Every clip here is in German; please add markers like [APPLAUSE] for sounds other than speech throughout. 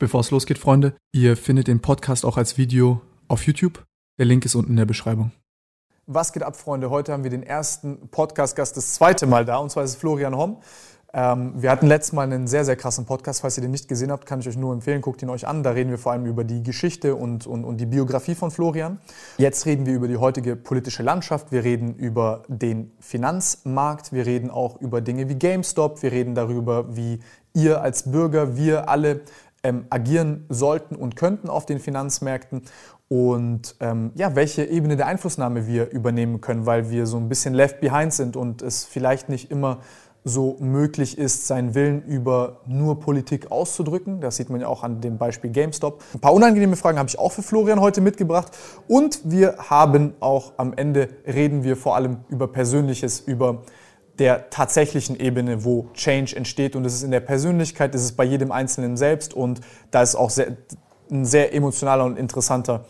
Bevor es losgeht, Freunde, ihr findet den Podcast auch als Video auf YouTube. Der Link ist unten in der Beschreibung. Was geht ab, Freunde? Heute haben wir den ersten Podcast-Gast das zweite Mal da, und zwar ist es Florian Homm. Ähm, wir hatten letztes Mal einen sehr, sehr krassen Podcast. Falls ihr den nicht gesehen habt, kann ich euch nur empfehlen, guckt ihn euch an. Da reden wir vor allem über die Geschichte und, und, und die Biografie von Florian. Jetzt reden wir über die heutige politische Landschaft. Wir reden über den Finanzmarkt. Wir reden auch über Dinge wie GameStop. Wir reden darüber, wie ihr als Bürger, wir alle ähm, agieren sollten und könnten auf den Finanzmärkten und ähm, ja, welche Ebene der Einflussnahme wir übernehmen können, weil wir so ein bisschen left behind sind und es vielleicht nicht immer so möglich ist, seinen Willen über nur Politik auszudrücken. Das sieht man ja auch an dem Beispiel GameStop. Ein paar unangenehme Fragen habe ich auch für Florian heute mitgebracht. Und wir haben auch am Ende reden wir vor allem über Persönliches, über der tatsächlichen Ebene, wo Change entsteht. Und es ist in der Persönlichkeit, es ist bei jedem Einzelnen selbst. Und da ist auch sehr, ein sehr emotionaler und interessanter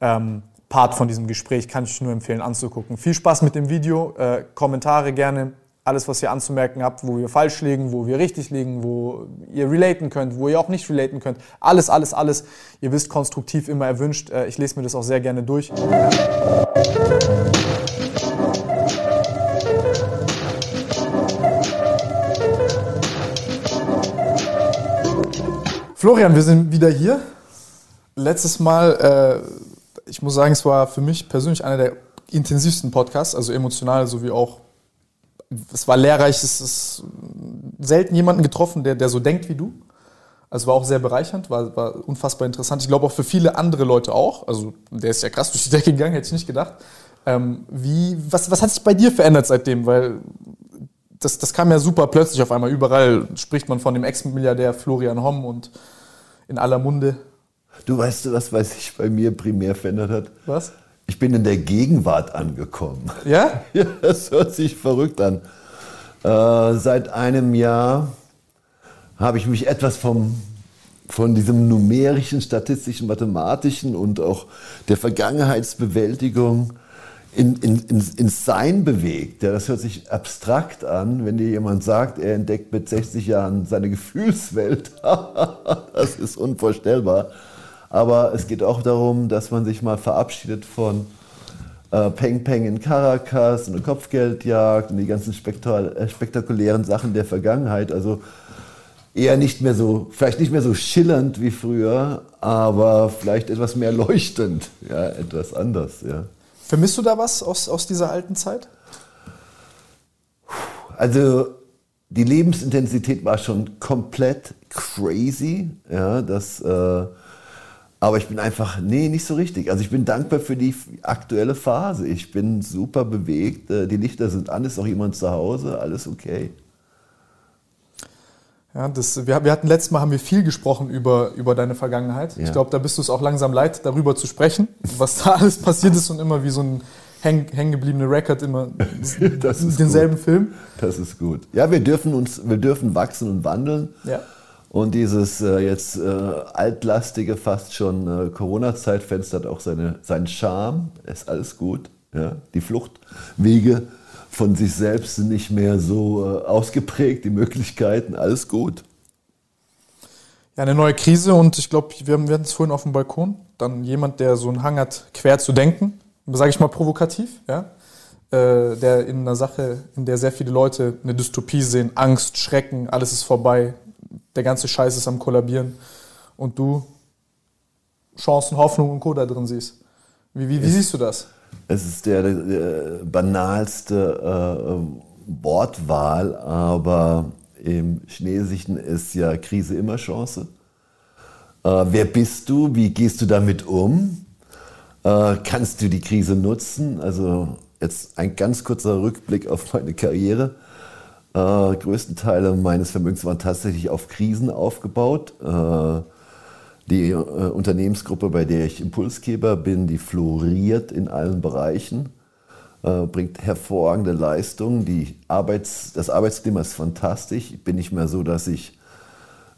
ähm, Part von diesem Gespräch. Kann ich nur empfehlen anzugucken. Viel Spaß mit dem Video. Äh, Kommentare gerne. Alles, was ihr anzumerken habt, wo wir falsch liegen, wo wir richtig liegen, wo ihr relaten könnt, wo ihr auch nicht relaten könnt. Alles, alles, alles. Ihr wisst, konstruktiv immer erwünscht. Äh, ich lese mir das auch sehr gerne durch. Florian, wir sind wieder hier. Letztes Mal, äh, ich muss sagen, es war für mich persönlich einer der intensivsten Podcasts, also emotional sowie auch. Es war lehrreich, es ist selten jemanden getroffen, der, der so denkt wie du. Also war auch sehr bereichernd, war, war unfassbar interessant. Ich glaube auch für viele andere Leute auch. Also der ist ja krass durch die Decke gegangen, hätte ich nicht gedacht. Ähm, wie, was, was hat sich bei dir verändert seitdem? Weil das, das kam ja super plötzlich auf einmal. Überall spricht man von dem Ex-Milliardär Florian Homm und in aller Munde. Du weißt, was weiß ich bei mir primär verändert hat? Was? Ich bin in der Gegenwart angekommen. Ja? [LAUGHS] ja das hört sich verrückt an. Äh, seit einem Jahr habe ich mich etwas vom, von diesem numerischen, statistischen, mathematischen und auch der Vergangenheitsbewältigung in, in, in, ins Sein bewegt. Ja, das hört sich abstrakt an, wenn dir jemand sagt, er entdeckt mit 60 Jahren seine Gefühlswelt. [LAUGHS] das ist unvorstellbar. Aber es geht auch darum, dass man sich mal verabschiedet von äh, Peng Peng in Caracas und eine Kopfgeldjagd und die ganzen äh, spektakulären Sachen der Vergangenheit. Also eher nicht mehr so, vielleicht nicht mehr so schillernd wie früher, aber vielleicht etwas mehr leuchtend, ja, etwas anders, ja. Vermisst du da was aus, aus dieser alten Zeit? Also die Lebensintensität war schon komplett crazy. Ja, das, äh, aber ich bin einfach, nee, nicht so richtig. Also ich bin dankbar für die aktuelle Phase. Ich bin super bewegt. Äh, die Lichter sind an, ist auch jemand zu Hause, alles okay. Ja, das, wir, wir hatten letztes Mal haben wir viel gesprochen über, über deine Vergangenheit. Ja. Ich glaube, da bist du es auch langsam leid, darüber zu sprechen, was da [LAUGHS] alles passiert ist und immer wie so ein hängen gebliebene Record immer [LAUGHS] denselben gut. Film. Das ist gut. Ja, wir dürfen uns, wir dürfen wachsen und wandeln. Ja. Und dieses äh, jetzt äh, altlastige, fast schon äh, Corona-Zeitfenster hat auch seine, seinen Charme. Ist alles gut. Ja? Die Fluchtwege von sich selbst sind nicht mehr so äh, ausgeprägt, die Möglichkeiten, alles gut. Ja, eine neue Krise und ich glaube, wir hatten es vorhin auf dem Balkon. Dann jemand, der so einen Hang hat, quer zu denken, sage ich mal provokativ, ja, äh, der in einer Sache, in der sehr viele Leute eine Dystopie sehen, Angst, Schrecken, alles ist vorbei, der ganze Scheiß ist am Kollabieren und du Chancen, Hoffnung und Co. da drin siehst. Wie, wie, wie siehst du das? Es ist der, der banalste äh, Wortwahl, aber im Chinesischen ist ja Krise immer Chance. Äh, wer bist du? Wie gehst du damit um? Äh, kannst du die Krise nutzen? Also jetzt ein ganz kurzer Rückblick auf meine Karriere. Äh, größten Teile meines Vermögens waren tatsächlich auf Krisen aufgebaut. Äh, die äh, Unternehmensgruppe, bei der ich Impulsgeber bin, die floriert in allen Bereichen, äh, bringt hervorragende Leistungen. Die Arbeits-, das Arbeitsklima ist fantastisch. Ich bin nicht mehr so, dass ich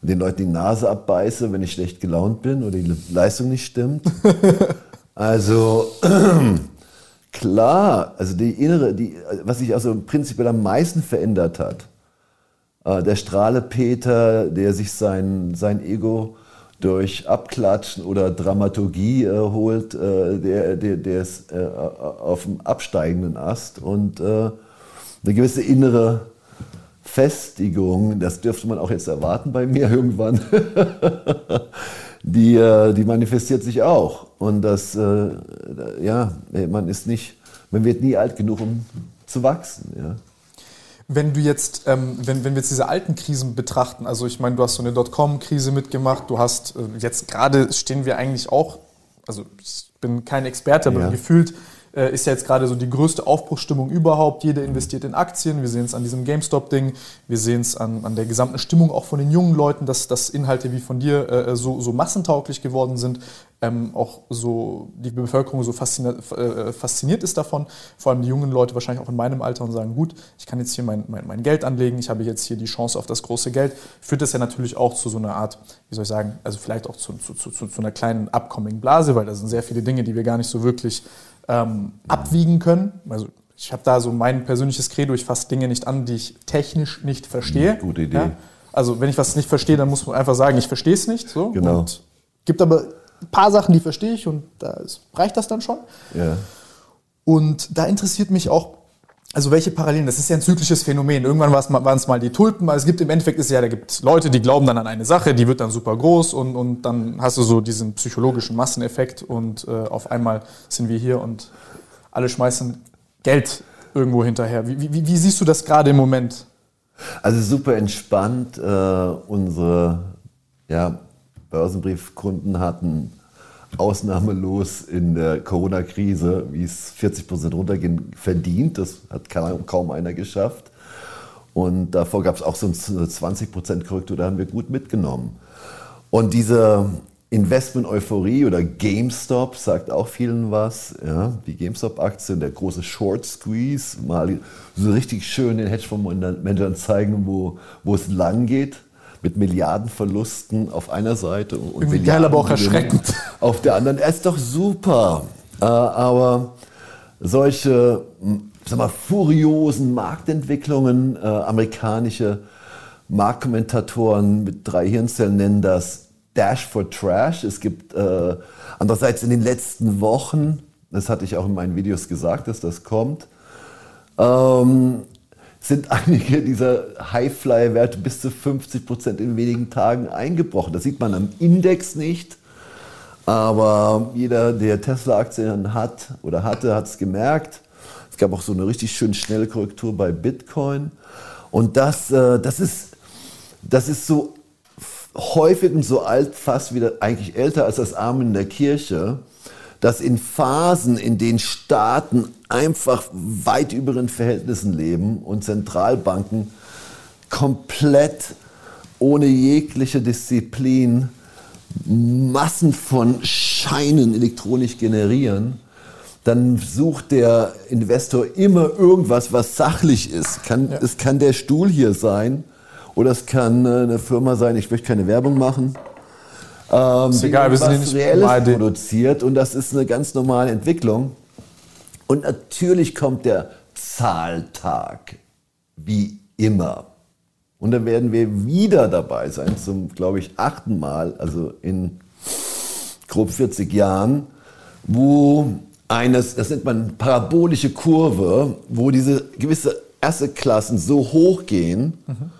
den Leuten die Nase abbeiße, wenn ich schlecht gelaunt bin oder die Leistung nicht stimmt. [LAUGHS] also [CLEARS THROAT] klar, also die innere, die, was sich also prinzipiell am meisten verändert hat, äh, der Strahle Peter, der sich sein, sein Ego durch Abklatschen oder Dramaturgie äh, holt, äh, der, der, der ist äh, auf dem absteigenden Ast. Und äh, eine gewisse innere Festigung, das dürfte man auch jetzt erwarten bei mir irgendwann, [LAUGHS] die, äh, die manifestiert sich auch. Und das, äh, ja, man ist nicht, man wird nie alt genug, um zu wachsen. Ja. Wenn du jetzt, ähm, wenn, wenn wir jetzt diese alten Krisen betrachten, also ich meine, du hast so eine Dotcom-Krise mitgemacht, du hast, äh, jetzt gerade stehen wir eigentlich auch, also ich bin kein Experte, aber ja. gefühlt ist ja jetzt gerade so die größte Aufbruchsstimmung überhaupt. Jeder investiert in Aktien. Wir sehen es an diesem GameStop-Ding. Wir sehen es an, an der gesamten Stimmung auch von den jungen Leuten, dass, dass Inhalte wie von dir äh, so, so massentauglich geworden sind. Ähm, auch so die Bevölkerung so fasziniert, äh, fasziniert ist davon. Vor allem die jungen Leute wahrscheinlich auch in meinem Alter und sagen, gut, ich kann jetzt hier mein, mein, mein Geld anlegen, ich habe jetzt hier die Chance auf das große Geld. Führt das ja natürlich auch zu so einer Art, wie soll ich sagen, also vielleicht auch zu, zu, zu, zu einer kleinen Upcoming-Blase, weil da sind sehr viele Dinge, die wir gar nicht so wirklich ähm, abwiegen können. Also ich habe da so mein persönliches Credo, ich fasse Dinge nicht an, die ich technisch nicht verstehe. Gute Idee. Ja? Also wenn ich was nicht verstehe, dann muss man einfach sagen, ich verstehe es nicht. So. Genau. Und gibt aber ein paar Sachen, die verstehe ich und da reicht das dann schon. Ja. Und da interessiert mich auch also welche Parallelen? Das ist ja ein zyklisches Phänomen. Irgendwann waren es mal die Tulpen. Es gibt im Endeffekt ist ja, da gibt Leute, die glauben dann an eine Sache, die wird dann super groß und, und dann hast du so diesen psychologischen Masseneffekt und äh, auf einmal sind wir hier und alle schmeißen Geld irgendwo hinterher. Wie, wie, wie siehst du das gerade im Moment? Also super entspannt. Äh, unsere ja, Börsenbriefkunden hatten ausnahmelos in der Corona-Krise, wie es 40 Prozent runtergehen, verdient. Das hat kaum einer geschafft. Und davor gab es auch so eine 20 Prozent Korrektur, da haben wir gut mitgenommen. Und diese Investment-Euphorie oder GameStop sagt auch vielen was. Ja, die GameStop-Aktien, der große Short Squeeze, mal so richtig schön den Hedgefonds-Managern zeigen, wo, wo es lang geht mit Milliardenverlusten auf einer Seite und Irgendwie geil, aber auch erschreckend. Auf der anderen. Er ist doch super. Äh, aber solche sag mal, furiosen Marktentwicklungen, äh, amerikanische Marktkommentatoren mit drei Hirnzellen nennen das Dash for Trash. Es gibt äh, andererseits in den letzten Wochen, das hatte ich auch in meinen Videos gesagt, dass das kommt, ähm, sind einige dieser Highflyer-Werte bis zu 50 Prozent in wenigen Tagen eingebrochen. Das sieht man am Index nicht, aber jeder, der Tesla-Aktien hat oder hatte, hat es gemerkt. Es gab auch so eine richtig schön schnelle Korrektur bei Bitcoin. Und das, äh, das, ist, das ist so häufig und so alt, fast wieder eigentlich älter als das Arm in der Kirche dass in Phasen, in denen Staaten einfach weit über den Verhältnissen leben und Zentralbanken komplett ohne jegliche Disziplin Massen von Scheinen elektronisch generieren, dann sucht der Investor immer irgendwas, was sachlich ist. Kann, ja. Es kann der Stuhl hier sein oder es kann äh, eine Firma sein, ich möchte keine Werbung machen ähm, ist egal, wir sind nicht Reelles produziert und das ist eine ganz normale Entwicklung. Und natürlich kommt der Zahltag, wie immer. Und dann werden wir wieder dabei sein, zum, glaube ich, achten Mal, also in grob 40 Jahren, wo eines, das nennt man parabolische Kurve, wo diese gewisse erste Klassen so hoch gehen, mhm.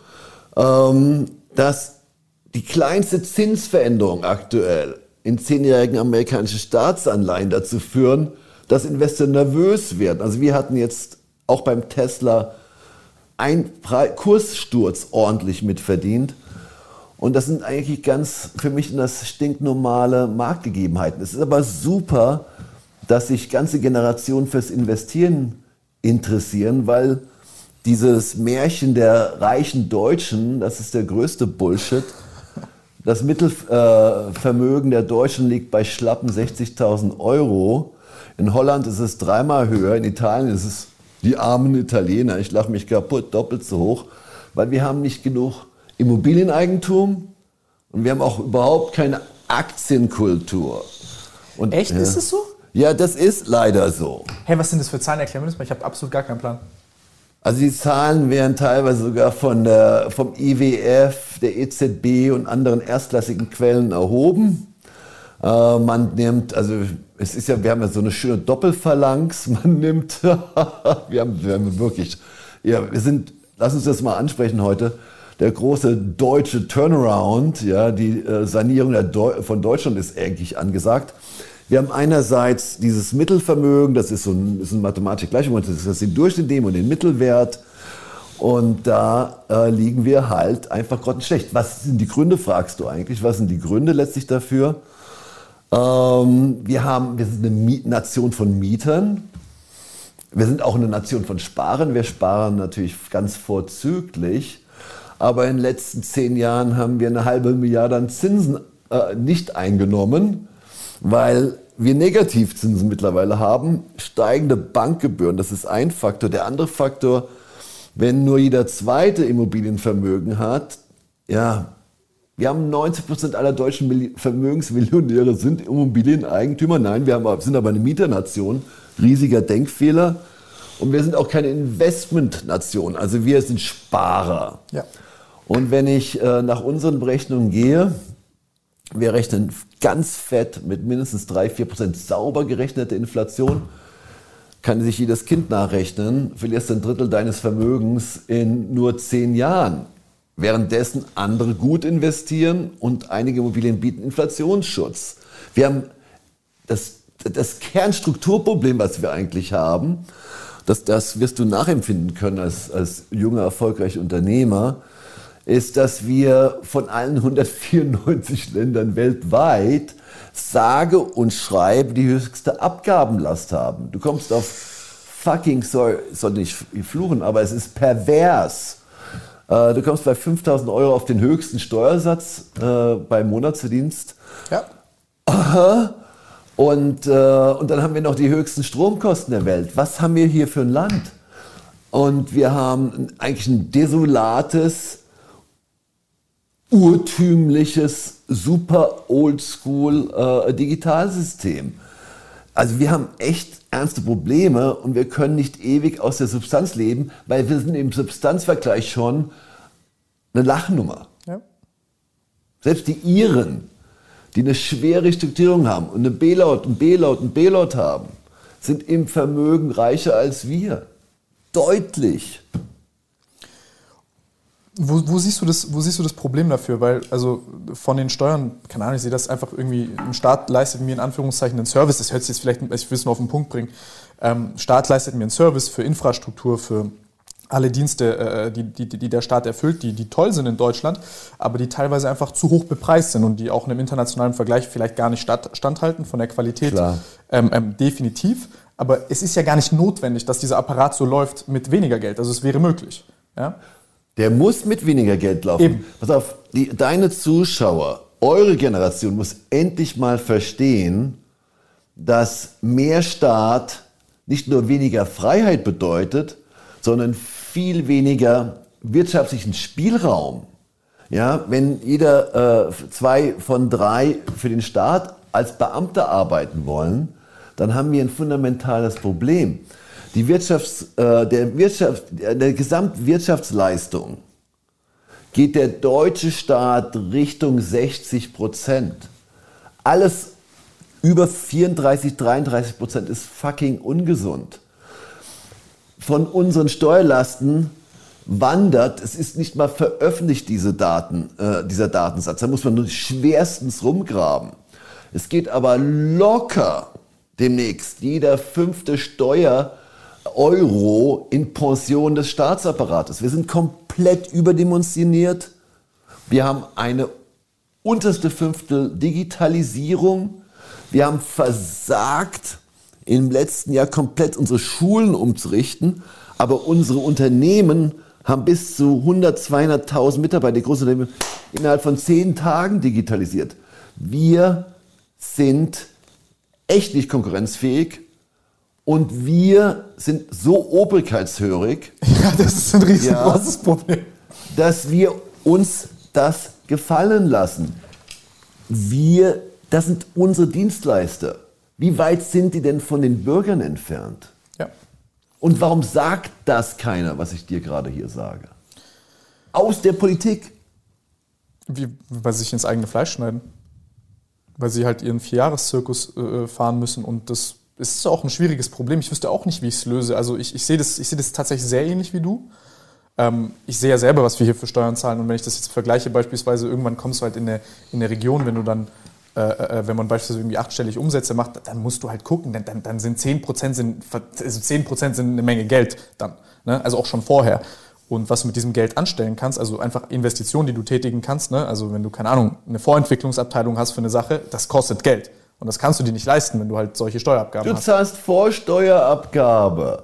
ähm, dass die kleinste Zinsveränderung aktuell in zehnjährigen amerikanischen Staatsanleihen dazu führen, dass Investoren nervös werden. Also wir hatten jetzt auch beim Tesla einen Kurssturz ordentlich mitverdient. Und das sind eigentlich ganz für mich das stinknormale Marktgegebenheiten. Es ist aber super, dass sich ganze Generationen fürs Investieren interessieren, weil dieses Märchen der reichen Deutschen, das ist der größte Bullshit. Das Mittelvermögen der Deutschen liegt bei schlappen 60.000 Euro. In Holland ist es dreimal höher, in Italien ist es die armen Italiener, ich lache mich kaputt, doppelt so hoch, weil wir haben nicht genug Immobilieneigentum und wir haben auch überhaupt keine Aktienkultur. Und, Echt? Ja, ist es so? Ja, das ist leider so. Hey, was sind das für Zahlen? Erklär mir das mal. Ich habe absolut gar keinen Plan. Also die Zahlen werden teilweise sogar von der, vom IWF, der EZB und anderen erstklassigen Quellen erhoben. Äh, man nimmt, also es ist ja, wir haben ja so eine schöne Doppelphalanx. [LAUGHS] Man nimmt, wir, haben, wir haben wirklich, ja, wir sind, lass uns das mal ansprechen heute. Der große deutsche Turnaround, ja, die äh, Sanierung Deu von Deutschland ist eigentlich angesagt. Wir haben einerseits dieses Mittelvermögen, das ist so ein, ist ein mathematische Gleichung, das ist das den Durchschnitt und den Mittelwert. Und da äh, liegen wir halt einfach grottenschlecht. Was sind die Gründe, fragst du eigentlich? Was sind die Gründe letztlich dafür? Ähm, wir, haben, wir sind eine Nation von Mietern. Wir sind auch eine Nation von Sparern. Wir sparen natürlich ganz vorzüglich. Aber in den letzten zehn Jahren haben wir eine halbe Milliarde an Zinsen äh, nicht eingenommen, weil wir Negativzinsen mittlerweile haben. Steigende Bankgebühren, das ist ein Faktor. Der andere Faktor, wenn nur jeder zweite Immobilienvermögen hat, ja, wir haben 90 Prozent aller deutschen Vermögensmillionäre sind Immobilieneigentümer. Nein, wir haben, sind aber eine Mieternation. Riesiger Denkfehler. Und wir sind auch keine Investmentnation. Also wir sind Sparer. Ja. Und wenn ich äh, nach unseren Berechnungen gehe, wir rechnen ganz fett mit mindestens 3, 4 Prozent sauber gerechnete Inflation. Kann sich jedes Kind nachrechnen, verlierst ein Drittel deines Vermögens in nur zehn Jahren. Währenddessen andere gut investieren und einige Immobilien bieten Inflationsschutz. Wir haben das, das Kernstrukturproblem, was wir eigentlich haben, das, das wirst du nachempfinden können als, als junger, erfolgreicher Unternehmer, ist, dass wir von allen 194 Ländern weltweit sage und schreibe die höchste Abgabenlast haben. Du kommst auf fucking, sorry, soll nicht fluchen, aber es ist pervers äh, du kommst bei 5000 Euro auf den höchsten Steuersatz äh, beim Monatsverdienst. Ja. Aha. Und, äh, und dann haben wir noch die höchsten Stromkosten der Welt. Was haben wir hier für ein Land? Und wir haben eigentlich ein desolates, urtümliches, super oldschool äh, Digitalsystem. Also wir haben echt ernste Probleme und wir können nicht ewig aus der Substanz leben, weil wir sind im Substanzvergleich schon eine Lachnummer. Ja. Selbst die Iren, die eine schwere Strukturierung haben und eine B-Laut, ein B-Laut, ein B-Laut haben, sind im Vermögen reicher als wir. Deutlich. Wo, wo, siehst du das, wo siehst du das Problem dafür? Weil, also von den Steuern, keine Ahnung, ich sehe das einfach irgendwie, ein Staat leistet mir in Anführungszeichen einen Service, das hört sich jetzt vielleicht, ich will es nur auf den Punkt bringen. Ähm, Staat leistet mir einen Service für Infrastruktur, für alle Dienste, äh, die, die, die der Staat erfüllt, die, die toll sind in Deutschland, aber die teilweise einfach zu hoch bepreist sind und die auch in einem internationalen Vergleich vielleicht gar nicht statt, standhalten von der Qualität. Ähm, ähm, definitiv. Aber es ist ja gar nicht notwendig, dass dieser Apparat so läuft mit weniger Geld. Also es wäre möglich. Ja? Der muss mit weniger Geld laufen. Eben. Pass auf, die, deine Zuschauer, eure Generation muss endlich mal verstehen, dass mehr Staat nicht nur weniger Freiheit bedeutet, sondern viel weniger wirtschaftlichen Spielraum. Ja, wenn jeder äh, zwei von drei für den Staat als Beamter arbeiten wollen, dann haben wir ein fundamentales Problem die Wirtschafts, äh, der, Wirtschaft, der Gesamtwirtschaftsleistung geht der deutsche Staat Richtung 60 Prozent. Alles über 34, 33 Prozent ist fucking ungesund. Von unseren Steuerlasten wandert, es ist nicht mal veröffentlicht, diese Daten, äh, dieser Datensatz. Da muss man nur schwerstens rumgraben. Es geht aber locker demnächst jeder fünfte Steuer Euro in Pension des Staatsapparates. Wir sind komplett überdimensioniert. Wir haben eine unterste Fünftel Digitalisierung. Wir haben versagt, im letzten Jahr komplett unsere Schulen umzurichten. Aber unsere Unternehmen haben bis zu 100, 200.000 Mitarbeiter, die Großunternehmen, innerhalb von zehn Tagen digitalisiert. Wir sind echt nicht konkurrenzfähig und wir sind so obrigkeitshörig. [LAUGHS] Ja, das ist ein riesengroßes ja, Problem. Dass wir uns das gefallen lassen. Wir, das sind unsere Dienstleister. Wie weit sind die denn von den Bürgern entfernt? Ja. Und warum sagt das keiner, was ich dir gerade hier sage? Aus der Politik. Wie, weil sie sich ins eigene Fleisch schneiden. Weil sie halt ihren Vierjahreszirkus äh, fahren müssen und das ist auch ein schwieriges Problem. Ich wüsste auch nicht, wie ich es löse. Also ich, ich sehe das, seh das tatsächlich sehr ähnlich wie du. Ähm, ich sehe ja selber, was wir hier für Steuern zahlen und wenn ich das jetzt vergleiche, beispielsweise irgendwann kommst du halt in eine, in eine Region, wenn du dann äh, äh, wenn man beispielsweise irgendwie achtstellig Umsätze macht, dann musst du halt gucken, dann, dann, dann sind 10% sind, also 10 sind eine Menge Geld dann. Ne? Also auch schon vorher. Und was du mit diesem Geld anstellen kannst, also einfach Investitionen, die du tätigen kannst, ne? also wenn du, keine Ahnung, eine Vorentwicklungsabteilung hast für eine Sache, das kostet Geld. Und das kannst du dir nicht leisten, wenn du halt solche Steuerabgaben du hast. Du zahlst Vorsteuerabgabe.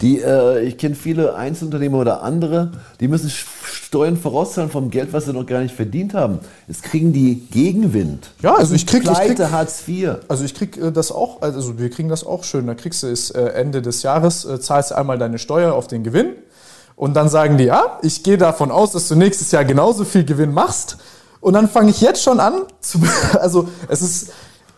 Die, äh, ich kenne viele Einzelunternehmer oder andere, die müssen Steuern vorauszahlen vom Geld, was sie noch gar nicht verdient haben. Jetzt kriegen die Gegenwind. Ja, also ich krieg, Pleite ich krieg Hartz IV. Also ich krieg äh, das auch, also wir kriegen das auch schön. Da kriegst du es äh, Ende des Jahres, äh, zahlst du einmal deine Steuer auf den Gewinn und dann sagen die, ja, ich gehe davon aus, dass du nächstes Jahr genauso viel Gewinn machst. Und dann fange ich jetzt schon an, zu, [LAUGHS] also es ist,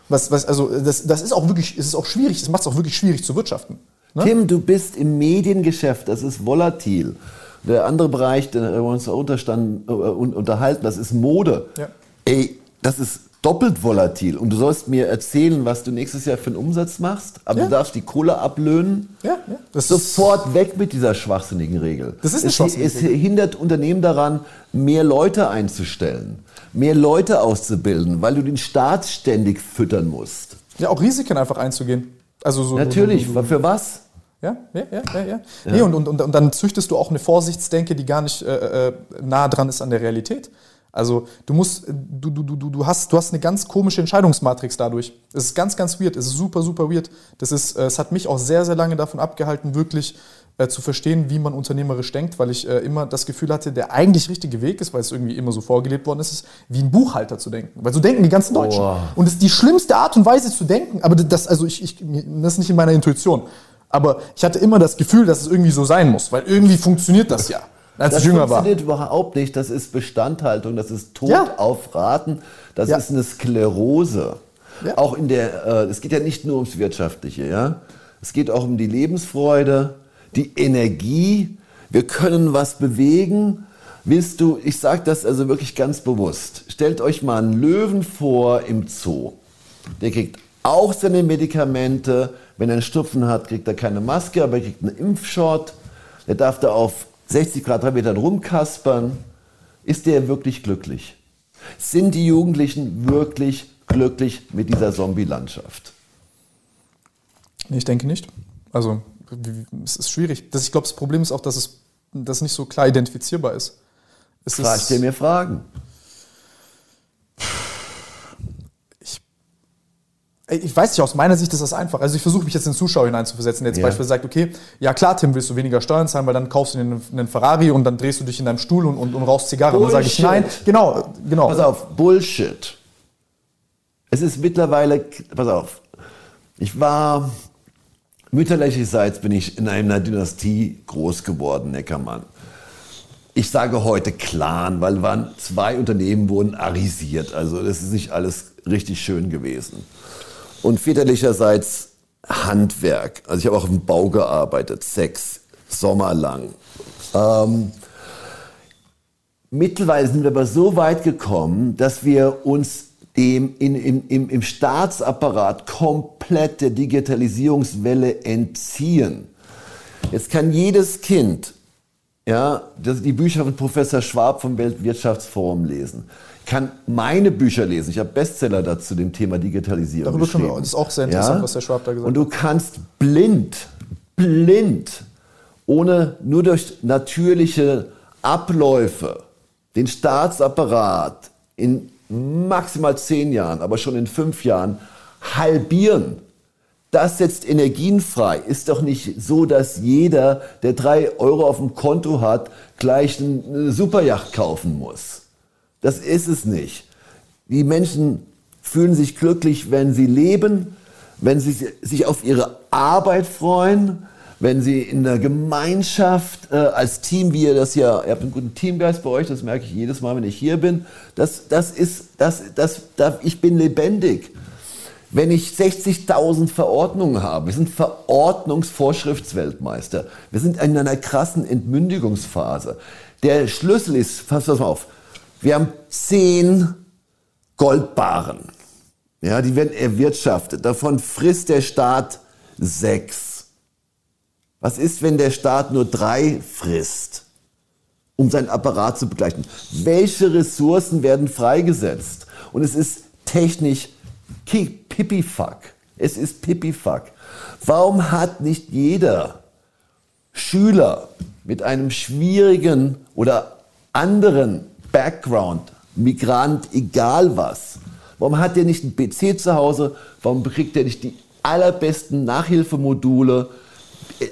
was, was, also das, das ist auch wirklich, es ist auch schwierig, es macht es auch wirklich schwierig zu wirtschaften. Ne? Tim, du bist im Mediengeschäft, das ist volatil. Der andere Bereich, den wir uns unterstanden, äh, unterhalten, das ist Mode. Ja. Ey, das ist doppelt volatil. Und du sollst mir erzählen, was du nächstes Jahr für einen Umsatz machst, aber ja. du darfst die Kohle ablöhnen. Ja, ja. Das Sofort weg mit dieser schwachsinnigen Regel. Das ist es, es hindert Unternehmen daran, mehr Leute einzustellen, mehr Leute auszubilden, weil du den Staat ständig füttern musst. Ja, auch Risiken einfach einzugehen. Also so, Natürlich, so, so, für was? Ja, ja, ja, ja. ja. ja. Nee, und, und, und, und dann züchtest du auch eine Vorsichtsdenke, die gar nicht äh, äh, nah dran ist an der Realität. Also du musst, du, du, du, du, hast, du hast eine ganz komische Entscheidungsmatrix dadurch. Es ist ganz, ganz weird. Es ist super, super weird. Das ist, äh, es hat mich auch sehr, sehr lange davon abgehalten, wirklich äh, zu verstehen, wie man unternehmerisch denkt, weil ich äh, immer das Gefühl hatte, der eigentlich richtige Weg ist, weil es irgendwie immer so vorgelebt worden ist, ist, wie ein Buchhalter zu denken. Weil so denken die ganzen Deutschen. Oh. Und es ist die schlimmste Art und Weise zu denken, aber das, also ich, ich, das ist nicht in meiner Intuition. Aber ich hatte immer das Gefühl, dass es irgendwie so sein muss, weil irgendwie funktioniert das ja. Als das ich jünger funktioniert war. überhaupt nicht. Das ist Bestandhaltung, das ist Tod ja. auf Raten, das ja. ist eine Sklerose. Ja. Auch in der, äh, es geht ja nicht nur ums Wirtschaftliche, ja. Es geht auch um die Lebensfreude, die Energie. Wir können was bewegen. Willst du, ich sage das also wirklich ganz bewusst. Stellt euch mal einen Löwen vor im Zoo. Der kriegt auch seine Medikamente. Wenn er einen Stupfen hat, kriegt er keine Maske, aber er kriegt einen Impfshot. Der darf da auf 60 Quadratmetern rumkaspern. Ist der wirklich glücklich? Sind die Jugendlichen wirklich glücklich mit dieser Zombie-Landschaft? Ich denke nicht. Also es ist schwierig. Das, ich glaube, das Problem ist auch, dass es das nicht so klar identifizierbar ist. Es Frag dir mir Fragen. ich weiß nicht, aus meiner Sicht ist das einfach. Also ich versuche mich jetzt in den Zuschauer hineinzuversetzen, der jetzt ja. beispielsweise sagt, okay, ja klar, Tim, willst du weniger Steuern zahlen, weil dann kaufst du einen, einen Ferrari und dann drehst du dich in deinem Stuhl und, und, und rauchst Zigarre. Und dann sage ich, nein, genau, genau. Pass auf, Bullshit. Es ist mittlerweile, pass auf, ich war, mütterlicherseits bin ich in einer Dynastie groß geworden, Neckermann. Ich sage heute Clan, weil waren zwei Unternehmen wurden arisiert. Also das ist nicht alles richtig schön gewesen und väterlicherseits Handwerk. Also ich habe auch dem Bau gearbeitet, sechs Sommer lang. Ähm, mittlerweile sind wir aber so weit gekommen, dass wir uns dem in, in, im, im Staatsapparat komplett der Digitalisierungswelle entziehen. Jetzt kann jedes Kind ja, die Bücher von Professor Schwab vom Weltwirtschaftsforum lesen kann meine Bücher lesen. Ich habe Bestseller dazu dem Thema Digitalisierung Darüber geschrieben. Das ist auch sehr interessant, ja? was der Schwab da gesagt hat. Und du kannst blind, blind, ohne nur durch natürliche Abläufe den Staatsapparat in maximal zehn Jahren, aber schon in fünf Jahren halbieren. Das setzt Energien frei. Ist doch nicht so, dass jeder, der drei Euro auf dem Konto hat, gleich eine Superjacht kaufen muss. Das ist es nicht. Die Menschen fühlen sich glücklich, wenn sie leben, wenn sie sich auf ihre Arbeit freuen, wenn sie in der Gemeinschaft äh, als Team, wie ihr das ja, ihr habt einen guten Teamgeist bei euch, das merke ich jedes Mal, wenn ich hier bin. Das, das ist, das, das, das, ich bin lebendig. wenn ich 60.000 Verordnungen habe, wir sind Verordnungsvorschriftsweltmeister, wir sind in einer krassen Entmündigungsphase. Der Schlüssel ist, pass mal auf, wir haben zehn Goldbaren. Ja, die werden erwirtschaftet. Davon frisst der Staat sechs. Was ist, wenn der Staat nur drei frisst, um seinen Apparat zu begleichen? Welche Ressourcen werden freigesetzt? Und es ist technisch Pipifuck. Es ist Pipifuck. Warum hat nicht jeder Schüler mit einem schwierigen oder anderen Background, Migrant, egal was, warum hat der nicht einen PC zu Hause? Warum kriegt er nicht die allerbesten Nachhilfemodule?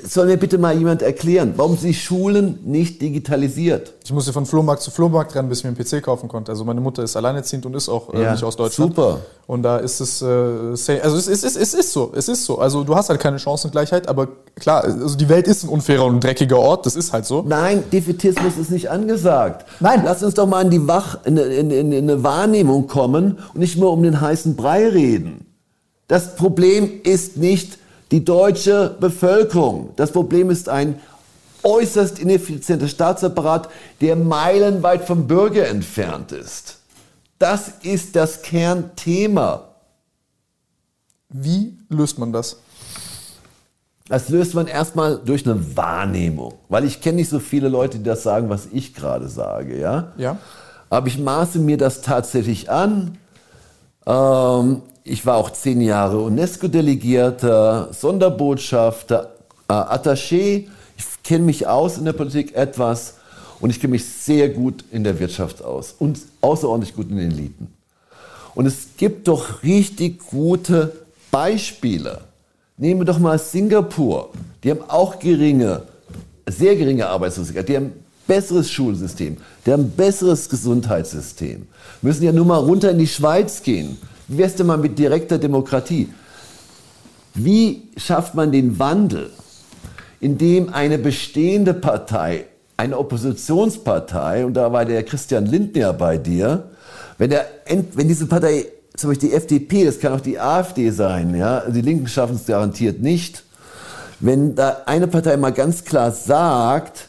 Soll mir bitte mal jemand erklären, warum sie Schulen nicht digitalisiert? Ich musste von Flohmarkt zu Flohmarkt rennen, bis ich mir einen PC kaufen konnte. Also meine Mutter ist alleinerziehend und ist auch äh, ja, nicht aus Deutschland. Super. Und da ist es, äh, also es, es, es, es ist so, es ist so. Also du hast halt keine Chancengleichheit, aber klar, also die Welt ist ein unfairer und dreckiger Ort, das ist halt so. Nein, Defetismus ist nicht angesagt. Nein. Lass uns doch mal in die Wach, in, in, in, in eine Wahrnehmung kommen und nicht nur um den heißen Brei reden. Das Problem ist nicht die deutsche Bevölkerung. Das Problem ist ein äußerst ineffizienter Staatsapparat, der meilenweit vom Bürger entfernt ist. Das ist das Kernthema. Wie löst man das? Das löst man erstmal durch eine Wahrnehmung. Weil ich kenne nicht so viele Leute, die das sagen, was ich gerade sage. Ja? ja. Aber ich maße mir das tatsächlich an. Ähm, ich war auch zehn Jahre UNESCO-Delegierter, Sonderbotschafter, äh, Attaché. Ich kenne mich aus in der Politik etwas und ich kenne mich sehr gut in der Wirtschaft aus und außerordentlich gut in den Eliten. Und es gibt doch richtig gute Beispiele. Nehmen wir doch mal Singapur. Die haben auch geringe, sehr geringe Arbeitslosigkeit. Die haben ein besseres Schulsystem. Die haben ein besseres Gesundheitssystem. Müssen ja nur mal runter in die Schweiz gehen. Wie wär's denn mal mit direkter Demokratie? Wie schafft man den Wandel, indem eine bestehende Partei, eine Oppositionspartei, und da war der Christian Lindner bei dir, wenn, der, wenn diese Partei, zum Beispiel die FDP, das kann auch die AfD sein, ja, die Linken schaffen es garantiert nicht, wenn da eine Partei mal ganz klar sagt,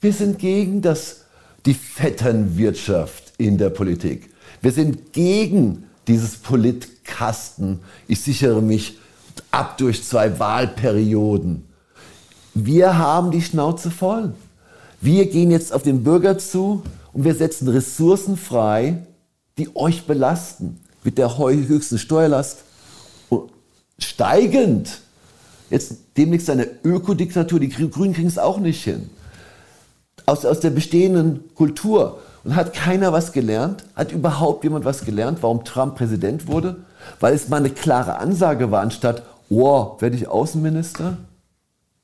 wir sind gegen das, die Vetternwirtschaft in der Politik. Wir sind gegen dieses Politkasten. Ich sichere mich ab durch zwei Wahlperioden. Wir haben die Schnauze voll. Wir gehen jetzt auf den Bürger zu und wir setzen Ressourcen frei, die euch belasten. Mit der höchsten Steuerlast steigend. Jetzt demnächst eine Ökodiktatur. Die Grünen kriegen es auch nicht hin. Aus, aus der bestehenden Kultur. Und hat keiner was gelernt? Hat überhaupt jemand was gelernt, warum Trump Präsident wurde? Weil es mal eine klare Ansage war, anstatt, oh, werde ich Außenminister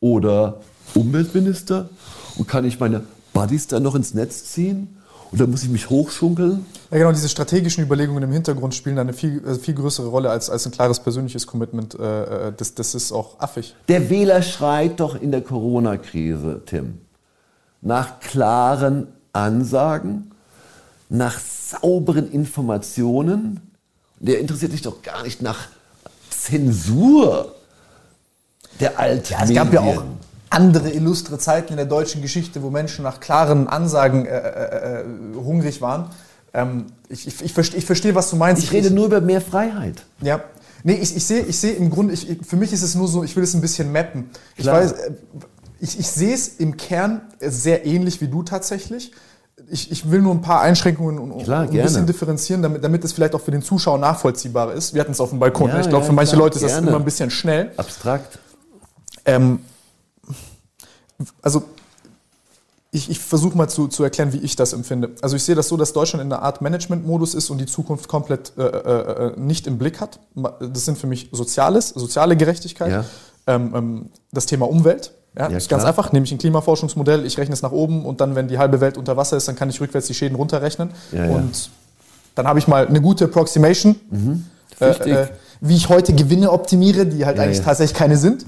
oder Umweltminister? Und kann ich meine Buddies dann noch ins Netz ziehen? Oder muss ich mich hochschunkeln? Ja, genau, diese strategischen Überlegungen im Hintergrund spielen eine viel, also viel größere Rolle als, als ein klares persönliches Commitment. Äh, äh, das, das ist auch affig. Der Wähler schreit doch in der Corona-Krise, Tim, nach klaren Ansagen, nach sauberen Informationen. Der interessiert sich doch gar nicht nach Zensur der alten ja, Es gab ja auch andere illustre Zeiten in der deutschen Geschichte, wo Menschen nach klaren Ansagen äh, äh, äh hungrig waren. Ähm, ich, ich, ich, verstehe, ich verstehe, was du meinst. Ich rede nur über mehr Freiheit. Ja. Nee, ich, ich sehe ich seh im Grunde, ich, für mich ist es nur so, ich will es ein bisschen mappen. Ich weiß, äh, ich, ich sehe es im Kern sehr ähnlich wie du tatsächlich ich, ich will nur ein paar Einschränkungen und klar, ein bisschen differenzieren, damit, damit es vielleicht auch für den Zuschauer nachvollziehbar ist. Wir hatten es auf dem Balkon. Ja, ich glaube, ja, für manche klar, Leute ist das gerne. immer ein bisschen schnell. Abstrakt. Ähm, also ich, ich versuche mal zu, zu erklären, wie ich das empfinde. Also ich sehe das so, dass Deutschland in einer Art Management-Modus ist und die Zukunft komplett äh, äh, äh nicht im Blick hat. Das sind für mich Soziales, soziale Gerechtigkeit, ja. ähm, ähm, das Thema Umwelt ja, ja ist ganz einfach. Nehme ich ein Klimaforschungsmodell, ich rechne es nach oben und dann, wenn die halbe Welt unter Wasser ist, dann kann ich rückwärts die Schäden runterrechnen. Ja, und dann habe ich mal eine gute Approximation, mhm. äh, äh, wie ich heute Gewinne optimiere, die halt eigentlich tatsächlich keine sind.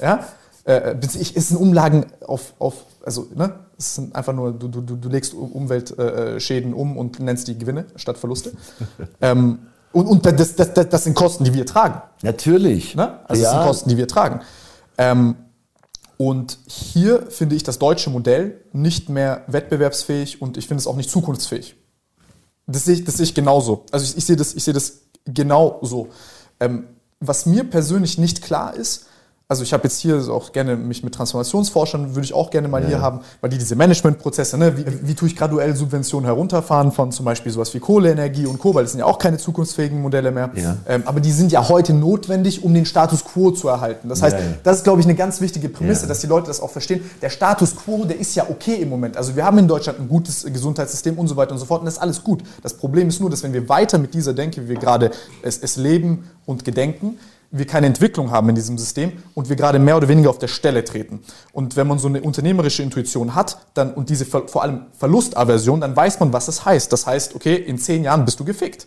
Ja? Äh, ich, es sind Umlagen auf, auf also ne, es sind einfach nur, du, du, du legst Umweltschäden um und nennst die Gewinne statt Verluste. [LAUGHS] ähm, Und, und das, das, das, sind Kosten, die wir tragen. Natürlich. Ne? Also das sind Kosten, die wir tragen. Ähm, und hier finde ich das deutsche Modell nicht mehr wettbewerbsfähig und ich finde es auch nicht zukunftsfähig. Das sehe ich, das sehe ich genauso. Also ich, ich sehe das, ich sehe das genau. Ähm, was mir persönlich nicht klar ist, also ich habe jetzt hier auch gerne mich mit Transformationsforschern, würde ich auch gerne mal ja. hier haben, weil die diese Managementprozesse, ne, wie, wie tue ich graduell Subventionen herunterfahren von zum Beispiel sowas wie Kohleenergie und Co., weil das sind ja auch keine zukunftsfähigen Modelle mehr. Ja. Ähm, aber die sind ja heute notwendig, um den Status quo zu erhalten. Das heißt, ja, das ist, glaube ich, eine ganz wichtige Prämisse, dass die Leute das auch verstehen. Der Status quo, der ist ja okay im Moment. Also wir haben in Deutschland ein gutes Gesundheitssystem und so weiter und so fort und das ist alles gut. Das Problem ist nur, dass wenn wir weiter mit dieser Denke, wie wir gerade es, es leben und gedenken, wir keine Entwicklung haben in diesem System und wir gerade mehr oder weniger auf der Stelle treten. Und wenn man so eine unternehmerische Intuition hat dann, und diese vor allem Verlustaversion, dann weiß man, was das heißt. Das heißt, okay, in zehn Jahren bist du gefickt.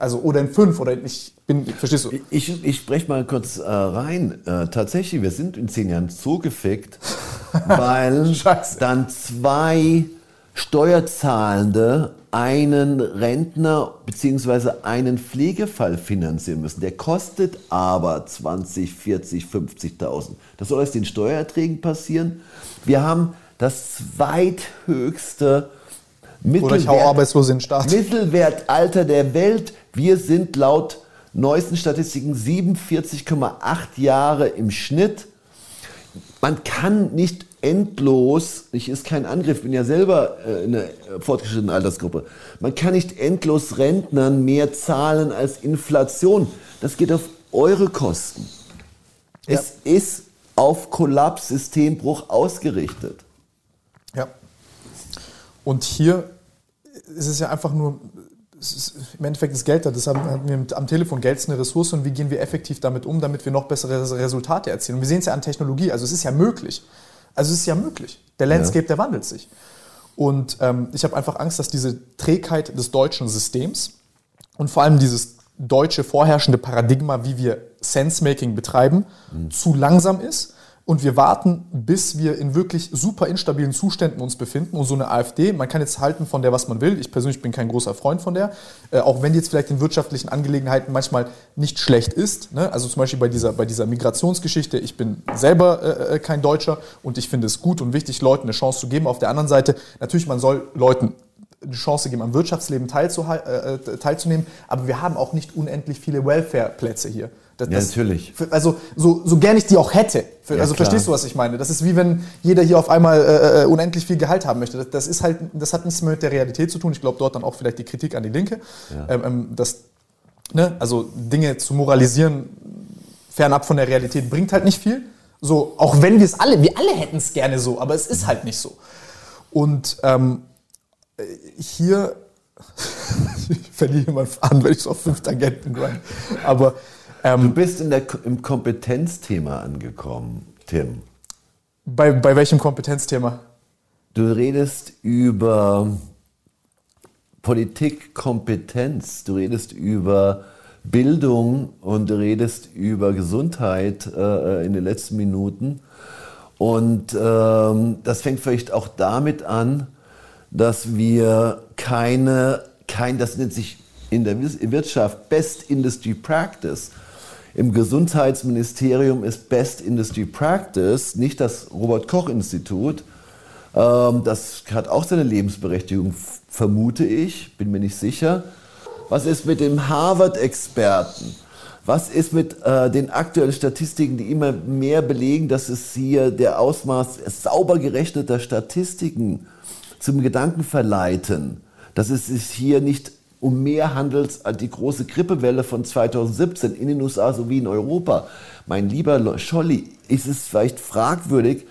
Also, oder in fünf, oder ich bin, verstehst du? Ich, ich spreche mal kurz äh, rein. Äh, tatsächlich, wir sind in zehn Jahren so gefickt, [LAUGHS] weil dann zwei Steuerzahlende einen Rentner bzw. einen Pflegefall finanzieren müssen. Der kostet aber 20, 40, 50.000. Das soll aus den Steuererträgen passieren. Wir haben das zweithöchste Mittelwert, Mittelwertalter der Welt. Wir sind laut neuesten Statistiken 47,8 Jahre im Schnitt. Man kann nicht endlos, ich ist kein Angriff, bin ja selber äh, in einer fortgeschrittenen Altersgruppe, man kann nicht endlos Rentnern mehr zahlen als Inflation. Das geht auf eure Kosten. Ja. Es ist auf Kollaps, Systembruch ausgerichtet. Ja. Und hier ist es ja einfach nur, im Endeffekt ist Geld da. Das haben wir am Telefon. Geld ist eine Ressource und wie gehen wir effektiv damit um, damit wir noch bessere Resultate erzielen. Und wir sehen es ja an Technologie. Also es ist ja möglich. Also es ist ja möglich. Der Landscape, ja. der wandelt sich. Und ähm, ich habe einfach Angst, dass diese Trägheit des deutschen Systems und vor allem dieses deutsche vorherrschende Paradigma, wie wir Sense-Making betreiben, mhm. zu langsam ist und wir warten, bis wir in wirklich super instabilen Zuständen uns befinden. Und so eine AfD, man kann jetzt halten von der, was man will. Ich persönlich bin kein großer Freund von der, äh, auch wenn die jetzt vielleicht in wirtschaftlichen Angelegenheiten manchmal nicht schlecht ist. Ne? Also zum Beispiel bei dieser, bei dieser Migrationsgeschichte. Ich bin selber äh, äh kein Deutscher und ich finde es gut und wichtig, Leuten eine Chance zu geben. Auf der anderen Seite, natürlich, man soll Leuten eine Chance geben, am Wirtschaftsleben äh, äh, teilzunehmen, aber wir haben auch nicht unendlich viele Welfare-Plätze hier. Das, ja, natürlich. Für, also so, so gern ich die auch hätte. Für, ja, also klar. verstehst du, was ich meine? Das ist wie wenn jeder hier auf einmal äh, äh, unendlich viel Gehalt haben möchte. Das, das, ist halt, das hat nichts mehr mit der Realität zu tun. Ich glaube, dort dann auch vielleicht die Kritik an die Linke. Ja. Ähm, ähm, das, ne, also Dinge zu moralisieren, fernab von der Realität, bringt halt nicht viel. So, auch wenn wir es alle, wir alle hätten es gerne so, aber es ist halt nicht so. Und ähm, hier, [LAUGHS] ich verliere mal an, wenn ich so auf fünf Tangenten grind. Aber ähm, du bist in der, im Kompetenzthema angekommen, Tim. Bei, bei welchem Kompetenzthema? Du redest über Politikkompetenz, du redest über Bildung und du redest über Gesundheit äh, in den letzten Minuten. Und ähm, das fängt vielleicht auch damit an, dass wir keine, kein, das nennt sich in der Wirtschaft Best Industry Practice, im Gesundheitsministerium ist Best Industry Practice nicht das Robert Koch Institut. Ähm, das hat auch seine Lebensberechtigung, vermute ich, bin mir nicht sicher. Was ist mit dem Harvard-Experten? Was ist mit äh, den aktuellen Statistiken, die immer mehr belegen, dass es hier der Ausmaß sauber gerechneter Statistiken zum Gedanken verleiten, dass es sich hier nicht um mehr handelt als die große Grippewelle von 2017 in den USA sowie in Europa. Mein lieber Scholli, ist es vielleicht fragwürdig,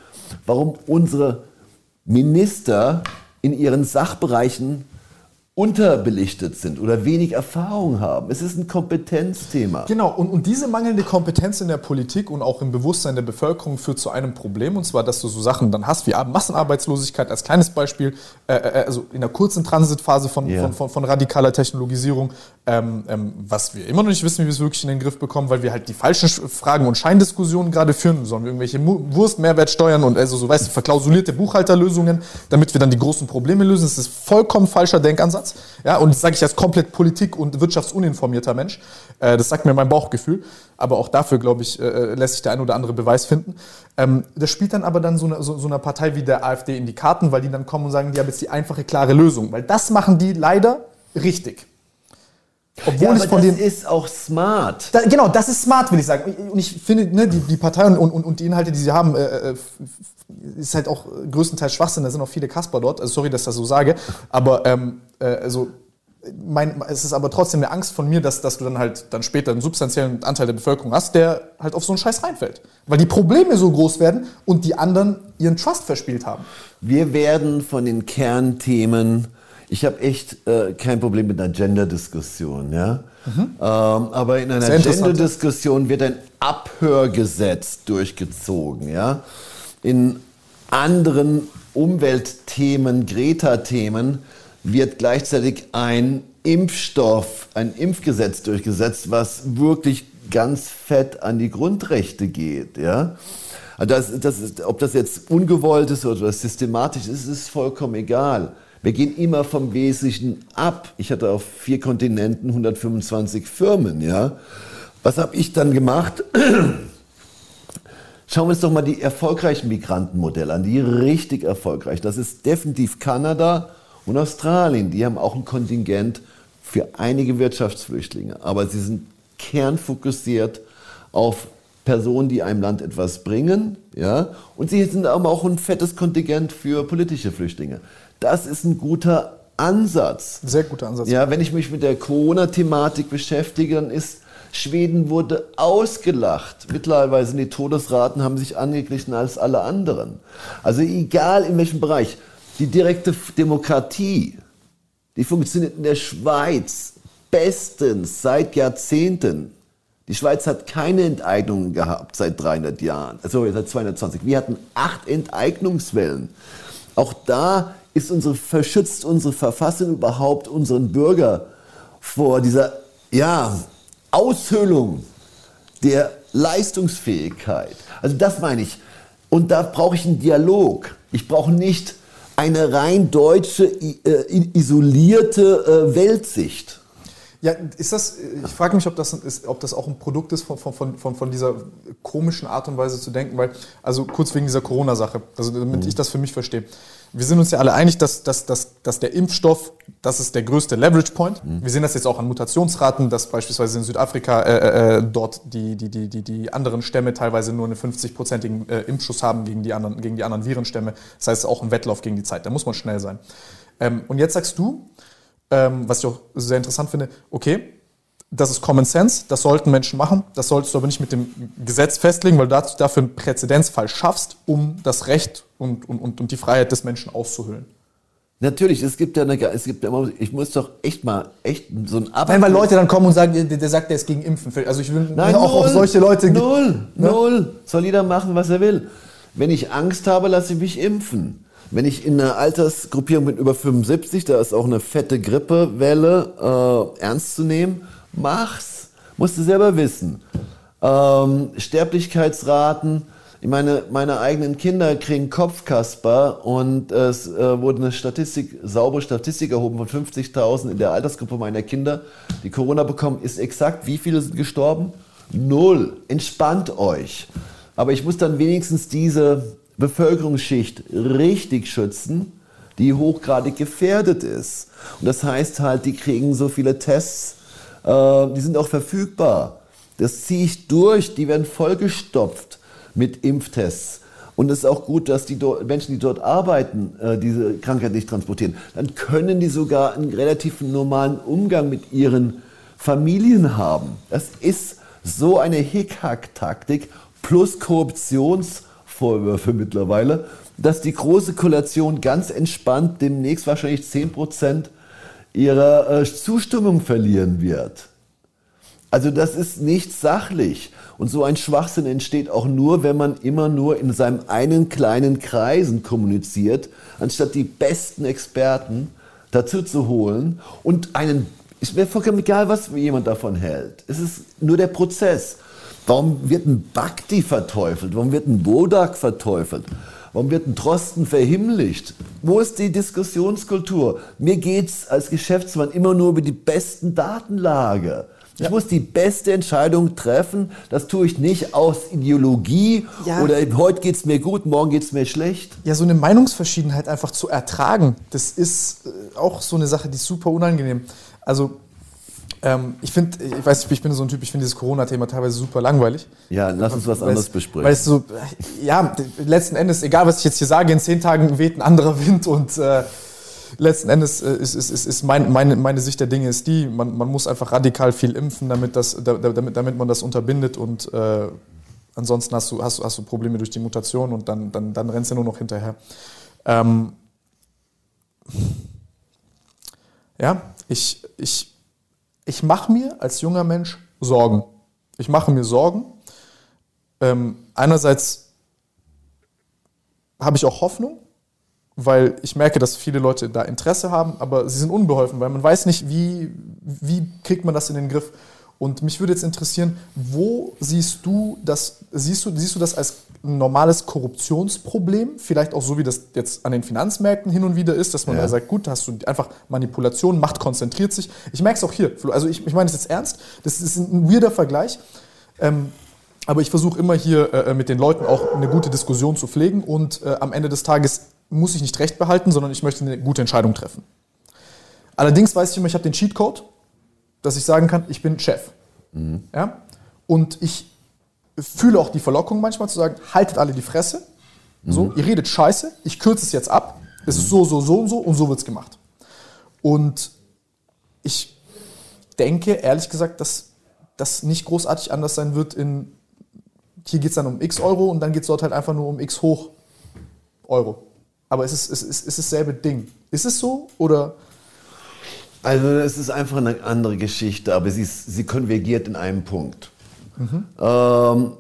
warum unsere Minister in ihren Sachbereichen unterbelichtet sind oder wenig Erfahrung haben. Es ist ein Kompetenzthema. Genau, und, und diese mangelnde Kompetenz in der Politik und auch im Bewusstsein der Bevölkerung führt zu einem Problem, und zwar, dass du so Sachen dann hast wie Massenarbeitslosigkeit als kleines Beispiel, äh, äh, also in der kurzen Transitphase von, yeah. von, von, von, radikaler Technologisierung, ähm, ähm, was wir immer noch nicht wissen, wie wir es wirklich in den Griff bekommen, weil wir halt die falschen Fragen und Scheindiskussionen gerade führen. Sollen wir irgendwelche Wurst-Mehrwertsteuern und also so, weißt du, verklausulierte Buchhalterlösungen, damit wir dann die großen Probleme lösen? Das ist vollkommen falscher Denkansatz. Ansatz. Ja, und das sage ich als komplett Politik- und wirtschaftsuninformierter Mensch. Äh, das sagt mir mein Bauchgefühl. Aber auch dafür, glaube ich, äh, lässt sich der ein oder andere Beweis finden. Ähm, das spielt dann aber dann so eine, so, so eine Partei wie der AfD in die Karten, weil die dann kommen und sagen, die haben jetzt die einfache, klare Lösung. Weil das machen die leider richtig. Obwohl ja, ich von das den, ist auch smart. Da, genau, das ist smart, will ich sagen. Und ich finde, ne, die, die Partei und, und, und die Inhalte, die sie haben, äh, äh ist halt auch größtenteils Schwachsinn. Da sind auch viele Kasper dort. Also sorry, dass ich das so sage. Aber ähm, äh, also mein, es ist aber trotzdem eine Angst von mir, dass, dass du dann halt dann später einen substanziellen Anteil der Bevölkerung hast, der halt auf so einen Scheiß reinfällt. Weil die Probleme so groß werden und die anderen ihren Trust verspielt haben. Wir werden von den Kernthemen ich habe echt äh, kein Problem mit einer Gender-Diskussion, ja. Mhm. Ähm, aber in einer Gender-Diskussion wird ein Abhörgesetz durchgezogen, ja. In anderen Umweltthemen, Greta-Themen wird gleichzeitig ein Impfstoff, ein Impfgesetz durchgesetzt, was wirklich ganz fett an die Grundrechte geht, ja. Also das, das ist, ob das jetzt ungewollt ist oder systematisch ist, ist vollkommen egal. Wir gehen immer vom Wesentlichen ab. Ich hatte auf vier Kontinenten 125 Firmen, ja. Was habe ich dann gemacht? [CLEARS THROAT] Schauen wir uns doch mal die erfolgreichen Migrantenmodelle an, die richtig erfolgreich. Das ist definitiv Kanada und Australien. Die haben auch ein Kontingent für einige Wirtschaftsflüchtlinge, aber sie sind kernfokussiert auf Personen, die einem Land etwas bringen, ja, und sie sind aber auch ein fettes Kontingent für politische Flüchtlinge. Das ist ein guter Ansatz. Sehr guter Ansatz. Ja, wenn ich mich mit der Corona-Thematik beschäftige, dann ist Schweden wurde ausgelacht. Mittlerweile sind die Todesraten haben sich angeglichen als alle anderen. Also egal in welchem Bereich. Die direkte Demokratie, die funktioniert in der Schweiz bestens seit Jahrzehnten. Die Schweiz hat keine Enteignungen gehabt seit 300 Jahren, also seit 220. Wir hatten acht Enteignungswellen. Auch da ist unsere, verschützt unsere Verfassung überhaupt unseren Bürger vor dieser ja, Aushöhlung der Leistungsfähigkeit. Also das meine ich. Und da brauche ich einen Dialog. Ich brauche nicht eine rein deutsche, äh, isolierte äh, Weltsicht. Ja, ist das, ich frage mich, ob das, ist, ob das auch ein Produkt ist von, von, von, von dieser komischen Art und Weise zu denken, weil, also kurz wegen dieser Corona-Sache, also damit mhm. ich das für mich verstehe wir sind uns ja alle einig, dass, dass, dass, dass der Impfstoff, das ist der größte Leverage Point. Mhm. Wir sehen das jetzt auch an Mutationsraten, dass beispielsweise in Südafrika äh, äh, äh dort die, die, die, die, die anderen Stämme teilweise nur einen 50-prozentigen äh, Impfschuss haben gegen die, anderen, gegen die anderen Virenstämme. Das heißt, auch ein Wettlauf gegen die Zeit. Da muss man schnell sein. Ähm, und jetzt sagst du, ähm, was ich auch sehr interessant finde, okay, das ist Common Sense, das sollten Menschen machen. Das solltest du aber nicht mit dem Gesetz festlegen, weil du dafür einen Präzedenzfall schaffst, um das Recht und, und, und, die Freiheit des Menschen auszuhöhlen. Natürlich, es gibt ja eine, es gibt ja immer, ich muss doch echt mal, echt so ein Ab. Nein, weil Leute dann kommen und sagen, der, der sagt, der ist gegen Impfen. Also ich will Nein, auch null, auf solche Leute. Null, ne? null. Soll jeder machen, was er will. Wenn ich Angst habe, lasse ich mich impfen. Wenn ich in einer Altersgruppierung bin über 75, da ist auch eine fette Grippewelle äh, ernst zu nehmen Mach's. Musst du selber wissen. Ähm, Sterblichkeitsraten. Ich meine, meine eigenen Kinder kriegen Kopfkasper und es äh, wurde eine Statistik, saubere Statistik erhoben von 50.000 in der Altersgruppe meiner Kinder, die Corona bekommen. Ist exakt, wie viele sind gestorben? Null. Entspannt euch. Aber ich muss dann wenigstens diese Bevölkerungsschicht richtig schützen, die hochgradig gefährdet ist. Und das heißt halt, die kriegen so viele Tests, äh, die sind auch verfügbar. Das ziehe ich durch, die werden vollgestopft mit Impftests. Und es ist auch gut, dass die Menschen, die dort arbeiten, äh, diese Krankheit nicht transportieren. Dann können die sogar einen relativ normalen Umgang mit ihren Familien haben. Das ist so eine Hickhack-Taktik plus Korruptionsvorwürfe mittlerweile, dass die große Koalition ganz entspannt demnächst wahrscheinlich 10 Prozent ihrer äh, Zustimmung verlieren wird. Also das ist nicht sachlich. Und so ein Schwachsinn entsteht auch nur, wenn man immer nur in seinem einen kleinen Kreisen kommuniziert, anstatt die besten Experten dazu zu holen und einen, ist mir vollkommen egal, was jemand davon hält. Es ist nur der Prozess. Warum wird ein Bhakti verteufelt? Warum wird ein Bodak verteufelt? Warum wird ein Drosten verhimmlicht? Wo ist die Diskussionskultur? Mir geht es als Geschäftsmann immer nur über die besten Datenlage. Ich ja. muss die beste Entscheidung treffen. Das tue ich nicht aus Ideologie ja. oder heute geht es mir gut, morgen geht es mir schlecht. Ja, so eine Meinungsverschiedenheit einfach zu ertragen, das ist äh, auch so eine Sache, die ist super unangenehm. Also ähm, ich finde, ich weiß, ich bin so ein Typ, ich finde dieses Corona-Thema teilweise super langweilig. Ja, lass uns was anderes besprechen. Weil es so, ja, letzten Endes, egal was ich jetzt hier sage, in zehn Tagen weht ein anderer Wind und äh, letzten Endes äh, ist, ist, ist, ist mein, meine, meine Sicht der Dinge ist die, man, man muss einfach radikal viel impfen, damit, das, damit, damit man das unterbindet und äh, ansonsten hast du, hast, hast du Probleme durch die Mutation und dann, dann, dann rennst du nur noch hinterher. Ähm, ja, ich, ich, ich mache mir als junger Mensch Sorgen. Ich mache mir Sorgen. Ähm, einerseits habe ich auch Hoffnung, weil ich merke, dass viele Leute da Interesse haben, aber sie sind unbeholfen, weil man weiß nicht, wie, wie kriegt man das in den Griff. Und mich würde jetzt interessieren, wo siehst du das, siehst du, siehst du das als ein normales Korruptionsproblem? Vielleicht auch so, wie das jetzt an den Finanzmärkten hin und wieder ist, dass man ja. da sagt, gut, da hast du einfach Manipulation, Macht konzentriert sich. Ich merke es auch hier, also ich, ich meine es jetzt ernst, das ist ein weirder Vergleich. Ähm, aber ich versuche immer hier äh, mit den Leuten auch eine gute Diskussion zu pflegen und äh, am Ende des Tages muss ich nicht recht behalten, sondern ich möchte eine gute Entscheidung treffen. Allerdings weiß ich immer, ich habe den Cheatcode, dass ich sagen kann, ich bin Chef. Mhm. Ja? Und ich fühle auch die Verlockung manchmal zu sagen, haltet alle die Fresse. So, mhm. ihr redet scheiße, ich kürze es jetzt ab. Es ist so, so, so und so und so wird es gemacht. Und ich denke, ehrlich gesagt, dass das nicht großartig anders sein wird in, hier geht es dann um x Euro und dann geht es dort halt einfach nur um x hoch Euro. Aber es ist, es ist, es ist dasselbe Ding. Ist es so oder? Also es ist einfach eine andere Geschichte, aber sie, ist, sie konvergiert in einem Punkt. Mhm. Ähm,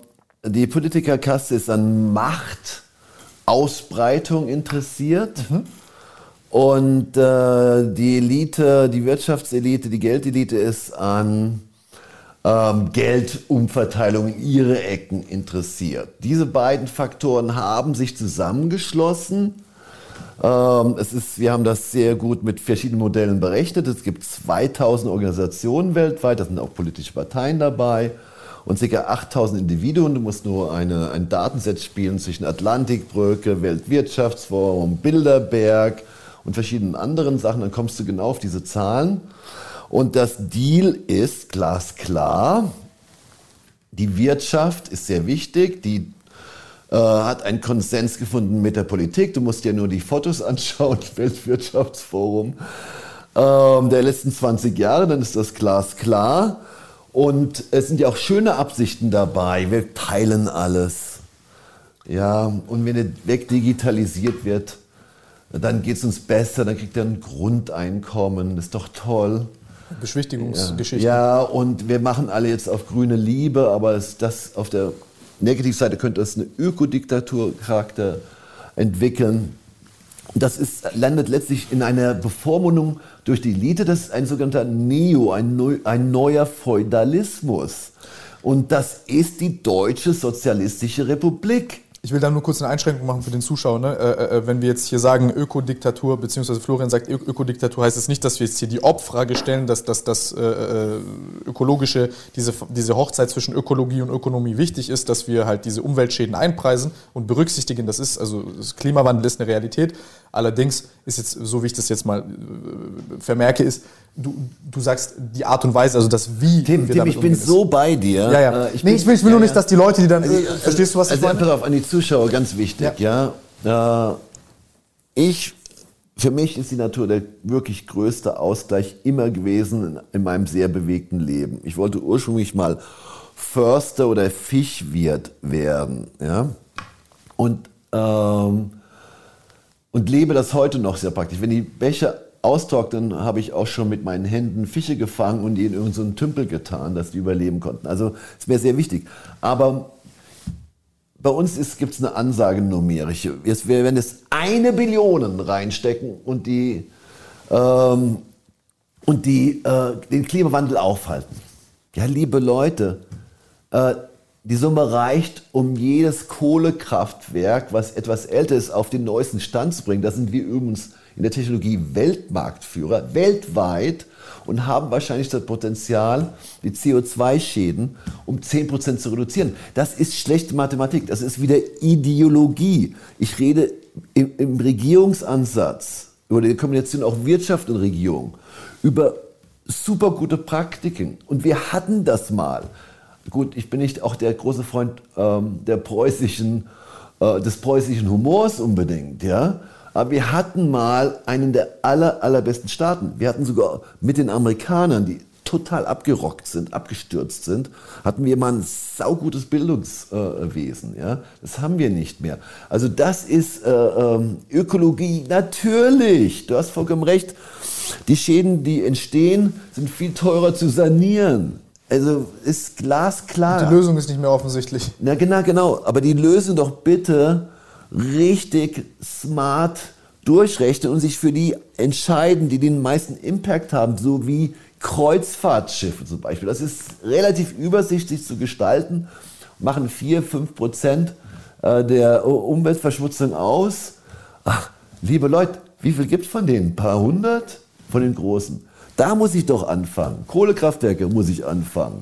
die Politikerkaste ist an Machtausbreitung interessiert. Mhm. Und äh, die Elite, die Wirtschaftselite, die Geldelite ist an ähm, Geldumverteilung in ihre Ecken interessiert. Diese beiden Faktoren haben sich zusammengeschlossen es ist, wir haben das sehr gut mit verschiedenen Modellen berechnet. Es gibt 2000 Organisationen weltweit, da sind auch politische Parteien dabei und ca. 8000 Individuen. Du musst nur eine, ein Datenset spielen zwischen Atlantikbrücke, Weltwirtschaftsforum, Bilderberg und verschiedenen anderen Sachen, dann kommst du genau auf diese Zahlen. Und das Deal ist glasklar. Die Wirtschaft ist sehr wichtig, die äh, hat einen Konsens gefunden mit der Politik. Du musst dir nur die Fotos anschauen, [LAUGHS] Weltwirtschaftsforum ähm, der letzten 20 Jahre, dann ist das glasklar. Und es sind ja auch schöne Absichten dabei. Wir teilen alles. Ja, und wenn es wegdigitalisiert wird, dann geht es uns besser, dann kriegt er ein Grundeinkommen. Das ist doch toll. Beschwichtigungsgeschichte. Ja, und wir machen alle jetzt auf grüne Liebe, aber ist das auf der Negativseite könnte es eine Ökodiktaturcharakter entwickeln. Das ist, landet letztlich in einer Bevormundung durch die Elite. Das ist ein sogenannter Neo, ein, neu, ein neuer Feudalismus. Und das ist die Deutsche Sozialistische Republik. Ich will da nur kurz eine Einschränkung machen für den Zuschauer. Ne? Äh, äh, wenn wir jetzt hier sagen Ökodiktatur, beziehungsweise Florian sagt Ökodiktatur, heißt es nicht, dass wir jetzt hier die Obfrage stellen, dass das äh, äh, ökologische, diese, diese Hochzeit zwischen Ökologie und Ökonomie wichtig ist, dass wir halt diese Umweltschäden einpreisen und berücksichtigen. Das ist, also das Klimawandel ist eine Realität. Allerdings ist jetzt, so wie ich das jetzt mal äh, vermerke, ist, du, du sagst die Art und Weise, also das Wie. Tim, Tim ich bin ist. so bei dir. Ja, ja. Äh, ich, nee, ich will, ich will ja, nur nicht, dass die Leute, die dann. Also, äh, verstehst du, was also, ich meine? Pass auf, an die Zuschauer ganz wichtig, ja. ja. Äh, ich, für mich ist die Natur der wirklich größte Ausgleich immer gewesen in, in meinem sehr bewegten Leben. Ich wollte ursprünglich mal Förster oder Fischwirt werden, ja. Und ähm, und lebe das heute noch sehr praktisch. Wenn die Becher austrocknen, habe ich auch schon mit meinen Händen Fische gefangen und die in irgendeinen so Tümpel getan, dass die überleben konnten. Also es wäre sehr wichtig. Aber bei uns gibt es eine Ansage numerische. Wir werden jetzt eine Billion reinstecken und die, ähm, und die äh, den Klimawandel aufhalten. Ja, liebe Leute, äh, die Summe reicht, um jedes Kohlekraftwerk, was etwas älter ist, auf den neuesten Stand zu bringen. Da sind wir übrigens in der Technologie Weltmarktführer, weltweit und haben wahrscheinlich das Potenzial, die CO2-Schäden um 10% zu reduzieren. Das ist schlechte Mathematik, das ist wieder Ideologie. Ich rede im, im Regierungsansatz über die Kombination auch Wirtschaft und Regierung, über super gute Praktiken. Und wir hatten das mal. Gut, ich bin nicht auch der große Freund ähm, der preußischen, äh, des preußischen Humors unbedingt, ja. Aber wir hatten mal einen der aller, allerbesten Staaten. Wir hatten sogar mit den Amerikanern, die total abgerockt sind, abgestürzt sind, hatten wir mal ein saugutes Bildungswesen. Äh, ja? Das haben wir nicht mehr. Also das ist äh, ähm, Ökologie. Natürlich, du hast vollkommen recht. Die Schäden, die entstehen, sind viel teurer zu sanieren. Also ist glasklar. Und die Lösung ist nicht mehr offensichtlich. Na genau, genau. Aber die lösen doch bitte richtig smart durchrechnen und sich für die entscheiden, die den meisten Impact haben, so wie Kreuzfahrtschiffe zum Beispiel. Das ist relativ übersichtlich zu gestalten, machen 4, 5 Prozent äh, der Umweltverschmutzung aus. Ach, liebe Leute, wie viel gibt es von denen? Ein paar hundert von den Großen. Da muss ich doch anfangen. Kohlekraftwerke muss ich anfangen.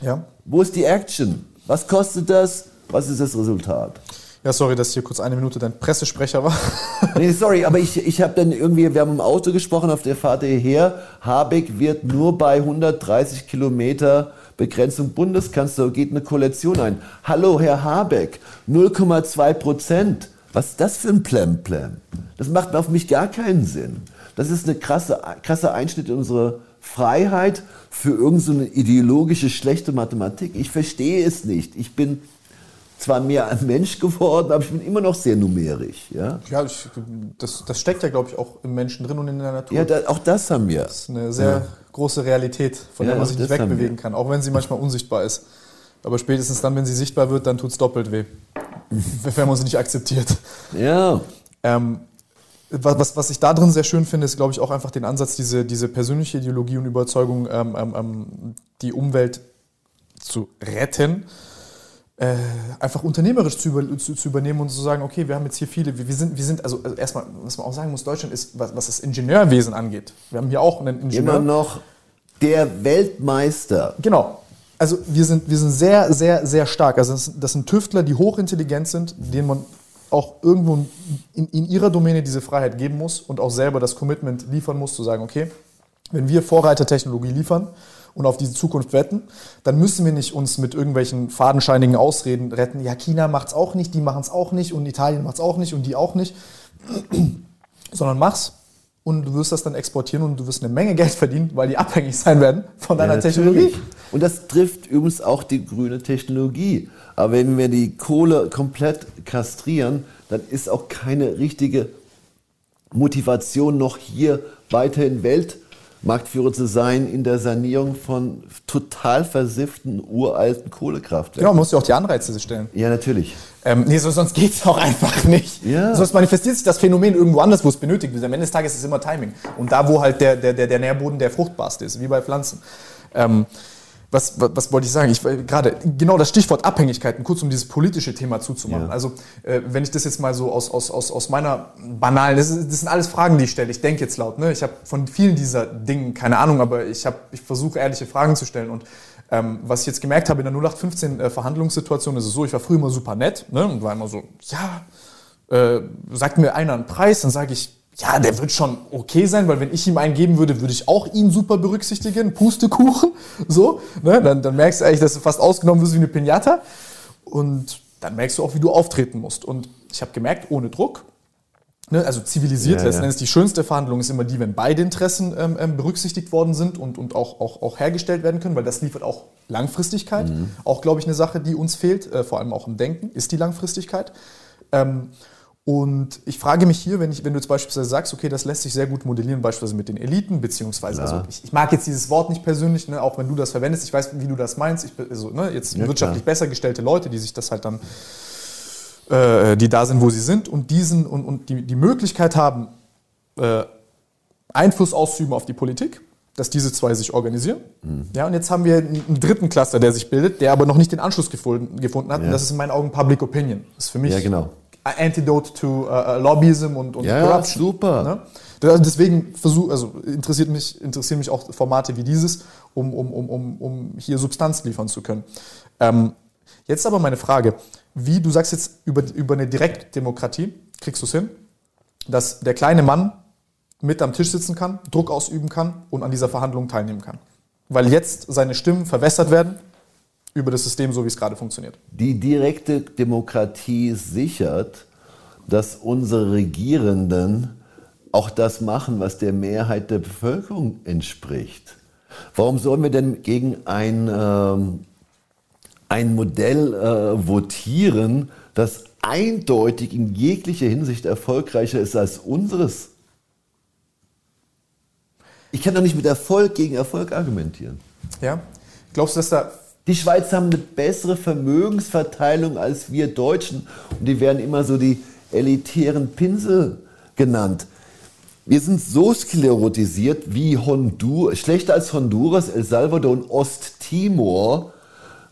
Ja. Wo ist die Action? Was kostet das? Was ist das Resultat? Ja, sorry, dass hier kurz eine Minute dein Pressesprecher war. [LAUGHS] nee, sorry, aber ich, ich habe dann irgendwie, wir haben im Auto gesprochen auf der Fahrt hierher. Habeck wird nur bei 130 Kilometer Begrenzung Bundeskanzler, geht eine Koalition ein. Hallo, Herr Habeck, 0,2 Prozent. Was ist das für ein Plem-Plem? Das macht auf mich gar keinen Sinn. Das ist eine krasse, krasse Einschnitt in unsere Freiheit für irgendeine so ideologische schlechte Mathematik. Ich verstehe es nicht. Ich bin zwar mehr ein Mensch geworden, aber ich bin immer noch sehr numerisch. Ja, ja ich, das, das steckt ja, glaube ich, auch im Menschen drin und in der Natur. Ja, da, auch das haben wir. Das ist eine sehr ja. große Realität, von ja, der man sich nicht wegbewegen kann, auch wenn sie manchmal unsichtbar ist. Aber spätestens dann, wenn sie sichtbar wird, dann tut es doppelt weh. [LAUGHS] wenn man sie nicht akzeptiert. Ja. Ähm, was, was, ich da drin sehr schön finde, ist, glaube ich, auch einfach den Ansatz, diese, diese persönliche Ideologie und Überzeugung, ähm, ähm, ähm die Umwelt zu retten äh, einfach unternehmerisch zu, über, zu, zu, übernehmen und zu sagen, okay, wir haben jetzt hier viele, wir, wir sind, wir sind also, also, erstmal, was man auch sagen muss, Deutschland ist, was, was das Ingenieurwesen angeht, wir haben hier auch einen Ingenieur. Immer noch der Weltmeister. Genau. Also wir sind, wir sind sehr, sehr, sehr stark. Also das, das sind Tüftler, die hochintelligent sind, denen man auch irgendwo in, in ihrer Domäne diese Freiheit geben muss und auch selber das Commitment liefern muss, zu sagen, okay, wenn wir Vorreitertechnologie liefern, und auf diese Zukunft wetten, dann müssen wir nicht uns mit irgendwelchen fadenscheinigen Ausreden retten. Ja, China macht es auch nicht, die machen es auch nicht und Italien macht es auch nicht und die auch nicht. [CLEARS THROAT] Sondern mach's und du wirst das dann exportieren und du wirst eine Menge Geld verdienen, weil die abhängig sein werden von deiner ja, Technologie. Und das trifft übrigens auch die grüne Technologie. Aber wenn wir die Kohle komplett kastrieren, dann ist auch keine richtige Motivation noch hier weiterhin Welt Marktführer zu sein in der Sanierung von total versifften, uralten Kohlekraftwerken. Genau, man muss ja auch die Anreize stellen. Ja, natürlich. Ähm, nee, so, sonst geht es auch einfach nicht. Ja. Sonst manifestiert sich das Phänomen irgendwo anders, wo es benötigt wird. Am Ende des Tages ist es immer Timing. Und da, wo halt der, der, der Nährboden der fruchtbarste ist, wie bei Pflanzen. Ähm, was, was, was, wollte ich sagen? Ich, gerade genau das Stichwort Abhängigkeiten, kurz um dieses politische Thema zuzumachen. Ja. Also äh, wenn ich das jetzt mal so aus, aus, aus, aus meiner banalen, das, ist, das sind alles Fragen, die ich stelle. Ich denke jetzt laut. Ne? Ich habe von vielen dieser Dingen keine Ahnung, aber ich, ich versuche ehrliche Fragen zu stellen. Und ähm, was ich jetzt gemerkt habe in der 0815 äh, Verhandlungssituation ist es so, ich war früher immer super nett ne? und war immer so, ja, äh, sagt mir einer einen Preis, dann sage ich, ja, der wird schon okay sein, weil wenn ich ihm einen geben würde, würde ich auch ihn super berücksichtigen. Pustekuchen, so. Ne? Dann, dann merkst du eigentlich, dass du fast ausgenommen wirst wie eine Pinata. Und dann merkst du auch, wie du auftreten musst. Und ich habe gemerkt, ohne Druck, ne, also zivilisiert ja, letzten ja. Endes, die schönste Verhandlung ist immer die, wenn beide Interessen ähm, ähm, berücksichtigt worden sind und, und auch, auch, auch hergestellt werden können, weil das liefert auch Langfristigkeit. Mhm. Auch, glaube ich, eine Sache, die uns fehlt, äh, vor allem auch im Denken, ist die Langfristigkeit. Ähm, und ich frage mich hier, wenn, ich, wenn du jetzt beispielsweise sagst, okay, das lässt sich sehr gut modellieren, beispielsweise mit den Eliten, beziehungsweise, also ich, ich, mag jetzt dieses Wort nicht persönlich, ne, auch wenn du das verwendest, ich weiß, wie du das meinst, ich, also, ne, jetzt ja, wirtschaftlich klar. besser gestellte Leute, die sich das halt dann, äh, die da sind, wo sie sind und diesen und, und die, die Möglichkeit haben, äh, Einfluss auszuüben auf die Politik dass diese zwei sich organisieren. Mhm. Ja, und jetzt haben wir einen dritten Cluster, der sich bildet, der aber noch nicht den Anschluss gefunden, gefunden hat. Ja. Und das ist in meinen Augen Public Opinion. Das ist für mich ja, genau. Antidote to uh, Lobbyism und, und ja, Corruption. super. Ne? Also deswegen versuch, also interessiert mich, interessieren mich auch Formate wie dieses, um, um, um, um, um hier Substanz liefern zu können. Ähm, jetzt aber meine Frage, wie, du sagst jetzt über, über eine Direktdemokratie, kriegst du es hin, dass der kleine Mann mit am Tisch sitzen kann, Druck ausüben kann und an dieser Verhandlung teilnehmen kann. Weil jetzt seine Stimmen verwässert werden über das System, so wie es gerade funktioniert. Die direkte Demokratie sichert, dass unsere Regierenden auch das machen, was der Mehrheit der Bevölkerung entspricht. Warum sollen wir denn gegen ein, äh, ein Modell äh, votieren, das eindeutig in jeglicher Hinsicht erfolgreicher ist als unseres? Ich kann doch nicht mit Erfolg gegen Erfolg argumentieren. Ja. Glaubst du, dass da. Die Schweizer haben eine bessere Vermögensverteilung als wir Deutschen. Und die werden immer so die elitären Pinsel genannt. Wir sind so sklerotisiert wie Honduras, schlechter als Honduras, El Salvador und Osttimor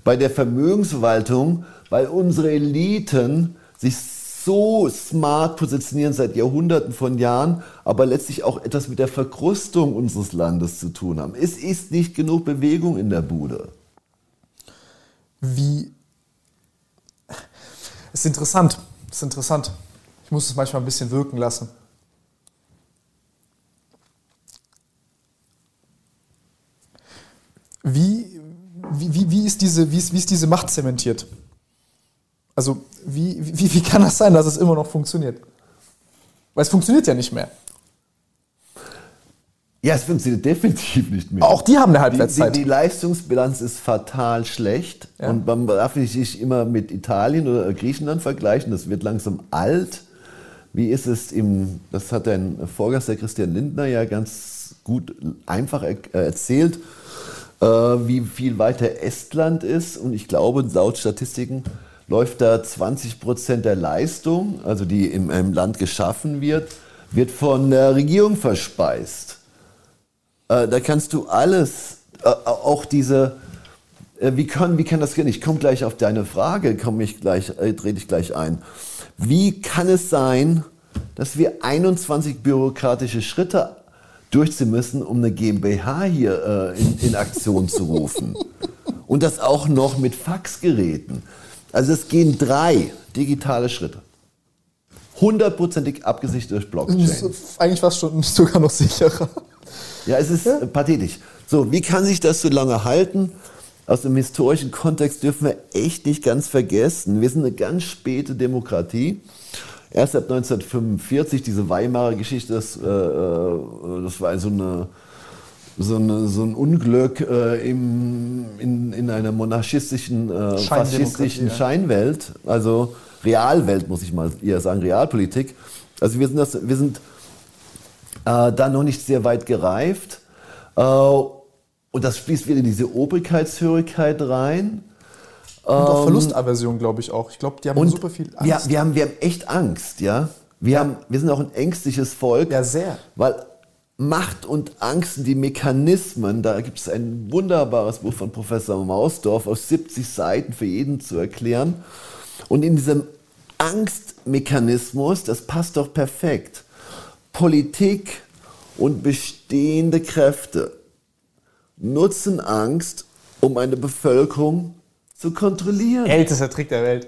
bei der Vermögensverwaltung, weil unsere Eliten sich so smart positionieren seit Jahrhunderten von Jahren, aber letztlich auch etwas mit der Verkrustung unseres Landes zu tun haben. Es ist nicht genug Bewegung in der Bude. Wie. Ist interessant. Es ist interessant. Ich muss es manchmal ein bisschen wirken lassen. Wie, wie, wie, ist, diese, wie, ist, wie ist diese Macht zementiert? Also wie, wie, wie kann das sein, dass es immer noch funktioniert? Weil es funktioniert ja nicht mehr. Ja, es funktioniert definitiv nicht mehr. Auch die haben eine Halbwertszeit. Die, die, die Leistungsbilanz ist fatal schlecht. Ja. Und man darf sich immer mit Italien oder Griechenland vergleichen. Das wird langsam alt. Wie ist es im, das hat dein Vorgänger Christian Lindner ja ganz gut einfach erzählt, äh, wie viel weiter Estland ist. Und ich glaube, laut Statistiken läuft da 20 Prozent der Leistung, also die im, im, Land geschaffen wird, wird von der Regierung verspeist. Äh, da kannst du alles, äh, auch diese, äh, wie, kann, wie kann das gehen? Ich komme gleich auf deine Frage, komme ich gleich, äh, drehe dich gleich ein. Wie kann es sein, dass wir 21 bürokratische Schritte durchziehen müssen, um eine GmbH hier äh, in, in Aktion zu rufen? [LAUGHS] Und das auch noch mit Faxgeräten. Also es gehen drei digitale Schritte. Hundertprozentig abgesichert durch Blockchain. Eigentlich es schon sogar noch sicherer. Ja, es ist ja. pathetisch. So, wie kann sich das so lange halten? Aus dem historischen Kontext dürfen wir echt nicht ganz vergessen. Wir sind eine ganz späte Demokratie. Erst ab 1945, diese Weimarer Geschichte, das, äh, äh das war so eine so, eine, so ein Unglück äh, im, in, in einer monarchistischen, äh, faschistischen ja. Scheinwelt, also Realwelt, muss ich mal eher sagen, Realpolitik. Also wir sind, das, wir sind äh, da noch nicht sehr weit gereift. Äh, und das schließt wieder in diese Obrigkeitshörigkeit rein. Und auch ähm, Verlustaversion, glaube ich auch. Ich glaube, die haben super viel Angst. Wir, wir, haben, wir haben echt Angst, ja. Wir, ja. Haben, wir sind auch ein ängstliches Volk. Ja, sehr. Weil Macht und Angst, die Mechanismen, da gibt es ein wunderbares Buch von Professor Mausdorf aus 70 Seiten für jeden zu erklären. Und in diesem Angstmechanismus, das passt doch perfekt. Politik und bestehende Kräfte nutzen Angst, um eine Bevölkerung zu kontrollieren. Ältester Trick der Welt.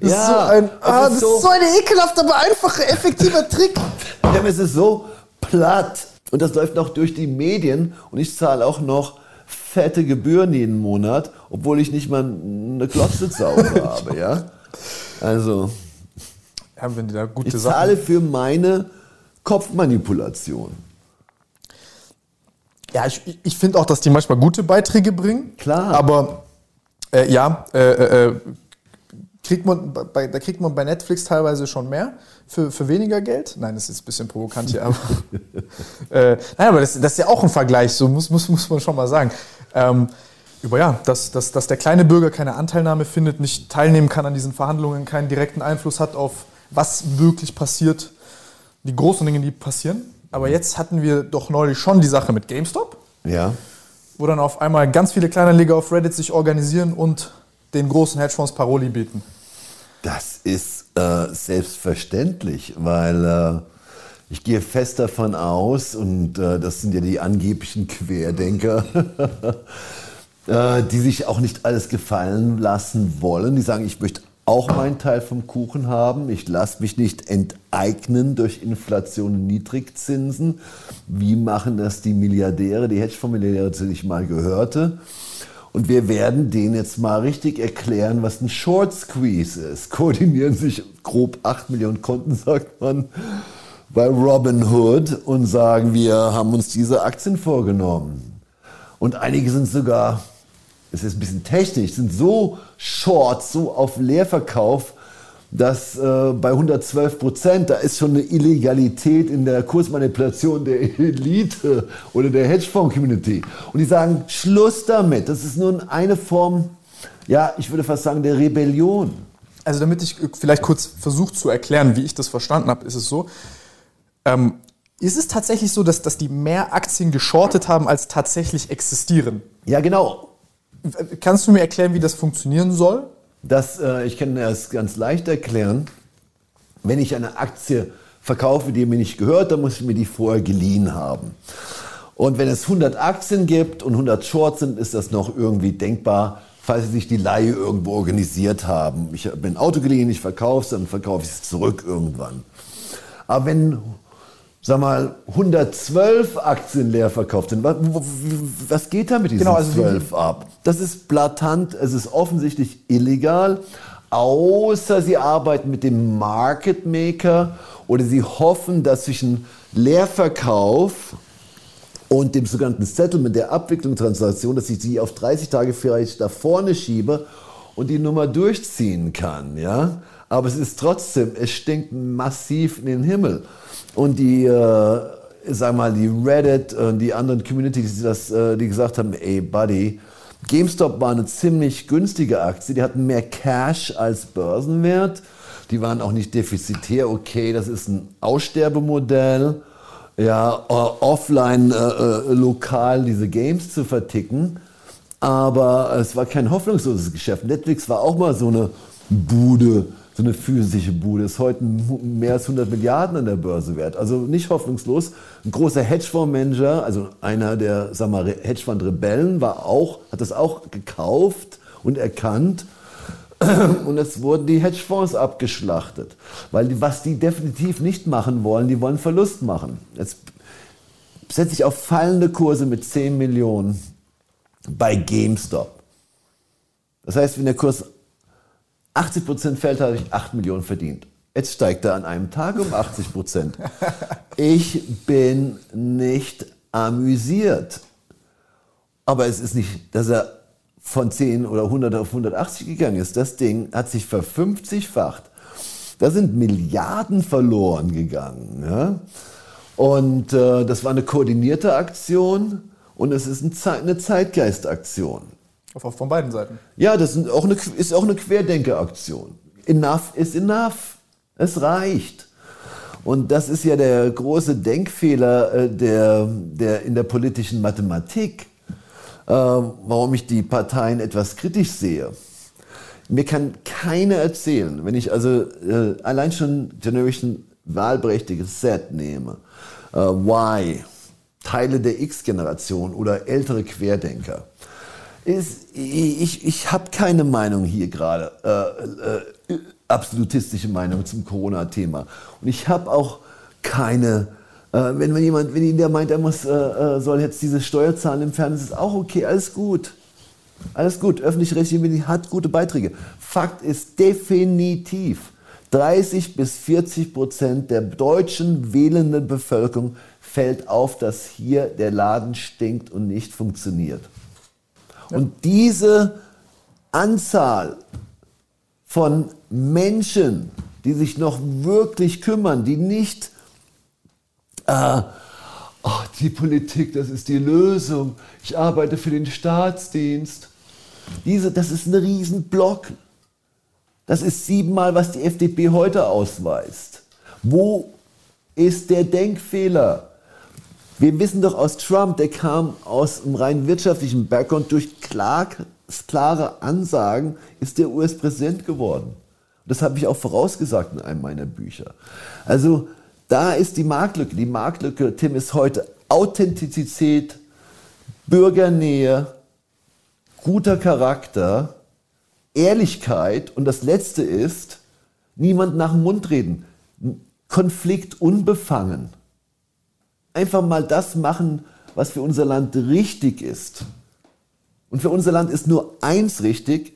Das ja, ist so ein, ah, das so, ist so ein ekelhafter, aber einfacher, effektiver Trick. [LAUGHS] Ja, es ist so platt. Und das läuft noch durch die Medien und ich zahle auch noch fette Gebühren jeden Monat, obwohl ich nicht mal eine zu Hause [LAUGHS] habe, ja. Also. Ja, wenn die da gute ich zahle Sachen. für meine Kopfmanipulation. Ja, ich, ich finde auch, dass die manchmal gute Beiträge bringen. Klar. Aber äh, ja, äh, äh, äh kriegt man bei, da kriegt man bei Netflix teilweise schon mehr für, für weniger Geld. Nein, das ist jetzt ein bisschen provokant hier, aber, [LAUGHS] äh, nein, aber das, das, ist ja auch ein Vergleich, so muss, muss, muss man schon mal sagen. Ähm, über ja, dass, dass, dass der kleine Bürger keine Anteilnahme findet, nicht teilnehmen kann an diesen Verhandlungen, keinen direkten Einfluss hat auf was wirklich passiert, die großen Dinge, die passieren. Aber jetzt hatten wir doch neulich schon die Sache mit GameStop. Ja. Wo dann auf einmal ganz viele kleine Liga auf Reddit sich organisieren und den großen Hedgefonds Paroli bieten. Das ist äh, selbstverständlich, weil äh, ich gehe fest davon aus, und äh, das sind ja die angeblichen Querdenker, [LAUGHS] äh, die sich auch nicht alles gefallen lassen wollen. Die sagen, ich möchte auch meinen Teil vom Kuchen haben. Ich lasse mich nicht enteignen durch Inflation und Niedrigzinsen. Wie machen das die Milliardäre, die Hedgefondsmilliardäre, zu denen ich mal gehörte? Und wir werden denen jetzt mal richtig erklären, was ein Short Squeeze ist. Koordinieren sich grob 8 Millionen Konten, sagt man, bei Robinhood und sagen, wir haben uns diese Aktien vorgenommen. Und einige sind sogar, es ist ein bisschen technisch, sind so short, so auf Leerverkauf, dass äh, bei 112 Prozent, da ist schon eine Illegalität in der Kursmanipulation der Elite oder der Hedgefonds-Community. Und die sagen, Schluss damit. Das ist nun eine Form, ja, ich würde fast sagen, der Rebellion. Also damit ich vielleicht kurz versuche zu erklären, wie ich das verstanden habe, ist es so, ähm, ist es tatsächlich so, dass, dass die mehr Aktien geschortet haben, als tatsächlich existieren? Ja, genau. Kannst du mir erklären, wie das funktionieren soll? Das, äh, ich kann das ganz leicht erklären. Wenn ich eine Aktie verkaufe, die mir nicht gehört, dann muss ich mir die vorher geliehen haben. Und wenn es 100 Aktien gibt und 100 Shorts sind, ist das noch irgendwie denkbar, falls sie sich die Leihe irgendwo organisiert haben. Ich habe ein Auto geliehen, ich verkaufe es, dann verkaufe ich es zurück irgendwann. Aber wenn sag mal, 112 Aktien leer verkauft sind. Was, was geht da mit diesen genau, also 12 ab? Das ist blatant, es ist offensichtlich illegal, außer sie arbeiten mit dem Market Maker oder sie hoffen, dass zwischen Leerverkauf und dem sogenannten Settlement, der Abwicklung Transaktion, dass ich sie auf 30 Tage vielleicht da vorne schiebe und die Nummer durchziehen kann. Ja? Aber es ist trotzdem, es stinkt massiv in den Himmel. Und die, äh, sag mal, die Reddit und die anderen Communities, die, das, äh, die gesagt haben, ey, Buddy, GameStop war eine ziemlich günstige Aktie, die hatten mehr Cash als Börsenwert, die waren auch nicht defizitär, okay, das ist ein Aussterbemodell, ja, äh, offline, äh, lokal diese Games zu verticken, aber es war kein hoffnungsloses Geschäft. Netflix war auch mal so eine Bude, so eine physische Bude ist heute mehr als 100 Milliarden an der Börse wert. Also nicht hoffnungslos. Ein großer Hedgefondsmanager, also einer der sag mal, Hedgefonds-Rebellen, war auch, hat das auch gekauft und erkannt. [CLEARS THROAT] Und es wurden die Hedgefonds abgeschlachtet. Weil die, was die definitiv nicht machen wollen, die wollen Verlust machen. Jetzt setze ich auf fallende Kurse mit 10 Millionen bei GameStop. Das heißt, wenn der Kurs 80 Prozent fällt, habe ich 8 Millionen verdient. Jetzt steigt er an einem Tag um 80 Prozent. Ich bin nicht amüsiert. Aber es ist nicht, dass er von 10 oder 100 auf 180 gegangen ist. Das Ding hat sich verfünfzigfacht. Da sind Milliarden verloren gegangen. Ja? Und äh, das war eine koordinierte Aktion und es ist eine Zeitgeistaktion. Von beiden Seiten. Ja, das ist auch eine, ist auch eine Querdenkeraktion. Enough is enough. Es reicht. Und das ist ja der große Denkfehler äh, der, der in der politischen Mathematik, äh, warum ich die Parteien etwas kritisch sehe. Mir kann keiner erzählen, wenn ich also äh, allein schon Generation wahlberechtigtes Z nehme, Y, Teile der X-Generation oder ältere Querdenker, ist, ich, ich habe keine Meinung hier gerade, äh, äh, absolutistische Meinung zum Corona-Thema. Und ich habe auch keine, äh, wenn, wenn jemand, wenn der meint, er muss, äh, äh, soll jetzt diese Steuer zahlen im Fernsehen, ist auch okay, alles gut. Alles gut, öffentlich-rechtliche Medien hat gute Beiträge. Fakt ist definitiv, 30 bis 40 Prozent der deutschen wählenden Bevölkerung fällt auf, dass hier der Laden stinkt und nicht funktioniert. Und diese Anzahl von Menschen, die sich noch wirklich kümmern, die nicht, äh, oh, die Politik, das ist die Lösung, ich arbeite für den Staatsdienst. Diese, das ist ein Riesenblock. Das ist siebenmal, was die FDP heute ausweist. Wo ist der Denkfehler? Wir wissen doch aus Trump, der kam aus einem rein wirtschaftlichen Background durch klar, klare Ansagen, ist der US-Präsident geworden. Das habe ich auch vorausgesagt in einem meiner Bücher. Also da ist die Marktlücke. Die Marktlücke, Tim, ist heute Authentizität, Bürgernähe, guter Charakter, Ehrlichkeit und das Letzte ist, niemand nach dem Mund reden. Konflikt unbefangen. Einfach mal das machen, was für unser Land richtig ist. Und für unser Land ist nur eins richtig,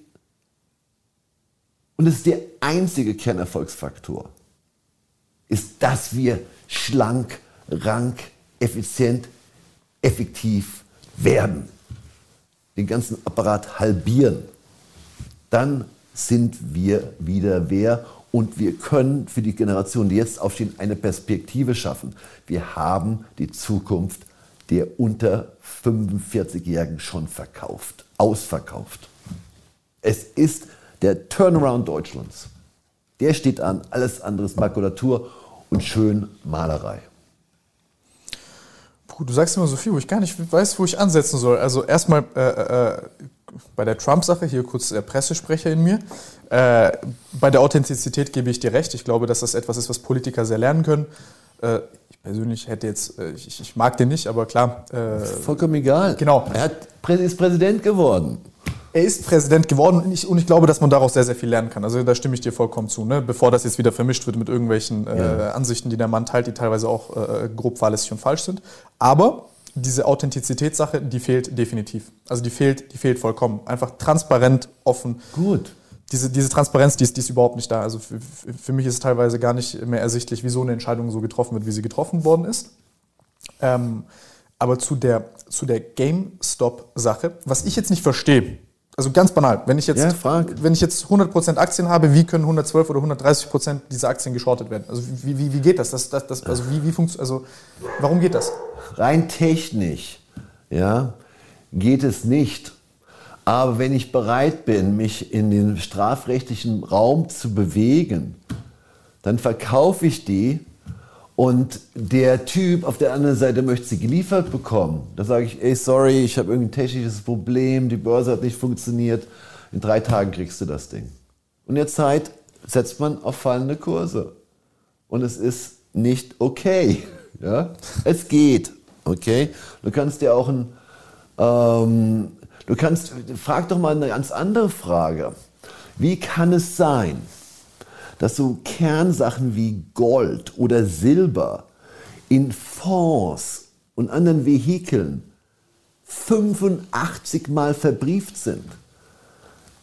und es ist der einzige Kernerfolgsfaktor, ist, dass wir schlank, rank, effizient, effektiv werden. Den ganzen Apparat halbieren. Dann sind wir wieder wer und wir können für die Generation, die jetzt aufstehen, eine Perspektive schaffen. Wir haben die Zukunft der unter 45-Jährigen schon verkauft, ausverkauft. Es ist der Turnaround Deutschlands. Der steht an, alles andere ist Makulatur und schön Malerei. Puh, du sagst immer so viel, wo ich gar nicht weiß, wo ich ansetzen soll. Also erstmal äh, äh, bei der Trump-Sache, hier kurz der Pressesprecher in mir. Äh, bei der Authentizität gebe ich dir recht. Ich glaube, dass das etwas ist, was Politiker sehr lernen können. Äh, ich persönlich hätte jetzt, äh, ich, ich, mag den nicht, aber klar. Äh, Vollkommen egal. Genau. Er hat, ist Präsident geworden er ist Präsident geworden und ich, und ich, glaube, dass man daraus sehr, sehr viel lernen kann. Also da stimme ich dir vollkommen zu. Ne? Bevor das jetzt wieder vermischt wird mit irgendwelchen äh, ja. Ansichten, die der Mann teilt, die teilweise auch äh, grob fahrlässig und falsch sind. Aber diese Authentizitätssache, die fehlt definitiv. Also die fehlt, die fehlt vollkommen. Einfach transparent, offen. Gut. Diese, diese Transparenz, die ist, die ist überhaupt nicht da. Also für, für mich ist es teilweise gar nicht mehr ersichtlich, wieso eine Entscheidung so getroffen wird, wie sie getroffen worden ist. Ähm, aber zu der, zu der GameStop-Sache, was ich jetzt nicht verstehe, also ganz banal, wenn ich jetzt, ja, wenn ich jetzt 100% Aktien habe, wie können 112 oder 130% dieser Aktien geschortet werden? Also wie, wie, wie geht das? das, das, das also wie, wie also warum geht das? Rein technisch, ja, geht es nicht. Aber wenn ich bereit bin, mich in den strafrechtlichen Raum zu bewegen, dann verkaufe ich die und der Typ auf der anderen Seite möchte sie geliefert bekommen. Da sage ich, ey, sorry, ich habe irgendein technisches Problem, die Börse hat nicht funktioniert. In drei Tagen kriegst du das Ding. Und in der Zeit setzt man auf fallende Kurse. Und es ist nicht okay. [LAUGHS] Ja? Es geht. Okay? Du kannst dir auch ein, ähm, du kannst, frag doch mal eine ganz andere Frage. Wie kann es sein, dass so Kernsachen wie Gold oder Silber in Fonds und anderen Vehikeln 85 Mal verbrieft sind.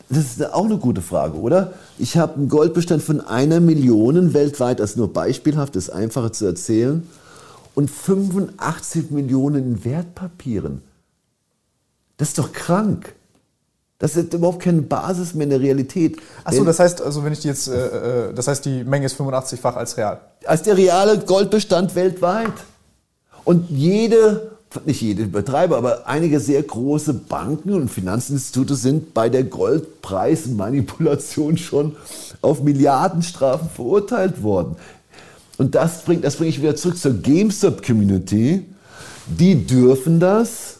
Das ist auch eine gute Frage, oder? Ich habe einen Goldbestand von einer Million weltweit, das ist nur beispielhaft, das ist einfacher zu erzählen, und 85 Millionen in Wertpapieren. Das ist doch krank. Das ist überhaupt keine Basis mehr in der Realität. Achso, das heißt, also wenn ich die jetzt, äh, äh das heißt, die Menge ist 85-fach als real. Als der reale Goldbestand weltweit. Und jede, nicht jede Betreiber, aber einige sehr große Banken und Finanzinstitute sind bei der Goldpreismanipulation schon auf Milliardenstrafen verurteilt worden. Und das bringt, das bringe ich wieder zurück zur GameStop-Community. Die dürfen das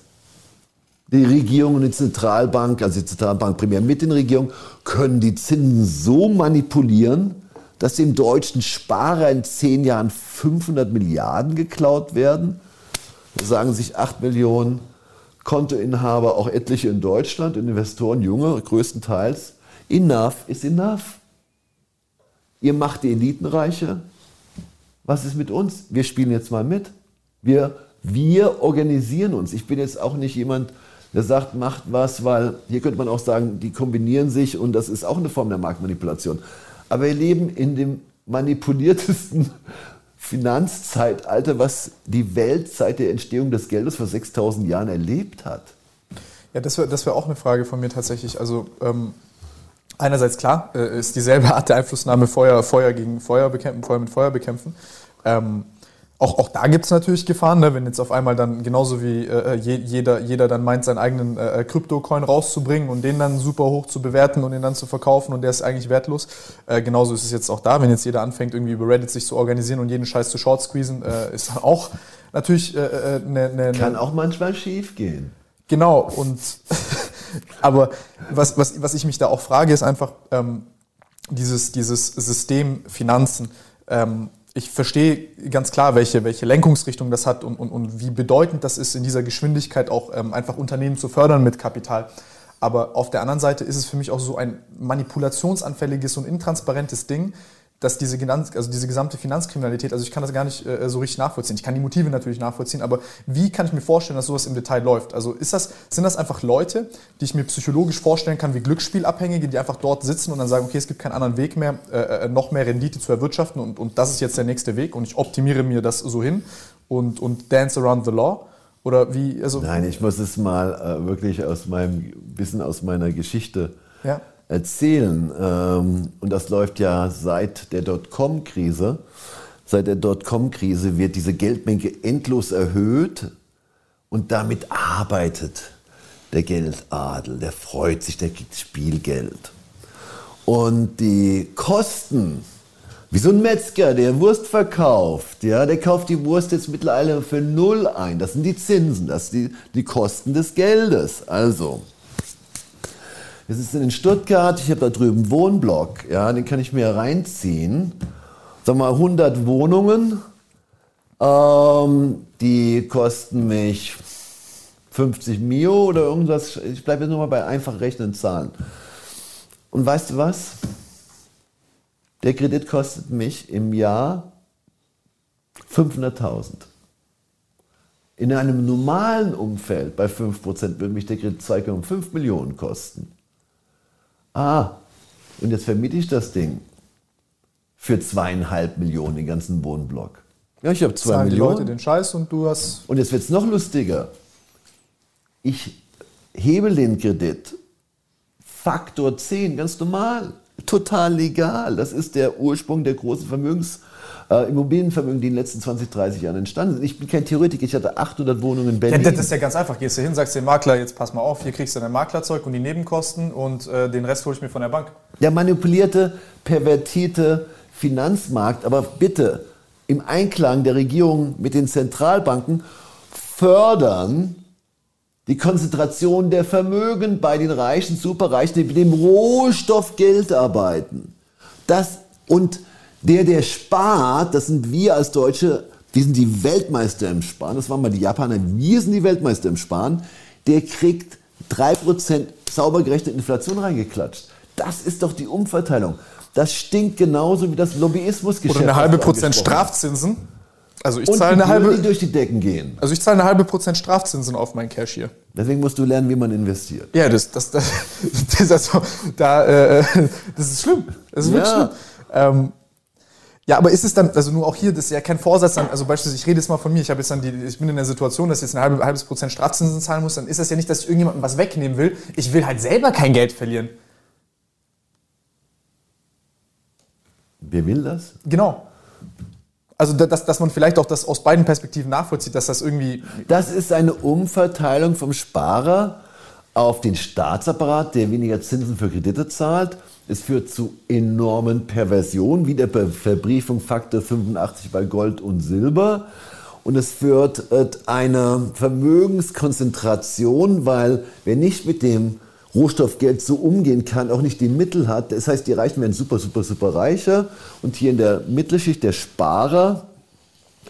die Regierung und die Zentralbank, also die Zentralbank primär mit den Regierungen, können die Zinsen so manipulieren, dass dem deutschen Sparer in zehn Jahren 500 Milliarden geklaut werden. Da sagen sich 8 Millionen Kontoinhaber, auch etliche in Deutschland, Investoren, junge größtenteils. Enough is enough. Ihr macht die Eliten reicher. Was ist mit uns? Wir spielen jetzt mal mit. Wir, wir organisieren uns. Ich bin jetzt auch nicht jemand, der sagt, macht was, weil hier könnte man auch sagen, die kombinieren sich und das ist auch eine Form der Marktmanipulation. Aber wir leben in dem manipuliertesten [LAUGHS] Finanzzeitalter, was die Welt seit der Entstehung des Geldes vor 6000 Jahren erlebt hat. Ja, das wäre das wär auch eine Frage von mir tatsächlich. Also ähm, einerseits klar, äh, ist dieselbe Art der Einflussnahme Feuer, Feuer gegen Feuer bekämpfen, Feuer mit Feuer bekämpfen. Ähm, auch, auch da gibt es natürlich Gefahren, ne? wenn jetzt auf einmal dann genauso wie äh, jeder, jeder dann meint, seinen eigenen äh, Krypto-Coin rauszubringen und den dann super hoch zu bewerten und den dann zu verkaufen und der ist eigentlich wertlos. Äh, genauso ist es jetzt auch da, wenn jetzt jeder anfängt, irgendwie über Reddit sich zu organisieren und jeden Scheiß zu short squeezen, äh, ist auch natürlich äh, äh ne, ne, Kann auch manchmal schief gehen. Genau, und [LAUGHS] aber was, was, was ich mich da auch frage, ist einfach ähm, dieses, dieses System Finanzen. Ähm, ich verstehe ganz klar, welche, welche Lenkungsrichtung das hat und, und, und wie bedeutend das ist, in dieser Geschwindigkeit auch ähm, einfach Unternehmen zu fördern mit Kapital. Aber auf der anderen Seite ist es für mich auch so ein manipulationsanfälliges und intransparentes Ding, dass diese, also diese gesamte Finanzkriminalität, also ich kann das gar nicht äh, so richtig nachvollziehen. Ich kann die Motive natürlich nachvollziehen, aber wie kann ich mir vorstellen, dass sowas im Detail läuft? Also ist das, sind das einfach Leute, die ich mir psychologisch vorstellen kann wie Glücksspielabhängige, die einfach dort sitzen und dann sagen, okay, es gibt keinen anderen Weg mehr, äh, äh, noch mehr Rendite zu erwirtschaften und, und das ist jetzt der nächste Weg und ich optimiere mir das so hin und, und dance around the law? Oder wie? Also Nein, ich muss es mal äh, wirklich aus meinem Wissen, aus meiner Geschichte ja erzählen. Ähm, und das läuft ja seit der Dotcom-Krise. Seit der Dotcom-Krise wird diese Geldmenge endlos erhöht und damit arbeitet der Geldadel, der freut sich, der kriegt Spielgeld. Und die Kosten, wie so ein Metzger, der Wurst verkauft, ja, der kauft die Wurst jetzt mittlerweile für null ein. Das sind die Zinsen, das sind die, die Kosten des Geldes. Also, wir sitzen in Stuttgart, ich habe da drüben einen Wohnblock, ja, den kann ich mir reinziehen. Sag mal 100 Wohnungen, ähm, die kosten mich 50 Mio oder irgendwas. Ich bleibe jetzt nur mal bei einfach rechnen Zahlen. Und weißt du was? Der Kredit kostet mich im Jahr 500.000. In einem normalen Umfeld bei 5% würde mich der Kredit 2,5 Millionen kosten. Ah, und jetzt vermiete ich das Ding für zweieinhalb Millionen, den ganzen Wohnblock. Ja, ich habe zwei Zahlen Millionen. die Leute den Scheiß und du hast. Und jetzt wird es noch lustiger. Ich hebel den Kredit Faktor 10, ganz normal, total legal. Das ist der Ursprung der großen Vermögens- äh, Immobilienvermögen, die in den letzten 20, 30 Jahren entstanden sind. Ich bin kein Theoretiker, ich hatte 800 Wohnungen in Berlin. Ja, das ist ja ganz einfach. Gehst du hin, sagst dem Makler, jetzt pass mal auf, hier kriegst du dein Maklerzeug und die Nebenkosten und äh, den Rest hole ich mir von der Bank. Der manipulierte, pervertierte Finanzmarkt, aber bitte im Einklang der Regierung mit den Zentralbanken fördern die Konzentration der Vermögen bei den reichen Superreichen, die mit dem Rohstoff Geld arbeiten. Das und der, der spart, das sind wir als Deutsche, wir sind die Weltmeister im Sparen. Das waren mal die Japaner, wir sind die Weltmeister im Sparen. Der kriegt 3% sauber gerechte Inflation reingeklatscht. Das ist doch die Umverteilung. Das stinkt genauso wie das Lobbyismusgeschäft. Oder eine halbe Prozent Strafzinsen. Also ich zahle eine halbe die durch die Decken gehen. Also ich zahle eine halbe Prozent Strafzinsen auf mein Cash hier. Deswegen musst du lernen, wie man investiert. Ja, das, das, das, [LAUGHS] das, ist, also, da, äh, das ist schlimm. Das ist wirklich schlimm. Ähm, ja, aber ist es dann, also nur auch hier, das ist ja kein Vorsatz, dann, also beispielsweise, ich rede jetzt mal von mir, ich habe jetzt dann die, ich bin in der Situation, dass ich jetzt ein halbes, halbes Prozent Strafzinsen zahlen muss, dann ist das ja nicht, dass ich irgendjemandem was wegnehmen will. Ich will halt selber kein Geld verlieren. Wer will das? Genau. Also, dass, dass man vielleicht auch das aus beiden Perspektiven nachvollzieht, dass das irgendwie. Das ist eine Umverteilung vom Sparer auf den Staatsapparat, der weniger Zinsen für Kredite zahlt es führt zu enormen Perversionen, wie der Verbriefung Faktor 85 bei Gold und Silber. Und es führt äh, eine Vermögenskonzentration, weil wer nicht mit dem Rohstoffgeld so umgehen kann, auch nicht die Mittel hat. Das heißt, die Reichen werden super, super, super reicher. Und hier in der Mittelschicht der Sparer,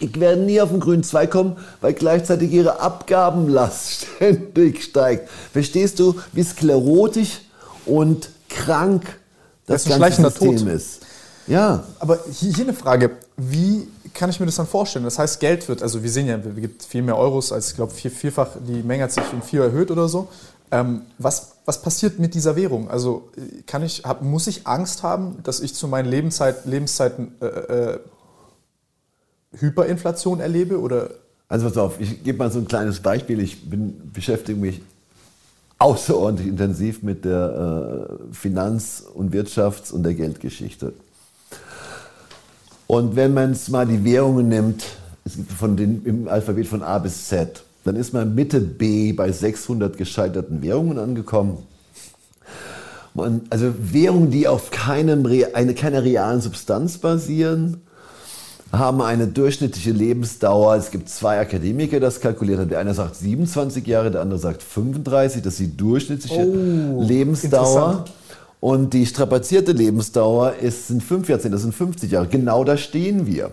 die werden nie auf den grünen Zweig kommen, weil gleichzeitig ihre Abgabenlast [LAUGHS] ständig steigt. Verstehst du, wie sklerotisch und krank das, das ist ein schleichender Tod. Ist. Ja. Aber hier, hier eine Frage. Wie kann ich mir das dann vorstellen? Das heißt, Geld wird, also wir sehen ja, es gibt viel mehr Euros als, ich glaube, vier, vierfach, die Menge hat sich um vier erhöht oder so. Ähm, was, was passiert mit dieser Währung? Also kann ich, hab, muss ich Angst haben, dass ich zu meinen Lebenszeit, Lebenszeiten äh, äh, Hyperinflation erlebe? Oder? Also pass auf, ich gebe mal so ein kleines Beispiel. Ich bin, beschäftige mich außerordentlich intensiv mit der äh, Finanz- und Wirtschafts- und der Geldgeschichte. Und wenn man es mal die Währungen nimmt, es gibt von den, im Alphabet von A bis Z, dann ist man Mitte B bei 600 gescheiterten Währungen angekommen. Man, also Währungen, die auf keinem, eine, keiner realen Substanz basieren, haben eine durchschnittliche Lebensdauer. Es gibt zwei Akademiker, die das kalkuliert haben. Der eine sagt 27 Jahre, der andere sagt 35. Das ist die durchschnittliche oh, Lebensdauer. Und die strapazierte Lebensdauer ist, sind 5 Jahrzehnte, das sind 50 Jahre. Genau da stehen wir.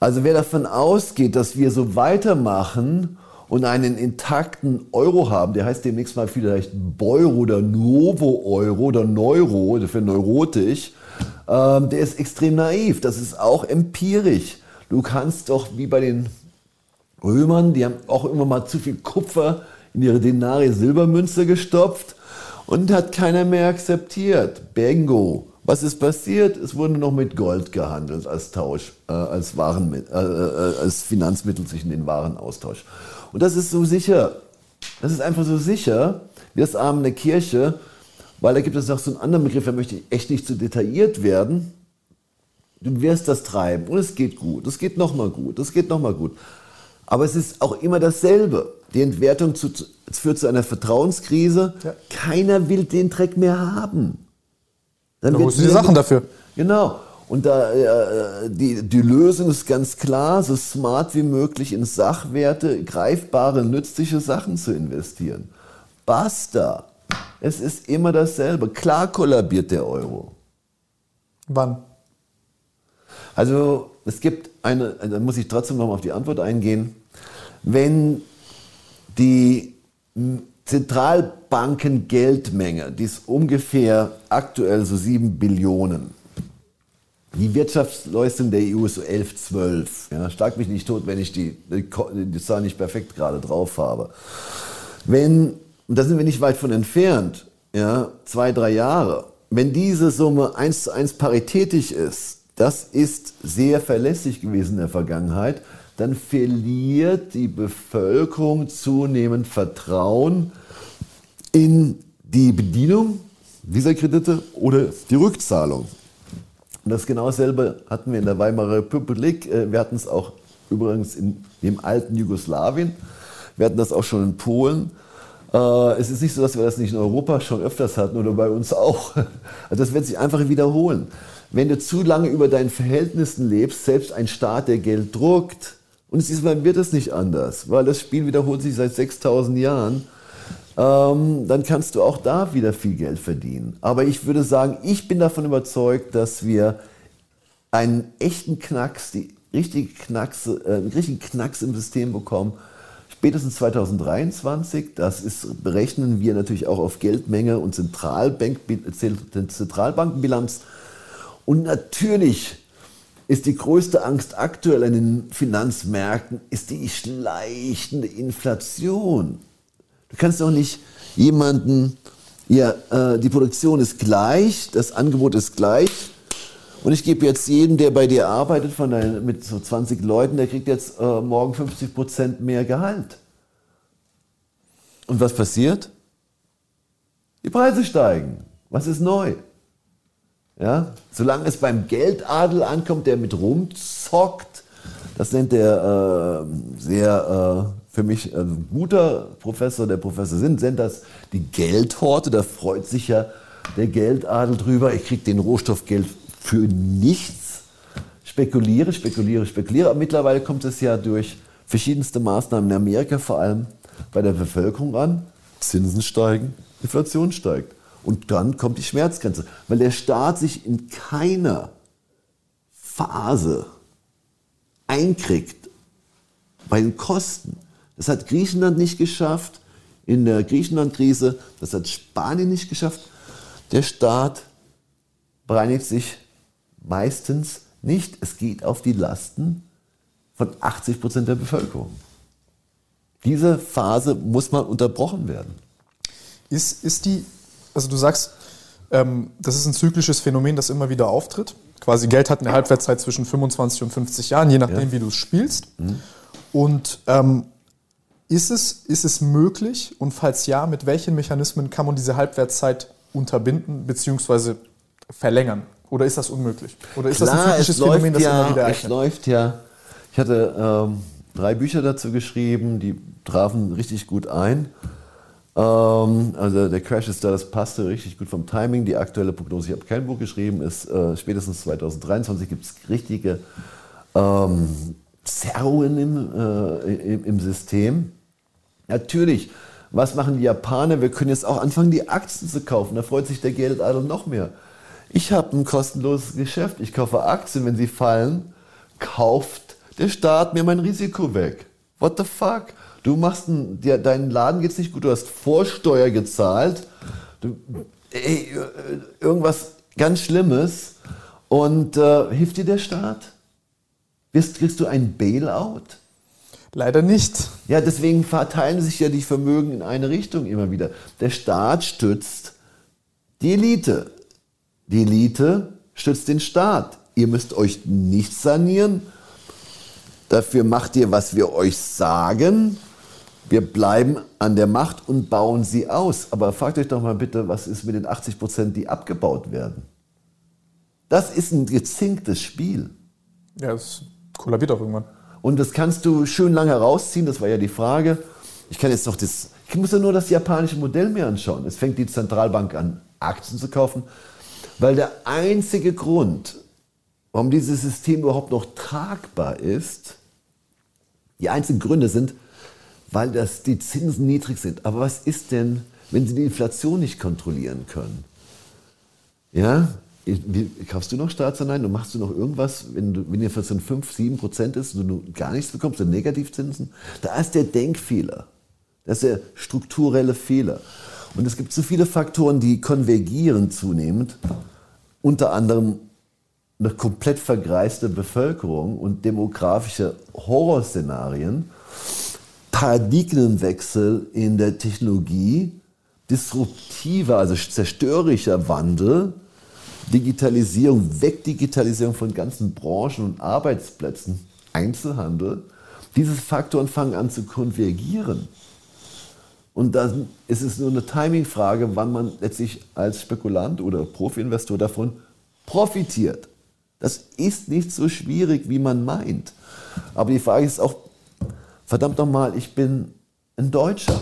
Also wer davon ausgeht, dass wir so weitermachen und einen intakten Euro haben, der heißt demnächst mal vielleicht Beuro oder Novo-Euro oder Neuro, für neurotisch, ähm, der ist extrem naiv. Das ist auch empirisch. Du kannst doch wie bei den Römern, die haben auch immer mal zu viel Kupfer in ihre Denare Silbermünze gestopft und hat keiner mehr akzeptiert. Bingo. Was ist passiert? Es wurde noch mit Gold gehandelt als Tausch, äh, als, Waren, äh, äh, als Finanzmittel zwischen den Warenaustausch. Und das ist so sicher. Das ist einfach so sicher wie das Arm der Kirche, weil da gibt es noch so einen anderen Begriff, da möchte ich echt nicht zu detailliert werden. Du wirst das treiben und es geht gut, es geht nochmal gut, es geht nochmal gut. Aber es ist auch immer dasselbe. Die Entwertung zu, führt zu einer Vertrauenskrise. Ja. Keiner will den Dreck mehr haben. Dann da holst du die Sachen dafür. Genau. Und da, äh, die, die Lösung ist ganz klar, so smart wie möglich in Sachwerte, greifbare, nützliche Sachen zu investieren. Basta. Es ist immer dasselbe. Klar kollabiert der Euro. Wann? Also es gibt eine, da muss ich trotzdem noch mal auf die Antwort eingehen. Wenn die Zentralbankengeldmenge, die ist ungefähr aktuell so 7 Billionen. Die Wirtschaftsleistung der EU ist so 11, 12. Ja, schlag mich nicht tot, wenn ich die, die Zahl nicht perfekt gerade drauf habe. Wenn, und da sind wir nicht weit von entfernt, ja, zwei, drei Jahre, wenn diese Summe 1 zu 1 paritätisch ist, das ist sehr verlässlich gewesen in der Vergangenheit, dann verliert die Bevölkerung zunehmend Vertrauen in die Bedienung dieser Kredite oder die Rückzahlung. Und das genau dasselbe hatten wir in der Weimarer Republik. Äh, wir hatten es auch übrigens in dem alten Jugoslawien. Wir hatten das auch schon in Polen. Äh, es ist nicht so, dass wir das nicht in Europa schon öfters hatten oder bei uns auch. [LAUGHS] Also das wird sich einfach wiederholen. Wenn du zu lange über deinen Verhältnissen lebst, selbst ein Staat, der Geld druckt, und diesmal wird es nicht anders, weil das Spiel wiederholt sich seit 6000 Jahren. Ähm, dann kannst du auch da wieder viel Geld verdienen. Aber ich würde sagen, ich bin davon überzeugt, dass wir einen echten Knacks, die richtige Knacks, äh, einen richtigen Knacks im System bekommen, spätestens 2023. Das ist, berechnen wir natürlich auch auf Geldmenge und Zentralbank, Zentralbankenbilanz. Und natürlich ist die größte Angst aktuell an den Finanzmärkten, ist die schleichende Inflation. Du kannst doch nicht jemanden, ja, äh, die Produktion ist gleich, das Angebot ist gleich. Und ich gebe jetzt jedem, der bei dir arbeitet, von deinen, mit so 20 Leuten, der kriegt jetzt äh, morgen 50 Prozent mehr Gehalt. Und was passiert? Die Preise steigen. Was ist neu? Ja? Solange es beim Geldadel ankommt, der mit rumzockt, das nennt der äh, sehr äh, für mich äh, guter Professor, der Professor Sinn, nennt das die Geldhorte. Da freut sich ja der Geldadel drüber. Ich kriege den Rohstoffgeld für nichts. Spekuliere, spekuliere, spekuliere. Aber mittlerweile kommt es ja durch verschiedenste Maßnahmen in Amerika vor allem bei der Bevölkerung an. Zinsen steigen, Inflation steigt. Und dann kommt die Schmerzgrenze, weil der Staat sich in keiner Phase einkriegt bei den Kosten. Das hat Griechenland nicht geschafft in der Griechenland-Krise, das hat Spanien nicht geschafft. Der Staat bereinigt sich meistens nicht. Es geht auf die Lasten von 80 Prozent der Bevölkerung. Diese Phase muss mal unterbrochen werden. Ist, ist die also du sagst, ähm, das ist ein zyklisches Phänomen, das immer wieder auftritt. Quasi Geld hat eine Halbwertszeit zwischen 25 und 50 Jahren, je nachdem, ja. wie du es spielst. Mhm. Und ähm, ist, es, ist es möglich und falls ja, mit welchen Mechanismen kann man diese Halbwertszeit unterbinden bzw. verlängern? Oder ist das unmöglich? Oder ist Klar, das ein zyklisches Phänomen, das ja, immer wieder erscheint? Es läuft ja. Ich hatte ähm, drei Bücher dazu geschrieben, die trafen richtig gut ein. Ähm, also der Crash ist da, das passte richtig gut vom Timing. Die aktuelle Prognose, ich habe kein Buch geschrieben, ist äh, spätestens 2023 gibt es richtige ähm, Zerrungen im, äh, im, im System. Natürlich, was machen die Japaner? Wir können jetzt auch anfangen, die Aktien zu kaufen. Da freut sich der Geldadel noch mehr. Ich habe ein kostenloses Geschäft. Ich kaufe Aktien, wenn sie fallen, kauft der Staat mir mein Risiko weg. What the fuck? Du machst ein, dir, deinen Laden geht's nicht gut, du hast Vorsteuer gezahlt, du, ey, irgendwas ganz Schlimmes und äh, hilft dir der Staat? Wirst, kriegst du ein Bailout? Leider nicht. Ja, deswegen verteilen sich ja die Vermögen in eine Richtung immer wieder. Der Staat stützt die Elite. Die Elite stützt den Staat. Ihr müsst euch nicht sanieren. Dafür macht ihr, was wir euch sagen. Wir bleiben an der Macht und bauen sie aus. Aber fragt euch doch mal bitte, was ist mit den 80 Prozent, die abgebaut werden? Das ist ein gezinktes Spiel. Ja, es kollabiert auch irgendwann. Und das kannst du schön lange herausziehen, das war ja die Frage. Ich kann jetzt noch das, ich muss ja nur das japanische Modell mir anschauen. Es fängt die Zentralbank an, Aktien zu kaufen, weil der einzige Grund, warum dieses System überhaupt noch tragbar ist, die einzigen Gründe sind, weil das, die Zinsen niedrig sind. Aber was ist denn, wenn sie die Inflation nicht kontrollieren können? Ja, wie, kaufst du noch Staatsanleihen und machst du noch irgendwas, wenn, du, wenn die Inflation 5, 7 Prozent ist und du gar nichts bekommst, dann Negativzinsen? Da ist der Denkfehler. Das ist der strukturelle Fehler. Und es gibt so viele Faktoren, die konvergieren zunehmend. Unter anderem eine komplett vergreiste Bevölkerung und demografische Horrorszenarien, Paradigmenwechsel in der Technologie, disruptiver, also zerstörerischer Wandel, Digitalisierung, Wegdigitalisierung von ganzen Branchen und Arbeitsplätzen, Einzelhandel, diese Faktoren fangen an zu konvergieren. Und dann ist es nur eine Timingfrage, wann man letztlich als Spekulant oder Profi-Investor davon profitiert. Das ist nicht so schwierig, wie man meint. Aber die Frage ist auch, verdammt nochmal, ich bin ein Deutscher.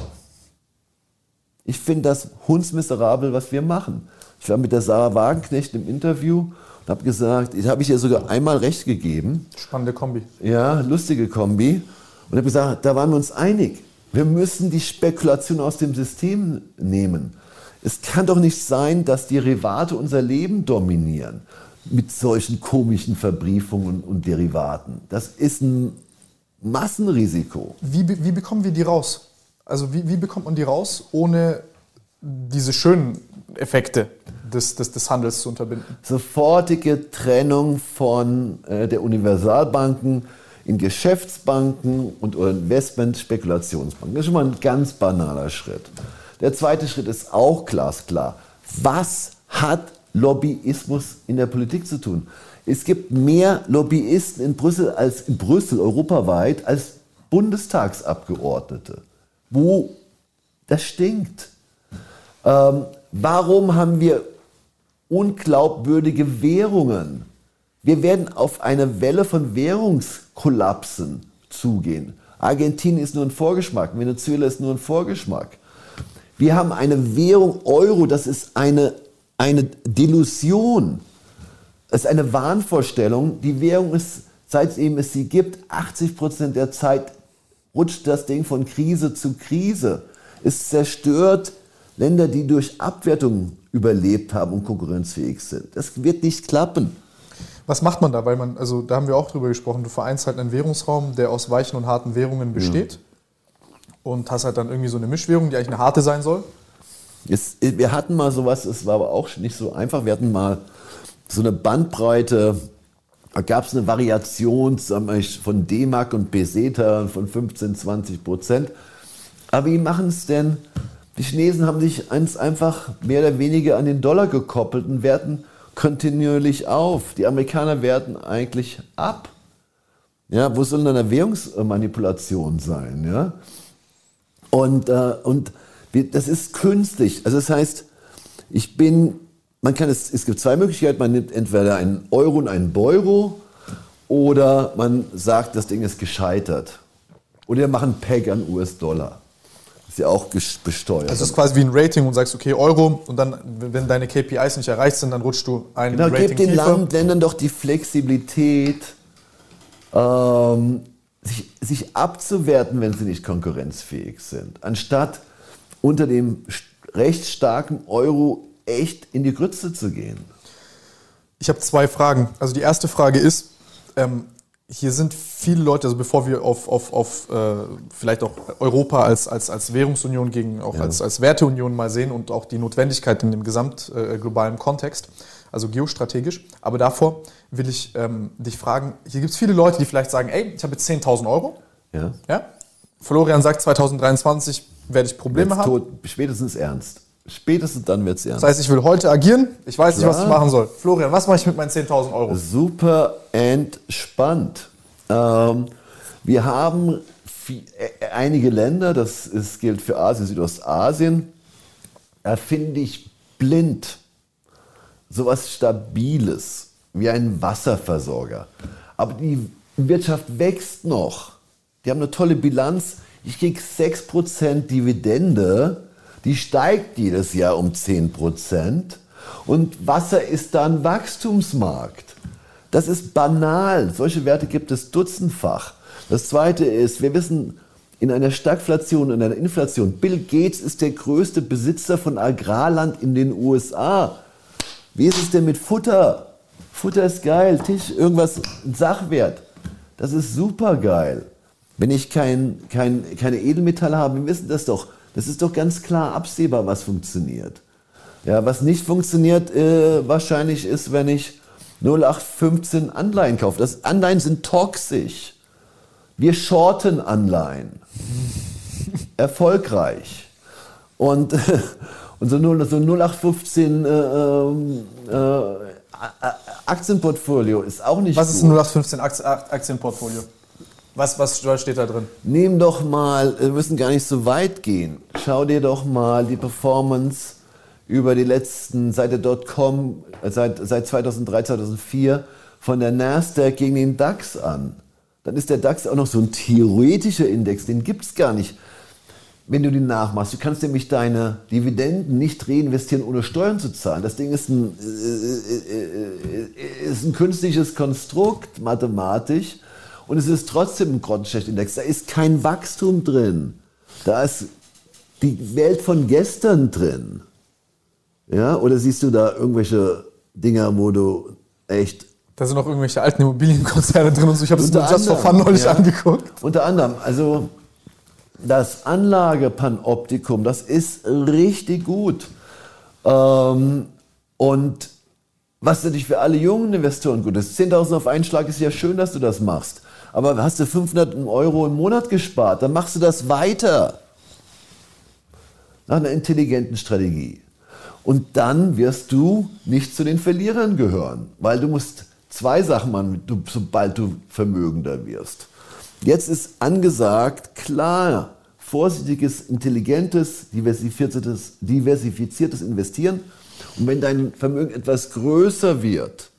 Ich finde das hundsmiserabel, was wir machen. Ich war mit der Sarah Wagenknecht im Interview und habe gesagt, ich habe ich ihr sogar einmal recht gegeben. Spannende Kombi. Ja, lustige Kombi. Und habe gesagt, da waren wir uns einig. Wir müssen die Spekulation aus dem System nehmen. Es kann doch nicht sein, dass Derivate unser Leben dominieren mit solchen komischen Verbriefungen und Derivaten. Das ist ein Massenrisiko. Wie, wie bekommen wir die raus? Also wie, wie bekommt man die raus, ohne diese schönen Effekte des, des, des Handels zu unterbinden. Sofortige Trennung von äh, der Universalbanken in Geschäftsbanken und Investment-Spekulationsbanken. Das ist schon mal ein ganz banaler Schritt. Der zweite Schritt ist auch glasklar. Was hat Lobbyismus in der Politik zu tun? Es gibt mehr Lobbyisten in Brüssel als in Brüssel europaweit als Bundestagsabgeordnete. Wo das stinkt. Ähm, warum haben wir unglaubwürdige Währungen? Wir werden auf eine Welle von Währungskollapsen zugehen. Argentinien ist nur ein Vorgeschmack, Venezuela ist nur ein Vorgeschmack. Wir haben eine Währung Euro, das ist eine, eine Delusion. Das ist eine Wahnvorstellung. Die Währung ist, seit eben es sie gibt, 80 Prozent der Zeit rutscht das Ding von Krise zu Krise. Es zerstört Länder, die durch Abwertung überlebt haben und konkurrenzfähig sind. Das wird nicht klappen. Was macht man da? Weil man, also da haben wir auch drüber gesprochen, du vereinst halt einen Währungsraum, der aus weichen und harten Währungen besteht. Ja. Und hast halt dann irgendwie so eine Mischwährung, die eigentlich eine harte sein soll. Jetzt, wir hatten mal sowas, es war aber auch nicht so einfach. Wir hatten mal so eine Bandbreite, da gab es eine Variation von D-Mark und Peseta von 15, 20 Prozent. Aber wie machen es denn die Chinesen haben sich einfach mehr oder weniger an den Dollar gekoppelt und werten kontinuierlich auf. Die Amerikaner werten eigentlich ab. Ja, wo soll denn eine Währungsmanipulation sein? Ja? Und, äh, und das ist künstlich. Also das heißt, ich bin, man kann es, es gibt zwei Möglichkeiten. Man nimmt entweder einen Euro und einen Beuro oder man sagt, das Ding ist gescheitert. Oder wir machen Peg an US-Dollar. Ist ja auch besteuert. Also es ist quasi wie ein Rating und sagst, okay, Euro und dann, wenn deine KPIs nicht erreicht sind, dann rutschst du ein genau, Rating gib den Land, Ländern doch die Flexibilität, ähm, sich, sich abzuwerten, wenn sie nicht konkurrenzfähig sind, anstatt unter dem recht starken Euro echt in die Grütze zu gehen. Ich habe zwei Fragen. Also die erste Frage ist, ähm, hier sind viele Leute, also bevor wir auf, auf, auf äh, vielleicht auch Europa als, als, als Währungsunion gegen auch ja. als, als Werteunion mal sehen und auch die Notwendigkeit in dem gesamt äh, globalen Kontext, also geostrategisch. Aber davor will ich ähm, dich fragen, hier gibt es viele Leute, die vielleicht sagen, ey, ich habe jetzt 10.000 Euro. Ja. ja. Florian sagt, 2023 werde ich Probleme jetzt haben. Tot, spätestens ernst. Spätestens dann wird es ernst. Das heißt, ich will heute agieren. Ich weiß nicht, was ich machen soll. Florian, was mache ich mit meinen 10.000 Euro? Super entspannt. Ähm, wir haben viel, äh, einige Länder, das ist, gilt für Asien, Südostasien, da finde ich blind sowas Stabiles wie ein Wasserversorger. Aber die Wirtschaft wächst noch. Die haben eine tolle Bilanz. Ich kriege 6% Dividende die steigt jedes Jahr um 10 Prozent. Und Wasser ist da ein Wachstumsmarkt. Das ist banal. Solche Werte gibt es dutzendfach. Das Zweite ist, wir wissen, in einer Stagflation, in einer Inflation, Bill Gates ist der größte Besitzer von Agrarland in den USA. Wie ist es denn mit Futter? Futter ist geil, Tisch, irgendwas, Sachwert. Das ist super geil. Wenn ich kein, kein, keine Edelmetalle habe, wir wissen das doch, das ist doch ganz klar absehbar, was funktioniert. Ja, was nicht funktioniert, äh, wahrscheinlich ist, wenn ich 0815 Anleihen kaufe. Das Anleihen sind toxisch. Wir shorten Anleihen. [LAUGHS] Erfolgreich. Und, [LAUGHS] und so, so 0815 äh, ähm, äh, Aktienportfolio ist auch nicht Was gut. ist ein 0815 Aktienportfolio? Was, was steht da drin? Nimm doch mal, wir müssen gar nicht so weit gehen. Schau dir doch mal die Performance über die letzten, seit der Dotcom, seit, seit 2003, 2004 von der Nasdaq gegen den DAX an. Dann ist der DAX auch noch so ein theoretischer Index, den gibt es gar nicht, wenn du den nachmachst. Du kannst nämlich deine Dividenden nicht reinvestieren, ohne Steuern zu zahlen. Das Ding ist ein, äh, äh, äh, ist ein künstliches Konstrukt, mathematisch und es ist trotzdem ein Grottenschlecht-Index. Da ist kein Wachstum drin. Da ist die Welt von gestern drin. Ja, oder siehst du da irgendwelche Dinger, wo du echt. Da sind auch irgendwelche alten Immobilienkonzerne drin und so. Ich habe es mir Just for Fun neulich ja, angeguckt. Unter anderem, also das Anlagepanoptikum, das ist richtig gut. Ähm, und was natürlich für alle jungen Investoren gut ist. 10.000 auf einen Schlag ist ja schön, dass du das machst aber hast du 500 Euro im Monat gespart, dann machst du das weiter. Nach einer intelligenten Strategie. Und dann wirst du nicht zu den Verlierern gehören, weil du musst zwei Sachen machen, sobald du vermögender wirst. Jetzt ist angesagt, klar, vorsichtiges, intelligentes, diversifiziertes, diversifiziertes Investieren. Und wenn dein Vermögen etwas größer wird,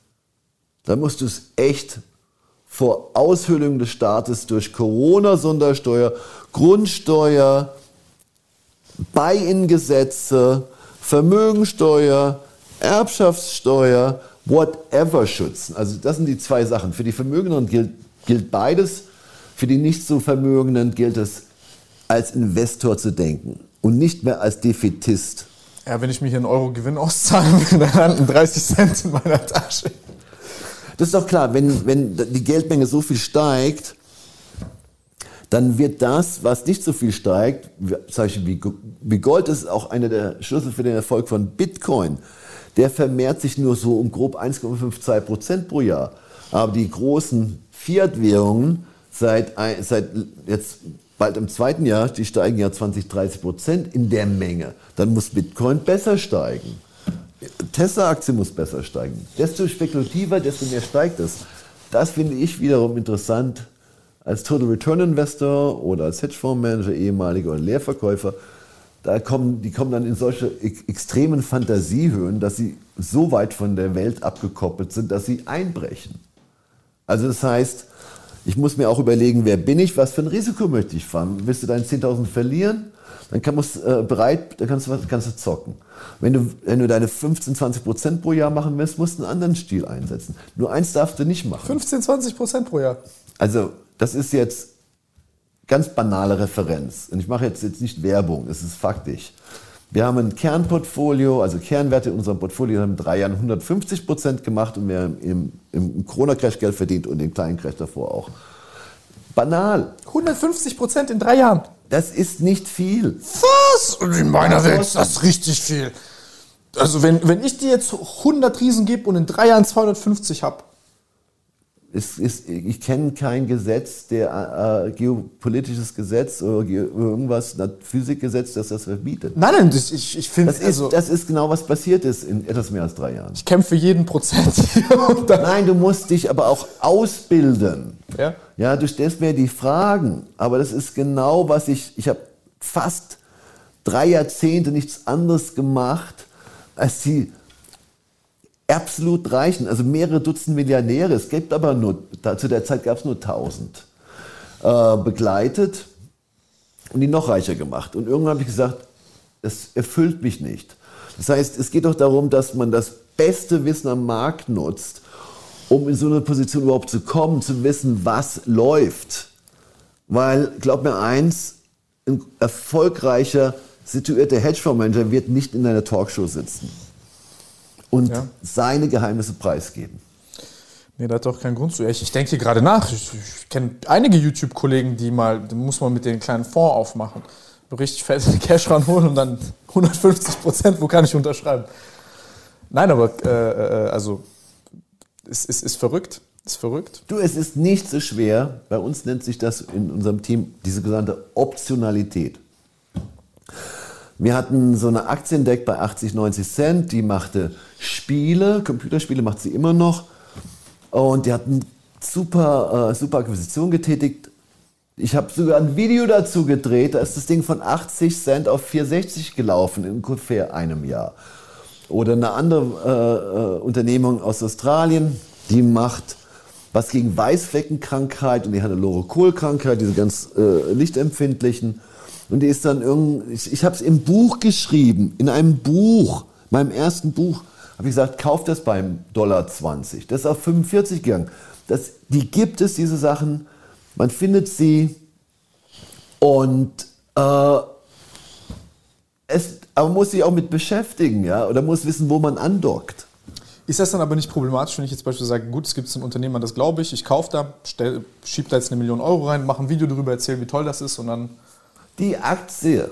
dann musst du es echt vor Aushöhlung des Staates durch Corona-Sondersteuer, Grundsteuer, Buy-in-Gesetze, Vermögensteuer, Erbschaftssteuer, whatever schützen. Also das sind die zwei Sachen. Für die Vermögenden gilt, gilt beides. Für die nicht so Vermögenden gilt es, als Investor zu denken und nicht mehr als Defetist. Ja, wenn ich mich in Euro Gewinn auszahlen will, dann landen 30 Cent in meiner Tasche. Das ist doch klar, wenn, wenn die Geldmenge so viel steigt, dann wird das, was nicht so viel steigt, zum wie Gold ist auch einer der Schlüssel für den Erfolg von Bitcoin, der vermehrt sich nur so um grob 1,52 Prozent pro Jahr. Aber die großen Fiat-Währungen seit, seit jetzt bald im zweiten Jahr, die steigen ja 20, 30 Prozent in der Menge. Dann muss Bitcoin besser steigen. Tesla-Aktie muss besser steigen. Desto spekulativer, desto mehr steigt es. Das finde ich wiederum interessant als Total Return Investor oder als Hedgefondsmanager, ehemaliger oder Leerverkäufer. Da kommen, die kommen dann in solche extremen Fantasiehöhen, dass sie so weit von der Welt abgekoppelt sind, dass sie einbrechen. Also das heißt, ich muss mir auch überlegen, wer bin ich, was für ein Risiko möchte ich fahren. Willst du deine 10.000 verlieren? Dann kann, musst, äh, bereit, dann kannst du, kannst du zocken. Wenn du, wenn du deine 15, 20 Prozent pro Jahr machen willst, musst du einen anderen Stil einsetzen. Nur eins darfst du nicht machen. 15, 20 Prozent pro Jahr? also das ist jetzt ganz banale Referenz. Und ich mache jetzt, jetzt nicht Werbung, es ist faktisch. Wir haben ein Kernportfolio, also Kernwerte in unserem Portfolio haben in drei Jahren 150 Prozent gemacht und wir haben im, im Corona-Crash Geld verdient und den kleinen Crash davor auch. Banal. 150 Prozent in drei Jahren. Das ist nicht viel. Was? In meiner Welt ist das richtig viel. Also wenn, wenn ich dir jetzt 100 Riesen gebe und in drei Jahren 250 habe, es ist, ich kenne kein Gesetz, der äh, geopolitisches Gesetz oder ge irgendwas, Physikgesetz, das das verbietet. Nein, nein, ich, ich finde das, ist, also, das ist genau was passiert ist in etwas mehr als drei Jahren. Ich kämpfe jeden Prozent. [LAUGHS] nein, du musst dich aber auch ausbilden. Ja? Ja, du stellst mir die Fragen, aber das ist genau was ich, ich habe fast drei Jahrzehnte nichts anderes gemacht, als die absolut reichen, also mehrere Dutzend Millionäre, es gibt aber nur, da, zu der Zeit gab es nur 1000, äh, begleitet und die noch reicher gemacht. Und irgendwann habe ich gesagt, es erfüllt mich nicht. Das heißt, es geht doch darum, dass man das beste Wissen am Markt nutzt, um in so eine Position überhaupt zu kommen, zu wissen, was läuft. Weil, glaub mir eins, ein erfolgreicher, situierter Hedgefondsmanager wird nicht in einer Talkshow sitzen und ja. seine Geheimnisse preisgeben. Nee, da hat doch keinen Grund zu. Ich, ich denke hier gerade nach. Ich, ich kenne einige YouTube-Kollegen, die mal, da muss man mit den kleinen Fonds aufmachen. Richtig fett Cash ranholen und dann 150 Prozent, wo kann ich unterschreiben? Nein, aber äh, äh, also es ist, ist verrückt. Ist verrückt. Du, es ist nicht so schwer. Bei uns nennt sich das in unserem Team diese gesamte Optionalität. Wir hatten so eine Aktie entdeckt bei 80, 90 Cent, die machte Spiele, Computerspiele macht sie immer noch. Und die hatten super, äh, super Akquisition getätigt. Ich habe sogar ein Video dazu gedreht, da ist das Ding von 80 Cent auf 460 gelaufen in ungefähr einem Jahr. Oder eine andere äh, äh, Unternehmung aus Australien, die macht was gegen Weißfleckenkrankheit und die Hannelore-Kohl-Krankheit, diese ganz äh, lichtempfindlichen. Und die ist dann irgendwie, ich, ich habe es im Buch geschrieben, in einem Buch, meinem ersten Buch, habe ich gesagt, kauft das beim Dollar 20. Das ist auf 45 gegangen. Das, die gibt es, diese Sachen. Man findet sie und äh, es, aber man muss sich auch mit beschäftigen, ja, oder muss wissen, wo man andockt. Ist das dann aber nicht problematisch, wenn ich jetzt beispielsweise sage, gut, es gibt ein Unternehmen, das glaube ich, ich kaufe da, schiebe da jetzt eine Million Euro rein, mache ein Video darüber, erzähle, wie toll das ist und dann die Aktie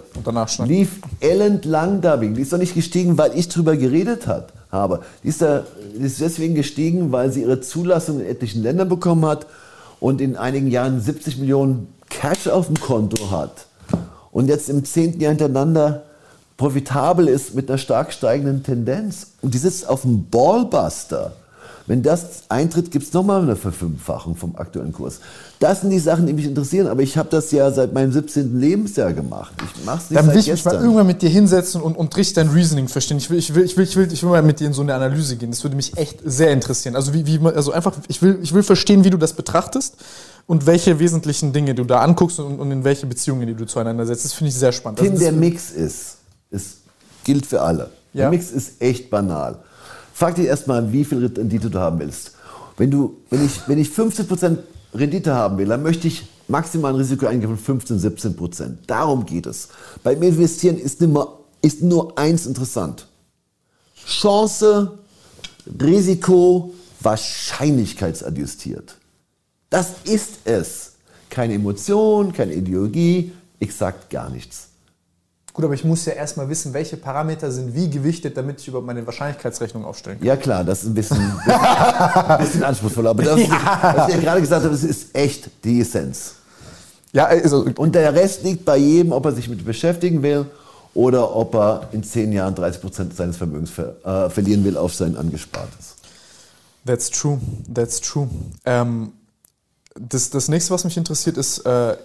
lief elendlang da wegen. Die ist doch nicht gestiegen, weil ich drüber geredet hat, habe. Die ist, da, die ist deswegen gestiegen, weil sie ihre Zulassung in etlichen Ländern bekommen hat und in einigen Jahren 70 Millionen Cash auf dem Konto hat. Und jetzt im zehnten Jahr hintereinander profitabel ist mit einer stark steigenden Tendenz. Und die sitzt auf dem Ballbuster. Wenn das eintritt, gibt es nochmal eine Verfünffachung vom aktuellen Kurs. Das sind die Sachen, die mich interessieren. Aber ich habe das ja seit meinem 17. Lebensjahr gemacht. Ich mache es nicht Dann will ich mich mal irgendwann mit dir hinsetzen und, und richtig dein Reasoning verstehen. Ich will, ich, will, ich, will, ich, will, ich will mal mit dir in so eine Analyse gehen. Das würde mich echt sehr interessieren. Also, wie, wie, also einfach, ich will, ich will verstehen, wie du das betrachtest und welche wesentlichen Dinge du da anguckst und, und in welche Beziehungen die du zueinander setzt. Das finde ich sehr spannend. Tim, also der Mix ist, es gilt für alle. Ja? Der Mix ist echt banal. Frag dich erstmal, wie viel Rendite du haben willst. Wenn, du, wenn, ich, wenn ich 15% Rendite haben will, dann möchte ich maximal ein Risiko eingehen von 15, 17% Darum geht es. Beim Investieren ist, immer, ist nur eins interessant. Chance, Risiko, wahrscheinlichkeitsadjustiert. Das ist es. Keine Emotion, keine Ideologie, exakt gar nichts. Gut, aber ich muss ja erstmal wissen, welche Parameter sind wie gewichtet, damit ich über meine Wahrscheinlichkeitsrechnung aufstellen kann. Ja klar, das ist ein bisschen, [LAUGHS] bisschen, bisschen anspruchsvoller. Aber das, [LAUGHS] ja. was ich ja gerade gesagt habe, das ist echt die Essenz. Ja, also, Und der Rest liegt bei jedem, ob er sich mit beschäftigen will oder ob er in zehn Jahren 30 Prozent seines Vermögens ver, äh, verlieren will auf sein Angespartes. That's true, that's true. Ähm, das, das nächste, was mich interessiert, ist, äh,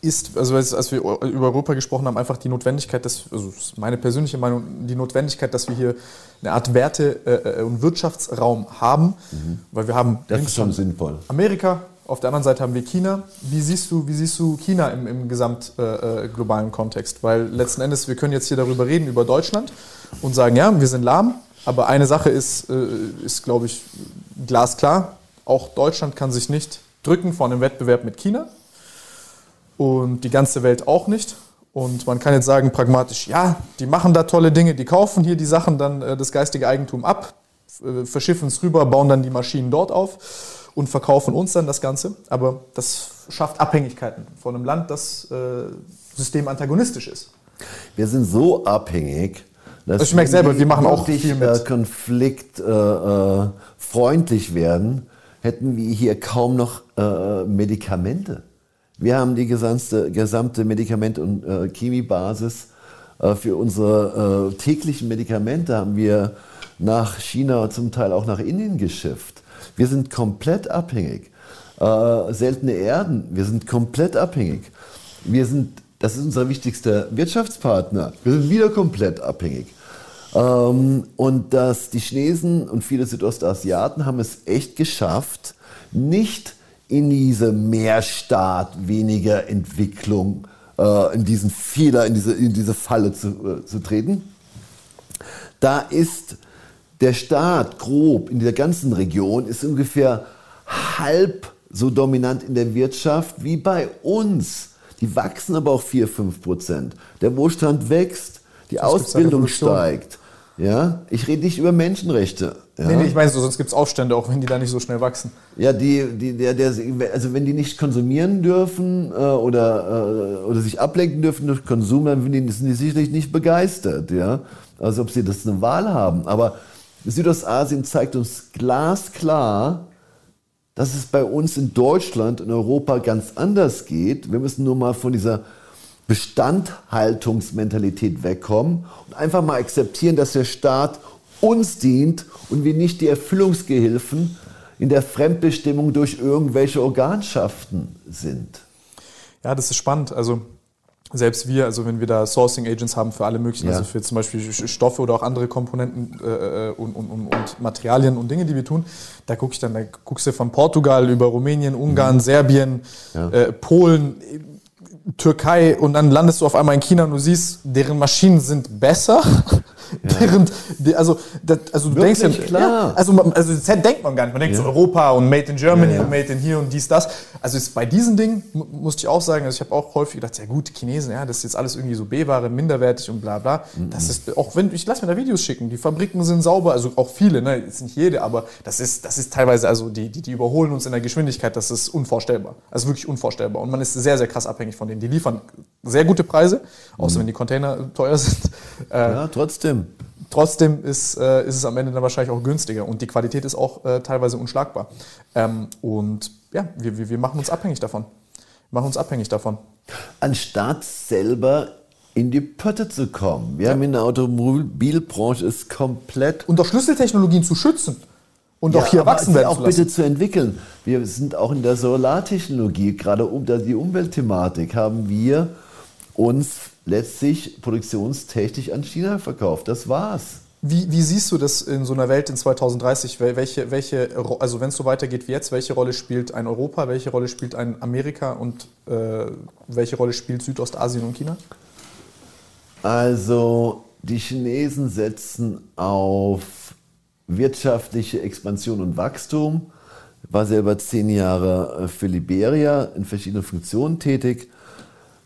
ist, also als wir über Europa gesprochen haben, einfach die Notwendigkeit, dass, also meine persönliche Meinung, die Notwendigkeit, dass wir hier eine Art Werte- äh, und Wirtschaftsraum haben, mhm. weil wir haben das ist schon sinnvoll. Amerika, auf der anderen Seite haben wir China. Wie siehst du, wie siehst du China im, im gesamt äh, äh globalen Kontext? Weil letzten Endes, wir können jetzt hier darüber reden, über Deutschland und sagen, ja, wir sind lahm, aber eine Sache ist, äh, ist glaube ich, glasklar. Auch Deutschland kann sich nicht drücken vor einem Wettbewerb mit China und die ganze Welt auch nicht. Und man kann jetzt sagen, pragmatisch, ja, die machen da tolle Dinge, die kaufen hier die Sachen, dann äh, das geistige Eigentum ab, äh, verschiffen es rüber, bauen dann die Maschinen dort auf und verkaufen uns dann das Ganze. Aber das schafft Abhängigkeiten von einem Land, das äh, systemantagonistisch ist. Wir sind so abhängig, dass ich merke selber, wir machen auch viel mit. Äh, konfliktfreundlich äh, werden, hätten wir hier kaum noch äh, Medikamente. Wir haben die gesamte, gesamte Medikament- und äh, Chemiebasis äh, für unsere äh, täglichen Medikamente haben wir nach China, zum Teil auch nach Indien geschifft. Wir sind komplett abhängig. Äh, seltene Erden, wir sind komplett abhängig. Wir sind, das ist unser wichtigster Wirtschaftspartner. Wir sind wieder komplett abhängig. Ähm, und dass die Chinesen und viele Südostasiaten haben es echt geschafft, nicht in diese Mehrstaat, weniger Entwicklung, äh, in diesen Fehler, in diese, in diese Falle zu, äh, zu treten. Da ist der Staat grob in dieser ganzen Region ist ungefähr halb so dominant in der Wirtschaft wie bei uns. Die wachsen aber auch 4, 5 Prozent. Der Wohlstand wächst, die das Ausbildung steigt. Ja, ich rede nicht über Menschenrechte. Ja? Nee, nee, ich meine, so, sonst gibt es Aufstände, auch wenn die da nicht so schnell wachsen. Ja, die, die, der, der, also wenn die nicht konsumieren dürfen äh, oder, äh, oder sich ablenken dürfen durch Konsum, dann sind die, sicherlich nicht begeistert. Ja? Also ob sie das eine Wahl haben. Aber Südostasien zeigt uns glasklar, dass es bei uns in Deutschland, in Europa ganz anders geht. Wir müssen nur mal von dieser Bestandhaltungsmentalität wegkommen und einfach mal akzeptieren, dass der Staat uns dient und wir nicht die Erfüllungsgehilfen in der Fremdbestimmung durch irgendwelche Organschaften sind. Ja, das ist spannend. Also selbst wir, also wenn wir da Sourcing Agents haben für alle möglichen, ja. also für zum Beispiel Stoffe oder auch andere Komponenten äh, äh, und, und, und, und, Materialien und Dinge, die wir tun, da gucke ich dann, da guckst du von Portugal über Rumänien, Ungarn, mhm. Serbien, ja. äh, Polen, Türkei und dann landest du auf einmal in China und du siehst, deren Maschinen sind besser. Ja. [LAUGHS] Während, also, das, also du Wirklich, denkst ja, klar. Ja, also, also das denkt man gar nicht. Man denkt ja. so Europa und Made in Germany und Made in hier und dies, das. Also ist bei diesen Dingen, musste ich auch sagen, also ich habe auch häufig gedacht, ja gut, Chinesen, ja, das ist jetzt alles irgendwie so B-Ware, minderwertig und bla bla. Mhm. Das ist, auch wenn, ich lass mir da Videos schicken, die Fabriken sind sauber, also auch viele, ne, jetzt nicht jede, aber das ist, das ist teilweise, also die, die, die überholen uns in der Geschwindigkeit, das ist unvorstellbar. Also wirklich unvorstellbar. Und man ist sehr, sehr krass abhängig von denen. Die liefern sehr gute Preise, außer mhm. wenn die Container teuer [LAUGHS] sind. Äh, ja, trotzdem. Trotzdem ist, äh, ist es am Ende dann wahrscheinlich auch günstiger und die Qualität ist auch äh, teilweise unschlagbar. Ähm, und ja, wir, wir, wir machen uns abhängig davon. Wir machen uns abhängig davon. Anstatt selber in die Pötte zu kommen. Wir ja. haben in der Automobilbranche es komplett. Und auch Schlüsseltechnologien zu schützen. Und ja, auch hier wachsen werden auch bitte zu entwickeln. Wir sind auch in der Solartechnologie, gerade um die Umweltthematik, haben wir uns letztlich produktionstechnisch an China verkauft. Das war's. Wie, wie, siehst du das in so einer Welt in 2030? Welche, welche, also wenn es so weitergeht wie jetzt, welche Rolle spielt ein Europa, welche Rolle spielt ein Amerika und äh, welche Rolle spielt Südostasien und China? Also die Chinesen setzen auf wirtschaftliche Expansion und Wachstum. War selber zehn Jahre für Liberia in verschiedenen Funktionen tätig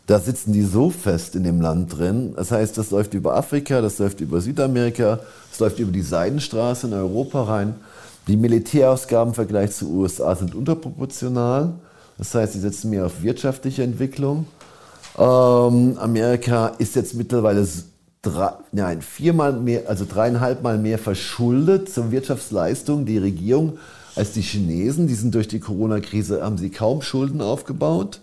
da sitzen die so fest in dem Land drin. Das heißt, das läuft über Afrika, das läuft über Südamerika, das läuft über die Seidenstraße in Europa rein. Die Militärausgaben im Vergleich zu USA sind unterproportional. Das heißt, sie setzen mehr auf wirtschaftliche Entwicklung. Ähm, Amerika ist jetzt mittlerweile drei, nein, viermal mehr, also dreieinhalb Mal mehr verschuldet zur Wirtschaftsleistung, die Regierung, als die Chinesen. Die sind durch die Corona-Krise, haben sie kaum Schulden aufgebaut.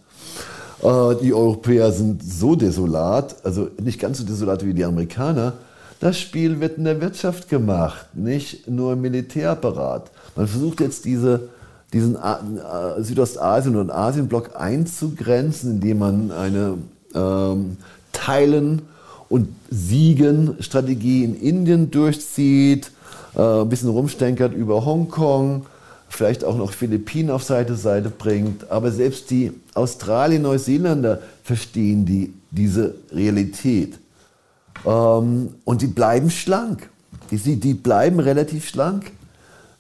Äh, die Europäer sind so desolat, also nicht ganz so desolat wie die Amerikaner. Das Spiel wird in der Wirtschaft gemacht, nicht nur im Militärapparat. Man versucht jetzt diese, diesen äh, Südostasien- und Asienblock einzugrenzen, indem man eine ähm, Teilen- und Siegen-Strategie in Indien durchzieht, äh, ein bisschen rumstenkert über Hongkong vielleicht auch noch Philippinen auf Seite Seite bringt. Aber selbst die Australien, Neuseeländer verstehen die, diese Realität. Ähm, und die bleiben schlank. Die, die bleiben relativ schlank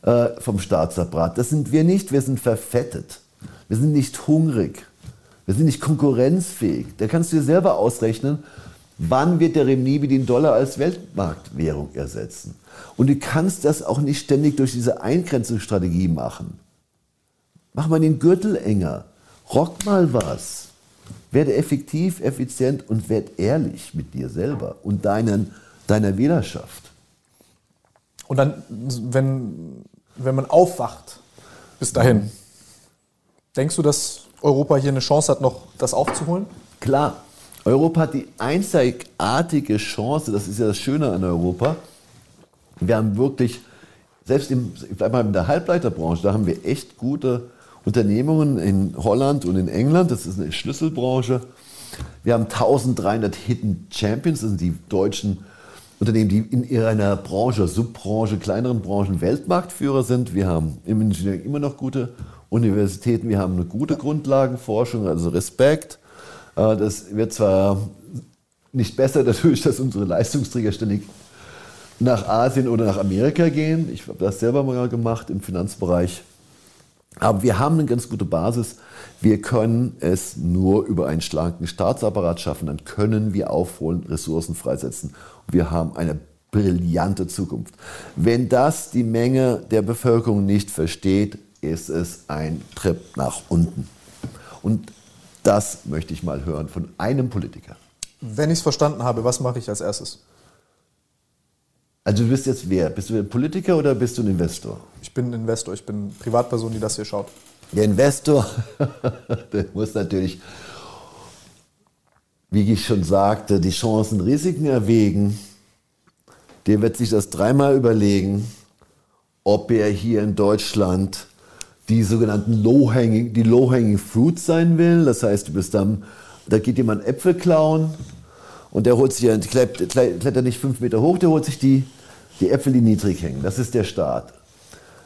äh, vom Staatsapparat. Das sind wir nicht, wir sind verfettet. Wir sind nicht hungrig. Wir sind nicht konkurrenzfähig. Da kannst du dir selber ausrechnen, wann wird der Remnibi den Dollar als Weltmarktwährung ersetzen. Und du kannst das auch nicht ständig durch diese Eingrenzungsstrategie machen. Mach mal den Gürtel enger. Rock mal was. Werde effektiv, effizient und werd ehrlich mit dir selber und deinen, deiner Wählerschaft. Und dann, wenn, wenn man aufwacht, bis dahin, denkst du, dass Europa hier eine Chance hat, noch das aufzuholen? Klar. Europa hat die einzigartige Chance, das ist ja das Schöne an Europa. Wir haben wirklich, selbst im, in der Halbleiterbranche, da haben wir echt gute Unternehmungen in Holland und in England. Das ist eine Schlüsselbranche. Wir haben 1300 Hidden Champions, das sind die deutschen Unternehmen, die in ihrer Branche, Subbranche, kleineren Branchen Weltmarktführer sind. Wir haben im Engineering immer noch gute Universitäten, wir haben eine gute Grundlagenforschung, also Respekt. Äh, das wird zwar nicht besser [LAUGHS] dadurch, dass unsere Leistungsträger ständig nach Asien oder nach Amerika gehen. Ich habe das selber mal gemacht im Finanzbereich. Aber wir haben eine ganz gute Basis. Wir können es nur über einen schlanken Staatsapparat schaffen. Dann können wir aufholen, Ressourcen freisetzen. Und wir haben eine brillante Zukunft. Wenn das die Menge der Bevölkerung nicht versteht, ist es ein Trip nach unten. Und das möchte ich mal hören von einem Politiker. Wenn ich es verstanden habe, was mache ich als erstes? Also du bist jetzt wer? Bist du ein Politiker oder bist du ein Investor? Ich bin ein Investor, ich bin Privatperson, die das hier schaut. Der Investor, [LAUGHS] der muss natürlich, wie ich schon sagte, die Chancen, Risiken erwägen. Der wird sich das dreimal überlegen, ob er hier in Deutschland die sogenannten Low-Hanging, die Low-Hanging Fruits sein will. Das heißt, du bist dann, da geht jemand Äpfel klauen und der holt sich, der klettert nicht fünf Meter hoch, der holt sich die die Äpfel, die niedrig hängen, das ist der Staat.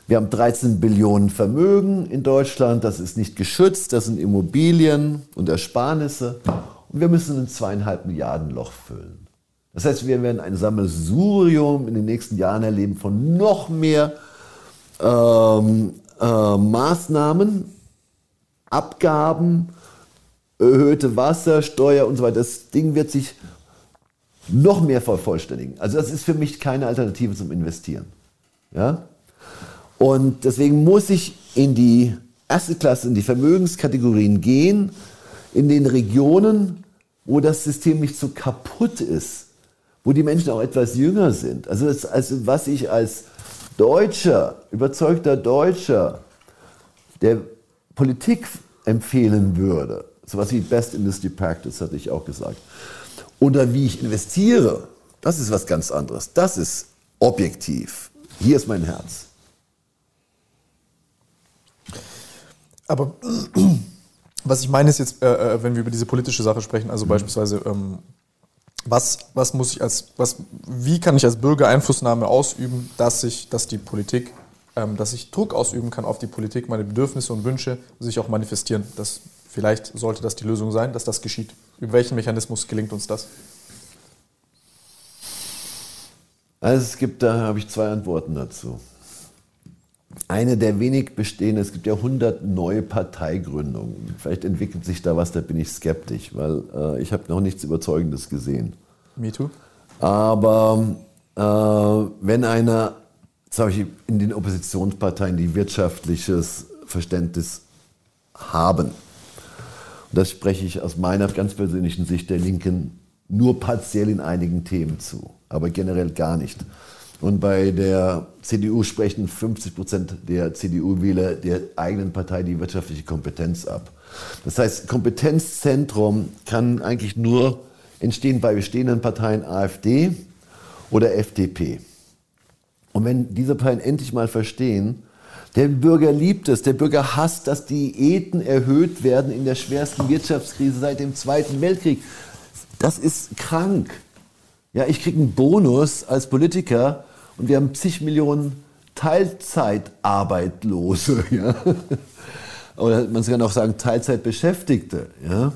Wir haben 13 Billionen Vermögen in Deutschland, das ist nicht geschützt, das sind Immobilien und Ersparnisse. Und wir müssen ein zweieinhalb Milliarden Loch füllen. Das heißt, wir werden ein Sammelsurium in den nächsten Jahren erleben von noch mehr ähm, äh, Maßnahmen, Abgaben, erhöhte Wassersteuer und so weiter. Das Ding wird sich noch mehr vervollständigen. Also das ist für mich keine Alternative zum Investieren. Ja? Und deswegen muss ich in die erste Klasse, in die Vermögenskategorien gehen, in den Regionen, wo das System nicht so kaputt ist, wo die Menschen auch etwas jünger sind. Also, das, also was ich als Deutscher, überzeugter Deutscher, der Politik empfehlen würde, sowas wie Best Industry Practice hatte ich auch gesagt, oder wie ich investiere, das ist was ganz anderes. Das ist objektiv. Hier ist mein Herz. Aber [CLEARS THROAT] was ich meine ist jetzt, äh, äh, wenn wir über diese politische Sache sprechen, also mhm. beispielsweise, ähm, was, was muss ich als, was, wie kann ich als Bürger Einflussnahme ausüben, dass ich, dass die Politik, ähm, dass ich Druck ausüben kann auf die Politik, meine Bedürfnisse und Wünsche sich auch manifestieren. Das, vielleicht sollte das die Lösung sein, dass das geschieht. Über welchen Mechanismus gelingt uns das? Also es gibt, da habe ich zwei Antworten dazu. Eine der wenig bestehenden, es gibt ja 100 neue Parteigründungen. Vielleicht entwickelt sich da was, da bin ich skeptisch, weil äh, ich habe noch nichts Überzeugendes gesehen. Me too. Aber äh, wenn einer, zum Beispiel in den Oppositionsparteien, die wirtschaftliches Verständnis haben, das spreche ich aus meiner ganz persönlichen Sicht der Linken nur partiell in einigen Themen zu, aber generell gar nicht. Und bei der CDU sprechen 50 Prozent der CDU-Wähler der eigenen Partei die wirtschaftliche Kompetenz ab. Das heißt, Kompetenzzentrum kann eigentlich nur entstehen bei bestehenden Parteien AfD oder FDP. Und wenn diese Parteien endlich mal verstehen, der Bürger liebt es, der Bürger hasst, dass Diäten erhöht werden in der schwersten Wirtschaftskrise seit dem Zweiten Weltkrieg. Das ist krank. Ja, ich kriege einen Bonus als Politiker und wir haben zig Millionen Teilzeitarbeitslose. [LAUGHS] Ja? Oder man kann auch sagen Teilzeitbeschäftigte. Ja?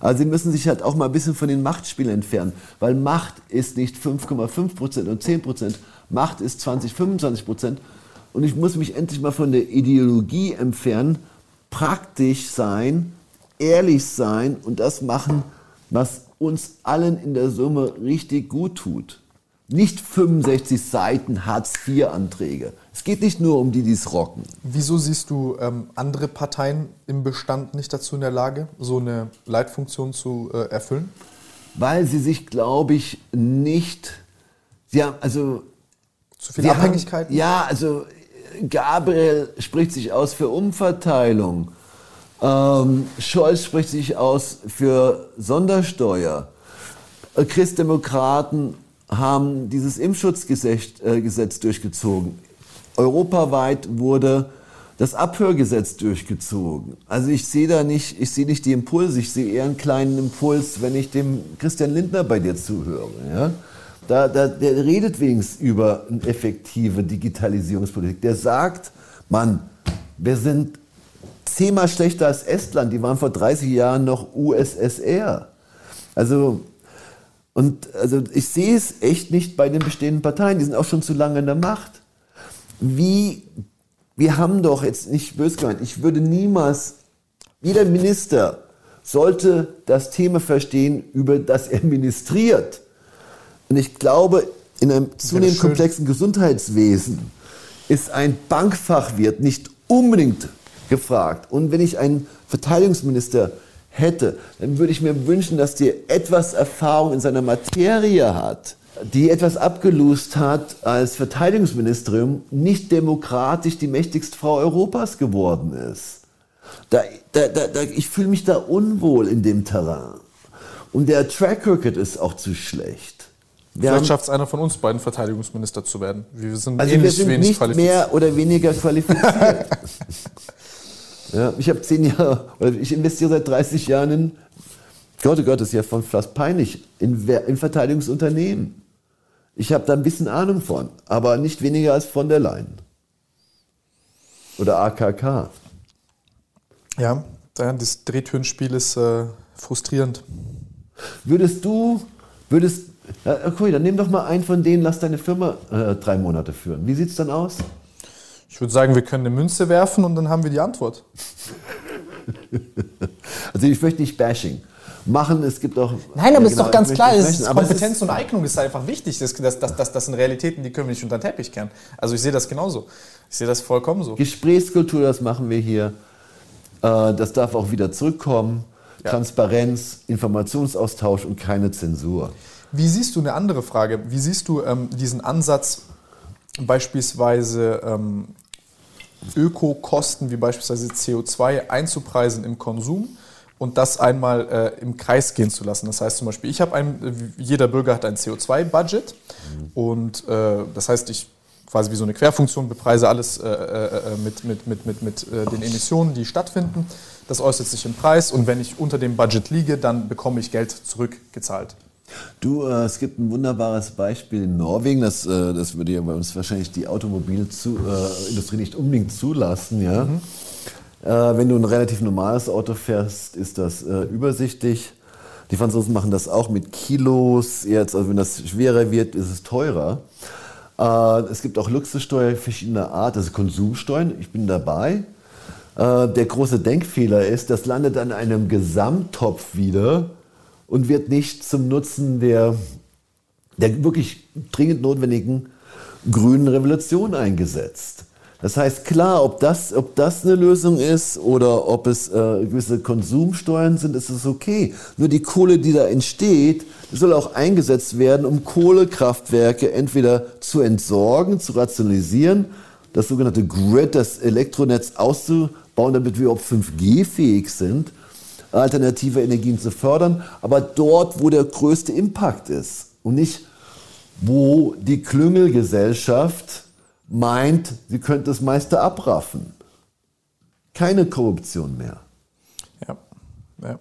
Also sie müssen sich halt auch mal ein bisschen von den Machtspielen entfernen, weil Macht ist nicht 5,5 Prozent und 10 Prozent. Macht ist 20, 25 Prozent und ich muss mich endlich mal von der Ideologie entfernen, praktisch sein, ehrlich sein und das machen, was uns allen in der Summe richtig gut tut. Nicht 65 Seiten Hartz-IV-Anträge. Es geht nicht nur um die, die es rocken. Wieso siehst du ähm, andere Parteien im Bestand nicht dazu in der Lage, so eine Leitfunktion zu äh, erfüllen? Weil sie sich, glaube ich, nicht. Sie haben also. Zu viel Abhängigkeit? ja, also Gabriel spricht sich aus für Umverteilung. Ähm, Scholz spricht sich aus für Sondersteuer. Äh, Christdemokraten haben dieses Impfschutzgesetz äh, durchgezogen. Europaweit wurde das Abhörgesetz durchgezogen. Also ich sehe da nicht, ich sehe nicht die Impulse, ich sehe eher einen kleinen Impuls, wenn ich dem Christian Lindner bei dir zuhöre. Ja? Da, da, der redet wenigstens über eine effektive Digitalisierungspolitik. Der sagt, Mann, wir sind zehnmal schlechter als Estland, die waren vor 30 Jahren noch USSR. Also, und, also ich sehe es echt nicht bei den bestehenden Parteien, die sind auch schon zu lange in der Macht. Wie, wir haben doch jetzt nicht böse gemeint, ich würde niemals, jeder Minister sollte das Thema verstehen, über das er ministriert. Und ich glaube, in einem zunehmend komplexen Gesundheitswesen ist ein Bankfachwirt nicht unbedingt gefragt. Und wenn ich einen Verteidigungsminister hätte, dann würde ich mir wünschen, dass der etwas Erfahrung in seiner Materie hat, die etwas abgelust hat als Verteidigungsministerium, nicht demokratisch die mächtigste Frau Europas geworden ist. Da, da, da, ich fühle mich da unwohl in dem Terrain. Und der Track Record ist auch zu schlecht. Wir Vielleicht schafft es einer von uns beiden Verteidigungsminister zu werden. Wir sind also ähnlich wir sind wenig nicht mehr oder weniger qualifiziert. [LAUGHS] ja, ich habe zehn Jahre, oder ich investiere seit 30 Jahren in, Gott, oh Gott, das ist ja von fast peinlich, in, in Verteidigungsunternehmen. Ich habe da ein bisschen Ahnung von, aber nicht weniger als von der Leyen. Oder AKK. Ja, das Drehtürenspiel ist äh, frustrierend. Würdest du, würdest, ja, okay, dann nimm doch mal einen von denen, lass deine Firma äh, drei Monate führen. Wie sieht es dann aus? Ich würde sagen, wir können eine Münze werfen und dann haben wir die Antwort. [LAUGHS] also ich möchte nicht Bashing machen. Es gibt auch. Nein, aber es genau, ist doch ganz klar, ist Kompetenz ist und Eignung ist einfach wichtig. Das, das, das, das, sind Realitäten, die können wir nicht unter den Teppich kehren. Also ich sehe das genauso. Ich sehe das vollkommen so. Gesprächskultur, das machen wir hier. Äh, das darf auch wieder zurückkommen. Ja. Transparenz, Informationsaustausch und keine Zensur. Wie siehst du eine andere Frage? Wie siehst du ähm, diesen Ansatz, beispielsweise ähm, Ökokosten wie beispielsweise CO2 einzupreisen im Konsum? und das einmal äh, im Kreis gehen zu lassen. Das heißt zum Beispiel, ich habe ein, jeder Bürger hat ein CO2-Budget mhm. und äh, das heißt, ich quasi wie so eine Querfunktion bepreise alles äh, äh, äh mit, mit, mit, mit, mit äh, den Emissionen, die stattfinden. Das äußert sich im Preis und wenn ich unter dem Budget liege, dann bekomme ich Geld zurückgezahlt. Du, äh, es gibt ein wunderbares Beispiel in Norwegen, das, äh, das würde ja bei uns wahrscheinlich die Automobilindustrie nicht unbedingt zulassen, ja. Mhm. Äh, wenn du ein relativ normales Auto fährst, ist das äh, übersichtlich. Die Franzosen machen das auch mit Kilos. Jetzt, also wenn das schwerer wird, ist es teurer. Äh, es gibt auch Luxussteuer verschiedener Art, also Konsumsteuern. Ich bin dabei. Äh, der große Denkfehler ist, das landet an einem Gesamttopf wieder und wird nicht zum Nutzen der, der wirklich dringend notwendigen grünen Revolution eingesetzt. Das heißt, klar, ob das, ob das eine Lösung ist oder ob es äh, gewisse Konsumsteuern sind, ist es okay. Nur die Kohle, die da entsteht, soll auch eingesetzt werden, um Kohlekraftwerke entweder zu entsorgen, zu rationalisieren, das sogenannte Grid, das Elektronetz auszubauen, damit wir auch 5G-fähig sind, alternative Energien zu fördern, aber dort, wo der größte Impact ist und nicht, wo die Klüngelgesellschaft meint, sie könnte das meiste abraffen. Keine Korruption mehr. Ja, ja.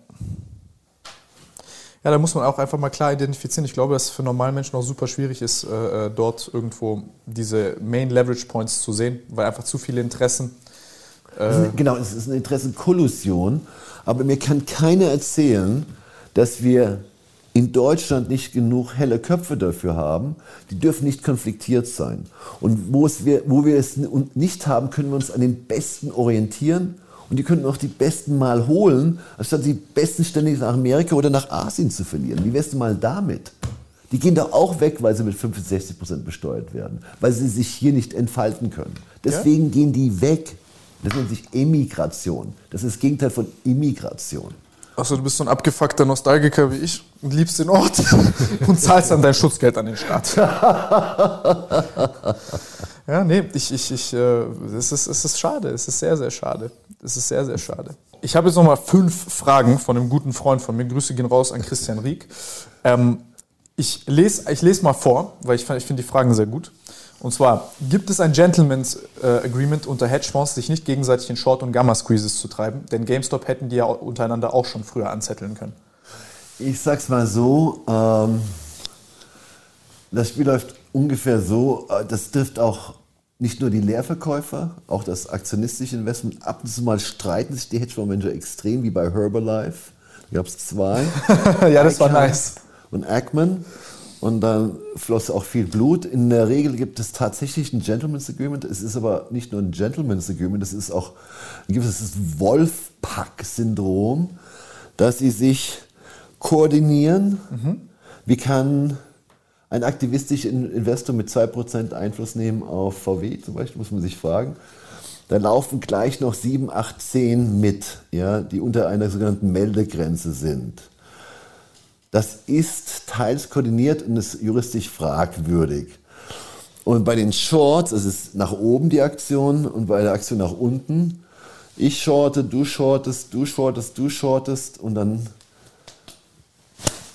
Ja, da muss man auch einfach mal klar identifizieren. Ich glaube, dass es für normale Menschen auch super schwierig ist, äh, äh, dort irgendwo diese Main Leverage Points zu sehen, weil einfach zu viele Interessen. Äh genau, es ist eine Interessenkollusion, aber mir kann keiner erzählen, dass wir in Deutschland nicht genug helle Köpfe dafür haben. Die dürfen nicht konfliktiert sein. Und wo, es wir, wo wir es nicht haben, können wir uns an den Besten orientieren Und die könnten auch die Besten mal holen, anstatt die Besten ständig nach Amerika oder nach Asien zu verlieren. Wie wärst du mal damit? Die gehen doch auch weg, weil sie mit 65 Prozent besteuert werden, weil sie sich hier nicht entfalten können. Deswegen ja? gehen die weg. Das nennt sich Emigration. Das ist das Gegenteil von Immigration. Achso, du bist so ein abgefuckter Nostalgiker wie ich und liebst den Ort [LAUGHS] und zahlst dann dein Schutzgeld an den Staat. [LAUGHS] ja, nee, ich, ich, ich, äh, es, ist, es ist schade, es ist sehr, sehr schade. Es ist sehr, sehr schade. Ich habe jetzt nochmal fünf Fragen von einem guten Freund von mir. Grüße gehen raus an Christian Rieck. Ähm, ich lese ich les mal vor, weil ich, ich finde die Fragen sehr gut. Und zwar, gibt es ein Gentleman's äh, Agreement unter Hedgefonds, sich nicht gegenseitig in Short- und Gamma-Squeezes zu treiben? Denn GameStop hätten die ja untereinander auch schon früher anzetteln können. Ich sag's mal so, ähm, das Spiel läuft ungefähr so, äh, das trifft auch nicht nur die Leerverkäufer, auch das aktionistische Investment. Ab und zu mal streiten sich die Hedgefondsmanager extrem, wie bei Herbalife. Da gab es zwei. [LAUGHS] ja, das war nice. Und Ackman und dann floss auch viel Blut. In der Regel gibt es tatsächlich ein Gentleman's Agreement. Es ist aber nicht nur ein Gentleman's Agreement, es ist auch ein gewisses Wolfpack-Syndrom, dass sie sich koordinieren. Mhm. Wie kann ein aktivistischer Investor mit 2% Einfluss nehmen auf VW zum Beispiel, muss man sich fragen. Da laufen gleich noch 7, 8, 10 mit, ja, die unter einer sogenannten Meldegrenze sind. Das ist teils koordiniert und ist juristisch fragwürdig. Und bei den Shorts ist es nach oben die Aktion und bei der Aktion nach unten. Ich shorte, du shortest, du shortest, du shortest und dann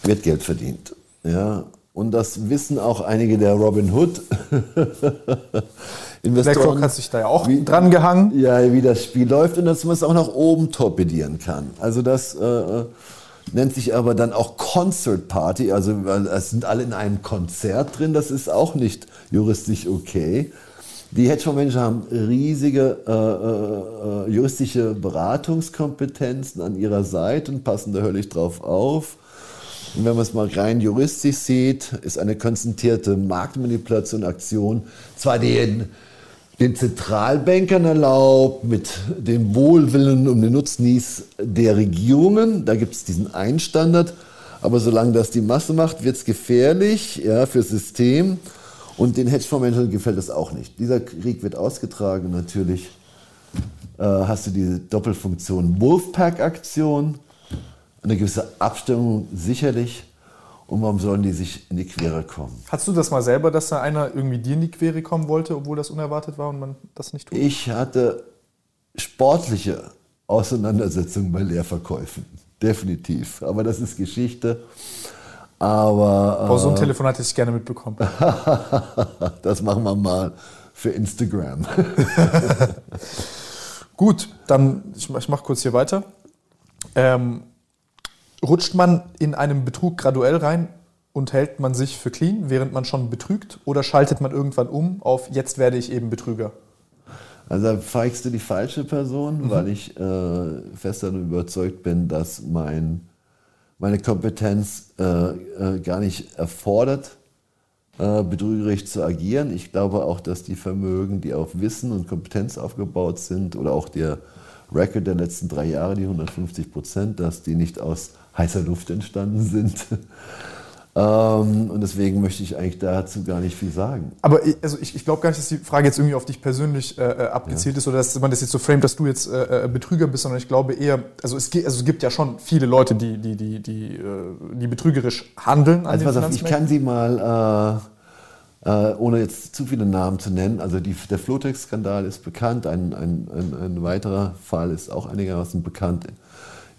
wird Geld verdient. Ja, und das wissen auch einige der Robin Hood. [LAUGHS] Investoren. BlackRock hat sich da ja auch wie, dran gehangen. Ja, wie das Spiel läuft und dass man es auch nach oben torpedieren kann. Also das äh, nennt sich aber dann auch Concert Party, also es sind alle in einem Konzert drin, das ist auch nicht juristisch okay. Die Hedgefondsmanager haben riesige äh, äh, äh, juristische Beratungskompetenzen an ihrer Seite und passen da höllisch drauf auf. Und wenn man es mal rein juristisch sieht, ist eine konzentrierte Marktmanipulation Aktion zwar den den Zentralbankern erlaubt, mit dem Wohlwillen um den Nutznieß der Regierungen. Da gibt es diesen einen Standard. Aber solange das die Masse macht, wird es gefährlich ja, fürs System. Und den Hedgefondsmanagern gefällt das auch nicht. Dieser Krieg wird ausgetragen. Natürlich äh, hast du diese Doppelfunktion Wolfpack-Aktion, eine gewisse Abstimmung sicherlich. Und warum sollen die sich in die Quere kommen? Hast du das mal selber, dass da einer irgendwie dir in die Quere kommen wollte, obwohl das unerwartet war und man das nicht tut? Ich hatte sportliche Auseinandersetzungen bei Leerverkäufen. [LAUGHS] Definitiv. Aber das ist Geschichte. Aber. Oh, so ein äh, Telefonat hätte ich gerne mitbekommen. [LAUGHS] das machen wir mal für Instagram. [LAUGHS] Gut, dann ich, ich mache kurz hier weiter. Ähm, Rutscht man in einem Betrug graduell rein und hält man sich für clean, während man schon betrügt? Oder schaltet man irgendwann um auf, jetzt werde ich eben Betrüger? Also da feigst du die falsche Person, mhm. weil ich äh, fest davon überzeugt bin, dass mein, meine Kompetenz äh, äh, gar nicht erfordert, äh, betrügerisch zu agieren. Ich glaube auch, dass die Vermögen, die auf Wissen und Kompetenz aufgebaut sind, oder auch der Record der letzten drei Jahre, die 150 Prozent, dass die nicht aus heißer Luft entstanden sind. [LAUGHS] Ähm, und deswegen möchte ich eigentlich dazu gar nicht viel sagen. Aber ich, also ich, ich glaube gar nicht, dass die Frage jetzt irgendwie auf dich persönlich äh, äh abgezielt ja. ist oder dass man das jetzt so framet, dass du jetzt äh, äh, Betrüger bist, sondern ich glaube eher, also es, gibt, also es gibt ja schon viele Leute, die, die, die, die, äh, die betrügerisch handeln. also pass auf, ich kann sie mal, äh, ohne jetzt zu viele Namen zu nennen, also die, der Flotex-Skandal ist bekannt, ein, ein, ein, ein weiterer Fall ist auch einigermaßen bekannt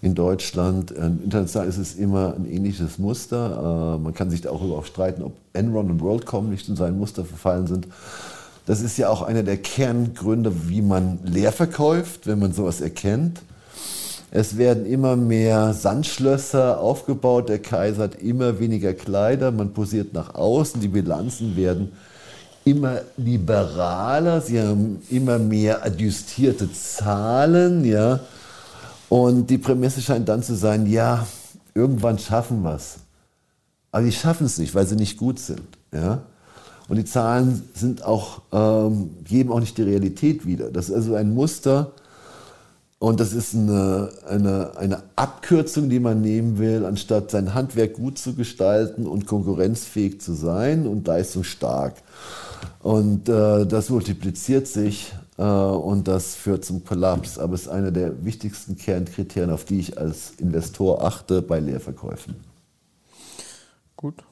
in Deutschland. International ist es immer ein ähnliches Muster. Äh, man kann sich darüber auch streiten, ob Enron und WorldCom nicht in sein Muster verfallen sind. Das ist ja auch einer der Kerngründe, wie man leer verkauft, wenn man sowas erkennt. Es werden immer mehr Sandschlösser aufgebaut. Der Kaiser hat immer weniger Kleider. Man posiert nach außen. Die Bilanzen werden immer liberaler. Sie haben immer mehr adjustierte Zahlen. Ja. Und die Prämisse scheint dann zu sein, ja, irgendwann schaffen wir es. Aber die schaffen es nicht, weil sie nicht gut sind. Ja? Und die Zahlen sind auch, ähm, geben auch nicht die Realität wieder. Das ist also ein Muster, Und das ist eine, eine, eine Abkürzung, die man nehmen will, anstatt sein Handwerk gut zu gestalten und konkurrenzfähig zu sein und leistungsstark. Und äh, das multipliziert sich und das führt zum Kollaps. Aber es ist einer der wichtigsten Kernkriterien, auf die ich als Investor achte bei Leerverkäufen. Gut.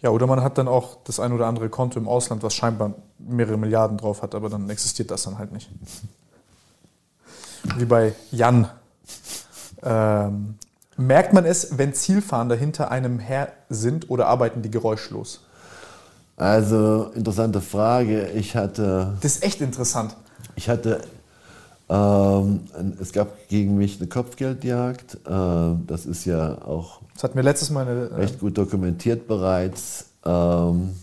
Ja, oder man hat dann auch das ein oder andere Konto im Ausland, was scheinbar mehrere Milliarden drauf hat, aber dann existiert das dann halt nicht wie bei Jan. Ähm, merkt man es, wenn Zielfahnder hinter einem her sind oder arbeiten die geräuschlos? Also, interessante Frage. Ich hatte. Das ist echt interessant. Ich hatte. Ähm, es gab gegen mich eine Kopfgeldjagd. Äh, das ist ja auch. Das hat mir letztes Mal eine, äh, recht gut dokumentiert bereits. Ähm,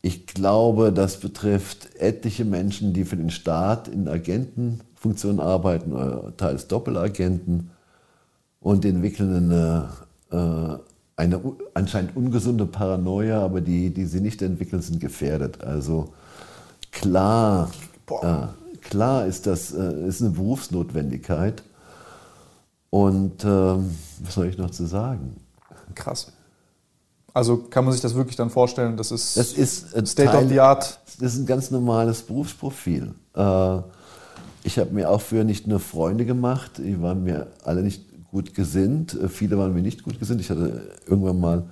ich glaube, das betrifft etliche Menschen, die für den Staat in Agentenfunktionen arbeiten, oder teils Doppelagenten und entwickeln eine, äh, eine anscheinend ungesunde Paranoia, aber die, die sie nicht entwickeln, sind gefährdet. Also klar, äh, klar ist das äh, ist eine Berufsnotwendigkeit. Und ähm, was soll ich noch zu sagen? Krass. Also kann man sich das wirklich dann vorstellen, das ist, das ist State Teil, of the Art? Das ist ein ganz normales Berufsprofil. Äh, ich habe mir auch früher nicht nur Freunde gemacht, die waren mir alle nicht gut gesinnt, äh, viele waren mir nicht gut gesinnt. Ich hatte irgendwann mal,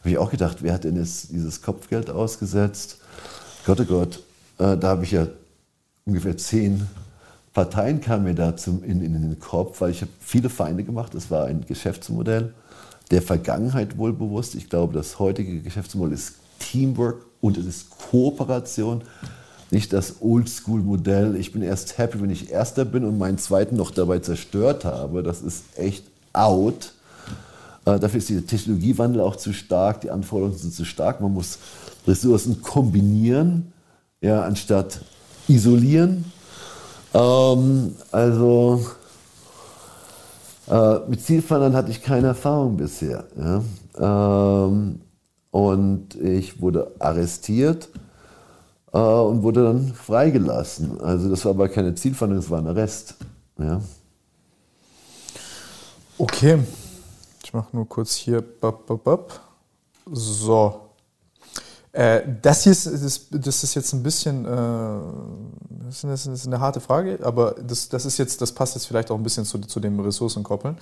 habe ich auch gedacht, wer hat denn jetzt dieses Kopfgeld ausgesetzt? Gott, oh Gott, äh, da habe ich ja ungefähr zehn Parteien kamen mir da zum, in, in den Kopf, weil ich habe viele Feinde gemacht. Das war ein Geschäftsmodell der Vergangenheit wohlbewusst. Ich glaube, das heutige Geschäftsmodell ist Teamwork und es ist Kooperation, nicht das Oldschool-Modell. Ich bin erst happy, wenn ich Erster bin und meinen Zweiten noch dabei zerstört habe. Das ist echt out. Äh, dafür ist der Technologiewandel auch zu stark, die Anforderungen sind zu stark. Man muss Ressourcen kombinieren, ja, anstatt isolieren. Ähm, also äh, mit Zielfahndern hatte ich keine Erfahrung bisher. Ja? Ähm, und ich wurde arrestiert äh, und wurde dann freigelassen. Also das war aber keine Zielfahndung, das war ein Arrest. Ja? Okay, ich mache nur kurz hier. So, äh, das hier ist, das, das, ist jetzt ein bisschen, äh, das, ist, das, ist, eine harte Frage, aber das, das ist jetzt, das passt jetzt vielleicht auch ein bisschen zu, zu dem Ressourcenkoppeln.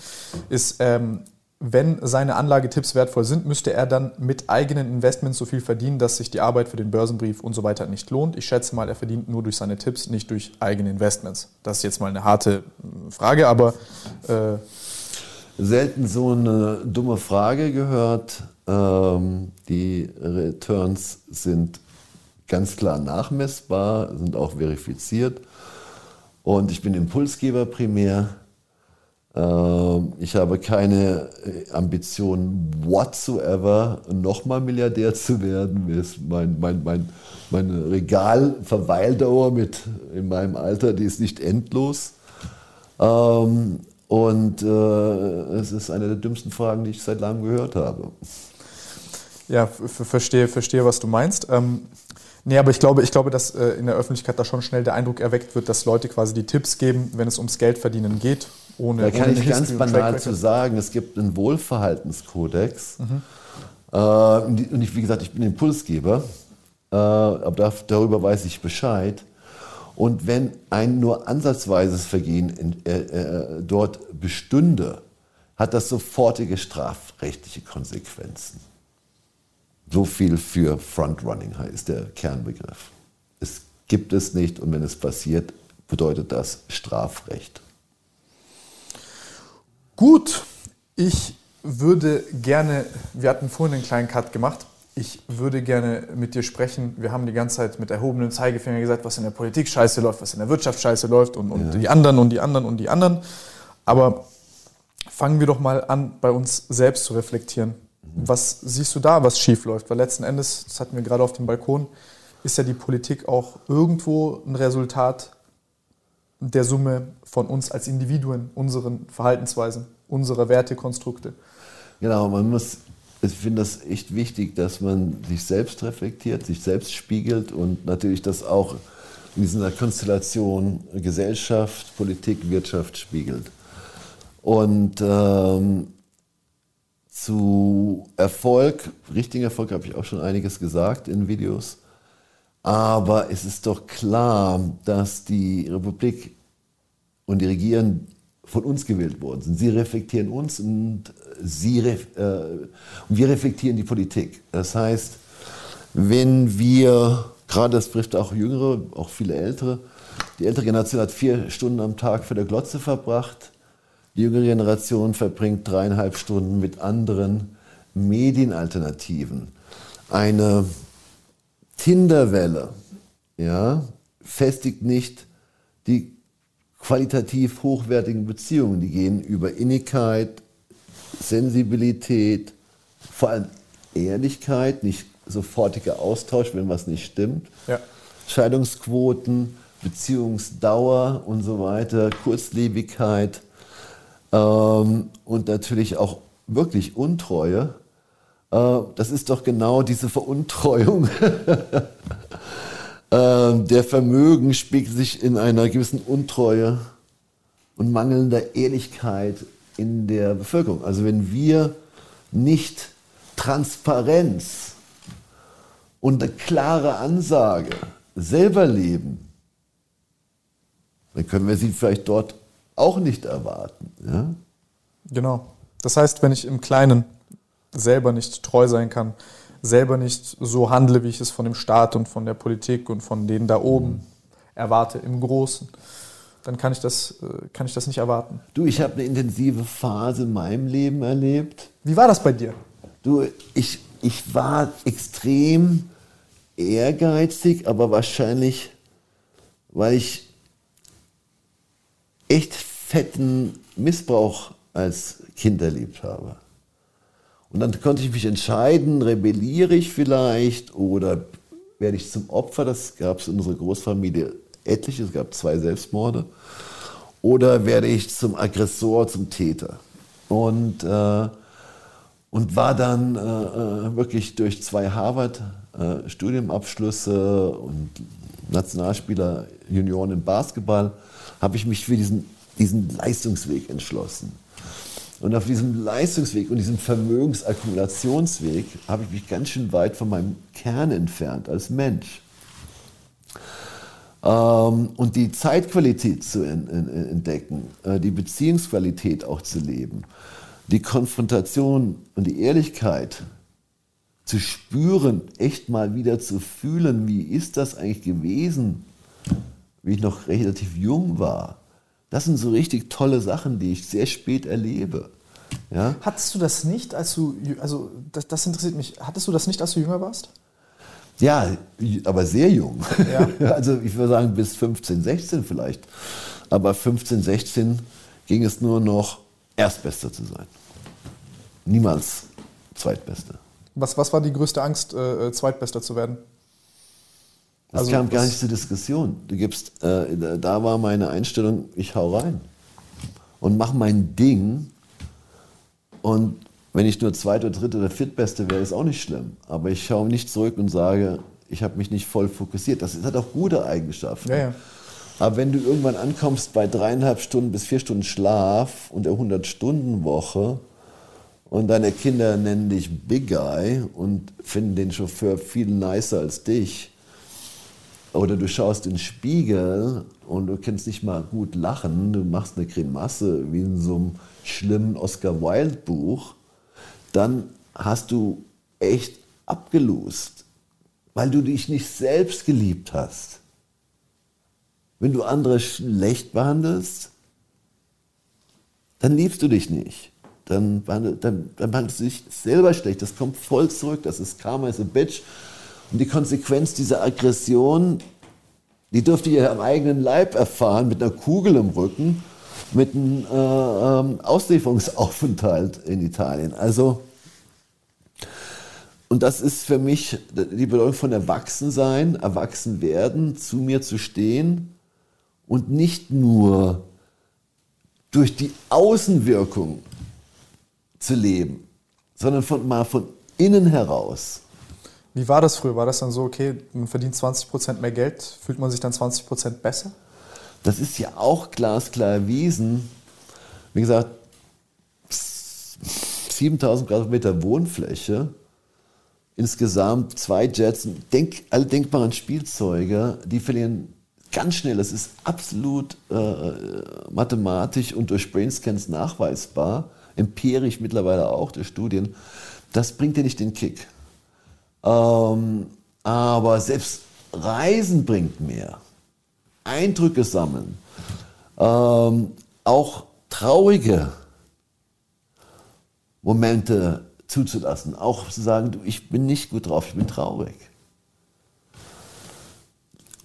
Ist, ähm, wenn seine Anlagetipps wertvoll sind, müsste er dann mit eigenen Investments so viel verdienen, dass sich die Arbeit für den Börsenbrief und so weiter nicht lohnt. Ich schätze mal, er verdient nur durch seine Tipps, nicht durch eigene Investments. Das ist jetzt mal eine harte äh, Frage, aber äh, selten so eine dumme Frage gehört. Ähm, die Returns sind ganz klar nachmessbar, sind auch verifiziert. Und ich bin Impulsgeber primär. Ähm, ich habe keine äh, Ambition whatsoever, nochmal Milliardär zu werden. Mein, mein, mein, meine Regalverweildauer mit in meinem Alter, die ist nicht endlos. Ähm, und äh, es ist eine der dümmsten Fragen, die ich seit langem gehört habe. Ja, verstehe, verstehe, was du meinst. Ähm, nee, aber ich glaube, ich glaube, dass äh, in der Öffentlichkeit da schon schnell der Eindruck erweckt wird, dass Leute quasi die Tipps geben, wenn es ums Geldverdienen geht. Ohne, da kann ohne ich ganz banal zu sagen, es gibt einen Wohlverhaltenskodex. Mhm. Äh, und ich, wie gesagt, ich bin Impulsgeber, äh, aber darüber weiß ich Bescheid. Und wenn ein nur ansatzweises Vergehen in, äh, äh, dort bestünde, hat das sofortige strafrechtliche Konsequenzen. So viel für Frontrunning ist der Kernbegriff. Es gibt es nicht und wenn es passiert, bedeutet das Strafrecht. Gut, ich würde gerne, wir hatten vorhin einen kleinen Cut gemacht, ich würde gerne mit dir sprechen. Wir haben die ganze Zeit mit erhobenem Zeigefinger gesagt, was in der Politik scheiße läuft, was in der Wirtschaft scheiße läuft und, und ja. die anderen und die anderen und die anderen. Aber fangen wir doch mal an, bei uns selbst zu reflektieren. Was siehst du da, was schief läuft? Weil letzten Endes, das hatten wir gerade auf dem Balkon, ist ja die Politik auch irgendwo ein Resultat der Summe von uns als Individuen, unseren Verhaltensweisen, unserer Wertekonstrukte. Genau, man muss, ich finde das echt wichtig, dass man sich selbst reflektiert, sich selbst spiegelt und natürlich das auch in dieser Konstellation Gesellschaft, Politik, Wirtschaft spiegelt. Und ähm, zu Erfolg, richtigen Erfolg habe ich auch schon einiges gesagt in Videos. Aber es ist doch klar, dass die Republik und die Regierenden von uns gewählt worden sind. Sie reflektieren uns und, sie, äh, und wir reflektieren die Politik. Das heißt, wenn wir, gerade das trifft auch Jüngere, auch viele Ältere, die ältere Generation hat vier Stunden am Tag für der Glotze verbracht, die jüngere Generation verbringt dreieinhalb Stunden mit anderen Medienalternativen. Eine Tinderwelle ja, festigt nicht die qualitativ hochwertigen Beziehungen. Die gehen über Innigkeit, Sensibilität, vor allem Ehrlichkeit, nicht sofortiger Austausch, wenn was nicht stimmt. Ja. Scheidungsquoten, Beziehungsdauer und so weiter, Kurzlebigkeit ähm, und natürlich auch wirklich Untreue. Äh, das ist doch genau diese Veruntreuung. [LAUGHS] äh, der Vermögen spiegelt sich in einer gewissen Untreue und mangelnder Ehrlichkeit in der Bevölkerung. Also wenn wir nicht Transparenz und eine klare Ansage selber leben, dann können wir sie vielleicht dort auch nicht erwarten. Ja? Genau. Das heißt, wenn ich im Kleinen selber nicht treu sein kann, selber nicht so handle, wie ich es von dem Staat und von der Politik und von denen da oben mhm. erwarte, im Großen, dann kann ich das, äh, kann ich das nicht erwarten. Du, ich habe eine intensive Phase in meinem Leben erlebt. Wie war das bei dir? Du, ich, ich war extrem ehrgeizig, aber wahrscheinlich, weil ich echt fetten Missbrauch als Kind erlebt habe. Und dann konnte ich mich entscheiden, rebelliere ich vielleicht oder werde ich zum Opfer. Das gab es in unserer Großfamilie etliche, es gab zwei Selbstmorde. Oder werde ich zum Aggressor, zum Täter. Und, äh, und war dann äh, äh wirklich durch zwei Harvard-Studienabschlüsse äh, und Nationalspieler Junioren im Basketball, habe ich mich für diesen, diesen Leistungsweg entschlossen. Und auf diesem Leistungsweg und diesem Vermögensakkumulationsweg habe ich mich ganz schön weit von meinem Kern entfernt als Mensch. Ähm, und die Zeitqualität zu entdecken, äh, die Beziehungsqualität auch zu leben, die Konfrontation und die Ehrlichkeit zu spüren, echt mal wieder zu fühlen, wie ist das eigentlich gewesen, wie ich noch relativ jung war das sind so richtig tolle Sachen, die ich sehr spät erlebe. Ja? Hattest du das nicht, als du, also das, das interessiert mich, hattest du das nicht, als du jünger warst? Ja, aber sehr jung. Ja. [LAUGHS] Also ich würde sagen bis 15, 16 vielleicht. Aber 15, 16 ging es nur noch Erstbester zu sein. Niemals Zweitbester. Was, was war die größte Angst, äh, äh Zweitbester zu werden? Das also, kam gar nicht zur Diskussion. Du gibst, äh, da war meine Einstellung, ich hau rein und mach mein Ding. Und wenn ich nur Zweiter, Dritter oder Viertbeste wäre, ist auch nicht schlimm. Aber ich schaue nicht zurück und sage, ich habe mich nicht voll fokussiert. Das hat auch gute Eigenschaften. Ja, ja. Aber wenn du irgendwann ankommst bei dreieinhalb Stunden bis vier Stunden Schlaf und der 100-Stunden-Woche und deine Kinder nennen dich Big Guy und finden den Chauffeur viel nicer als dich, oder du schaust in den Spiegel und du kannst nicht mal gut lachen, du machst eine Grimasse wie in so einem schlimmen Oscar Wilde Buch, dann hast du echt abgelost, weil du dich nicht selbst geliebt hast. Wenn du andere schlecht behandelst, dann liebst du dich nicht. Dann, dann, dann behandelst du dich selber schlecht. Das kommt voll zurück. Das ist Karma is a Bitch. Und die Konsequenz dieser Aggression, die dürfte ihr am eigenen Leib erfahren, mit einer Kugel im Rücken, mit einem äh, ähm, Auslieferungsaufenthalt in Italien. Also, und das ist für mich die Bedeutung von Erwachsensein, erwachsen werden, zu mir zu stehen und nicht nur durch die Außenwirkung zu leben, sondern von, mal von innen heraus Wie war das früher? War das dann so, okay, man verdient 20% mehr Geld, fühlt man sich dann 20% besser? Das ist ja auch glasklar erwiesen. Wie gesagt, 7000 Quadratmeter Wohnfläche, insgesamt zwei Jets, denk, alle denkbaren Spielzeuge, die verlieren ganz schnell, das ist absolut äh, mathematisch und durch Brainscans nachweisbar, empirisch mittlerweile auch durch Studien, das bringt dir nicht den Kick. Ähm, aber selbst Reisen bringt mehr. Eindrücke sammeln. Ähm, auch traurige Momente zuzulassen. Auch zu sagen, du, ich bin nicht gut drauf, ich bin traurig.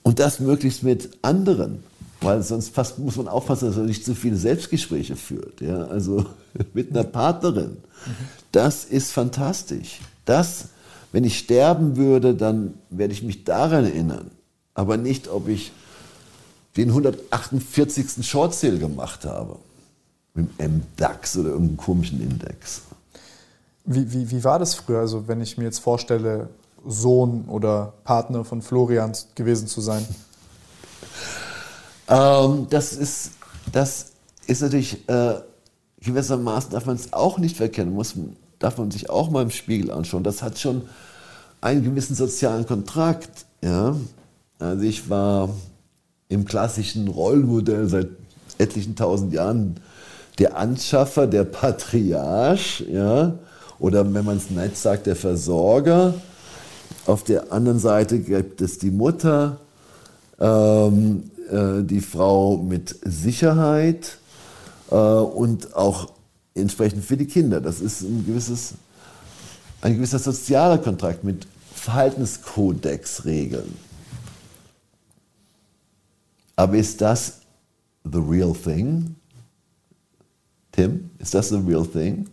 Und das möglichst mit anderen, weil sonst fast muss man aufpassen, dass man nicht zu viele Selbstgespräche führt. Ja? Also [LAUGHS] mit einer Partnerin. Das ist fantastisch. Das, wenn ich sterben würde, dann werde ich mich daran erinnern. Aber nicht, ob ich den 148. Short Sale gemacht habe. Mit dem MDAX oder irgendeinem komischen Index. Wie, wie, wie war das früher? Also wenn ich mir jetzt vorstelle, Sohn oder Partner von Florian gewesen zu sein? [LAUGHS] Ähm, das, ist, das ist natürlich äh, gewissermaßen, darf man es auch nicht verkennen, muss, darf man sich auch mal im Spiegel anschauen. Das hat schon einen gewissen sozialen Kontrakt. Ja? Also ich war im klassischen Rollenmodell seit etlichen tausend Jahren der Anschaffer, der Patriarch, ja? oder wenn man es nett sagt, der Versorger. Auf der anderen Seite gibt es die Mutter, ähm, äh, die Frau mit Sicherheit äh, und auch entsprechend für die Kinder. Das ist ein, gewisses, ein gewisser sozialer Kontrakt mit Verhaltenskodex-Regeln. Aber ist das the real thing? Tim, ist das the real thing?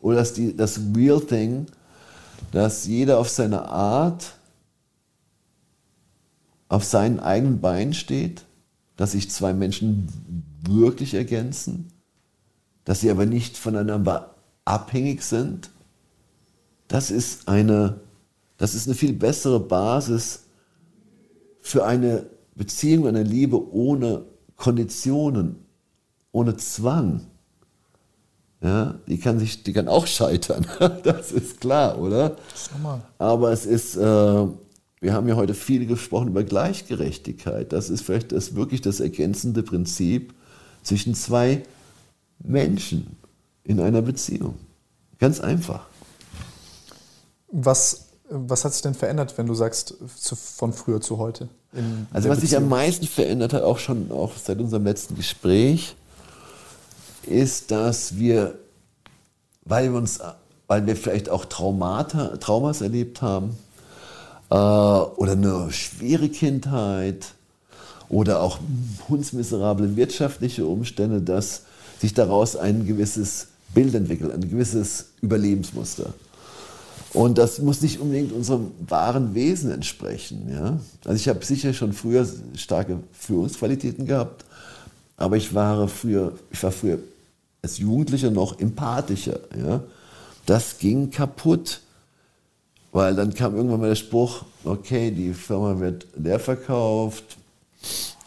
Oder ist die, das real thing, dass jeder auf seine Art auf seinen eigenen Beinen steht, dass sich zwei Menschen wirklich ergänzen, dass sie aber nicht voneinander abhängig sind, das ist eine, das ist eine viel bessere Basis für eine Beziehung, eine Liebe ohne Konditionen, ohne Zwang. Ja, die kann sich, die kann auch scheitern. [LAUGHS] das ist klar, oder? Das ist normal. Aber es ist, äh, wir haben ja heute viel gesprochen über Gleichgerechtigkeit. Das ist vielleicht das wirklich das ergänzende Prinzip zwischen zwei Menschen in einer Beziehung. Ganz einfach. Was, was hat sich denn verändert, wenn du sagst, zu, von früher zu heute? also was Beziehung? sich am meisten verändert hat, auch schon auch seit unserem letzten Gespräch, ist, dass wir, weil wir uns, weil wir vielleicht auch Traumata, Traumas erlebt haben äh, oder eine schwere Kindheit oder auch hundsmiserable wirtschaftliche Umstände, dass sich daraus ein gewisses Bild entwickelt, ein gewisses Überlebensmuster. Und das muss nicht unbedingt unserem wahren Wesen entsprechen. Ja? Also ich habe sicher schon früher starke Führungsqualitäten gehabt, aber ich war früher, ich war früher als Jugendlicher noch empathischer. Ja? Das ging kaputt, weil dann kam irgendwann mal der Spruch, okay, die Firma wird leer verkauft,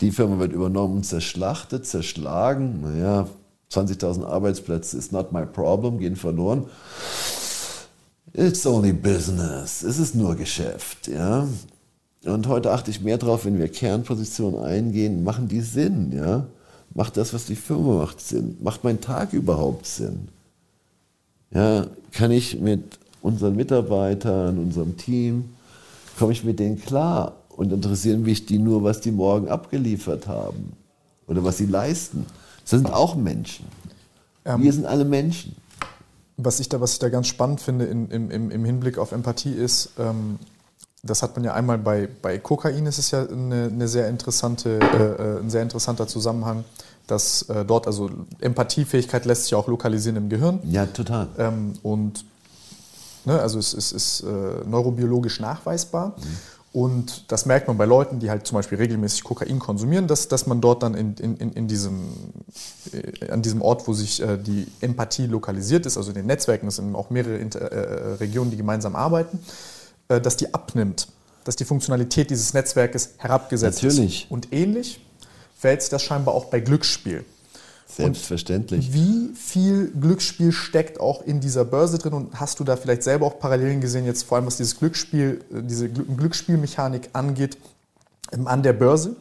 die Firma wird übernommen, zerschlachtet, zerschlagen. Naja, 20.000 Arbeitsplätze ist not my problem, gehen verloren. It's only business. Es ist nur Geschäft. Ja? Und heute achte ich mehr darauf, wenn wir Kernpositionen eingehen, machen die Sinn. Ja? Macht das, was die Firma macht, Sinn? Macht mein Tag überhaupt Sinn? Ja, kann ich mit unseren Mitarbeitern, unserem Team, komme ich mit denen klar und interessieren mich die nur, was die morgen abgeliefert haben oder was sie leisten. Das sind auch Menschen. Ähm, Wir sind alle Menschen. Was ich da, was ich da ganz spannend finde in, im, im Hinblick auf Empathie ist, ähm, das hat man ja einmal bei, bei Kokain, ist es ja eine, eine sehr interessante, äh, äh, ein sehr interessanter Zusammenhang, dass äh, dort, also Empathiefähigkeit lässt sich auch lokalisieren im Gehirn. Ja, total. Ähm, und ne, also es, es ist äh, neurobiologisch nachweisbar. Mhm. Und das merkt man bei Leuten, die halt zum Beispiel regelmäßig Kokain konsumieren, dass, dass man dort dann in, in, in diesem, äh, an diesem Ort, wo sich äh, die Empathie lokalisiert ist, also in den Netzwerken, es sind auch mehrere Inter äh, Regionen, die gemeinsam arbeiten, äh, dass die abnimmt, dass die Funktionalität dieses Netzwerkes herabgesetzt Natürlich. ist. Und ähnlich verhält sich das scheinbar auch bei Glücksspiel. Selbstverständlich. Und wie viel Glücksspiel steckt auch in dieser Börse drin und hast du da vielleicht selber auch Parallelen gesehen, jetzt vor allem was dieses Glücksspiel, diese Glücksspielmechanik angeht, ähm, an der Börse?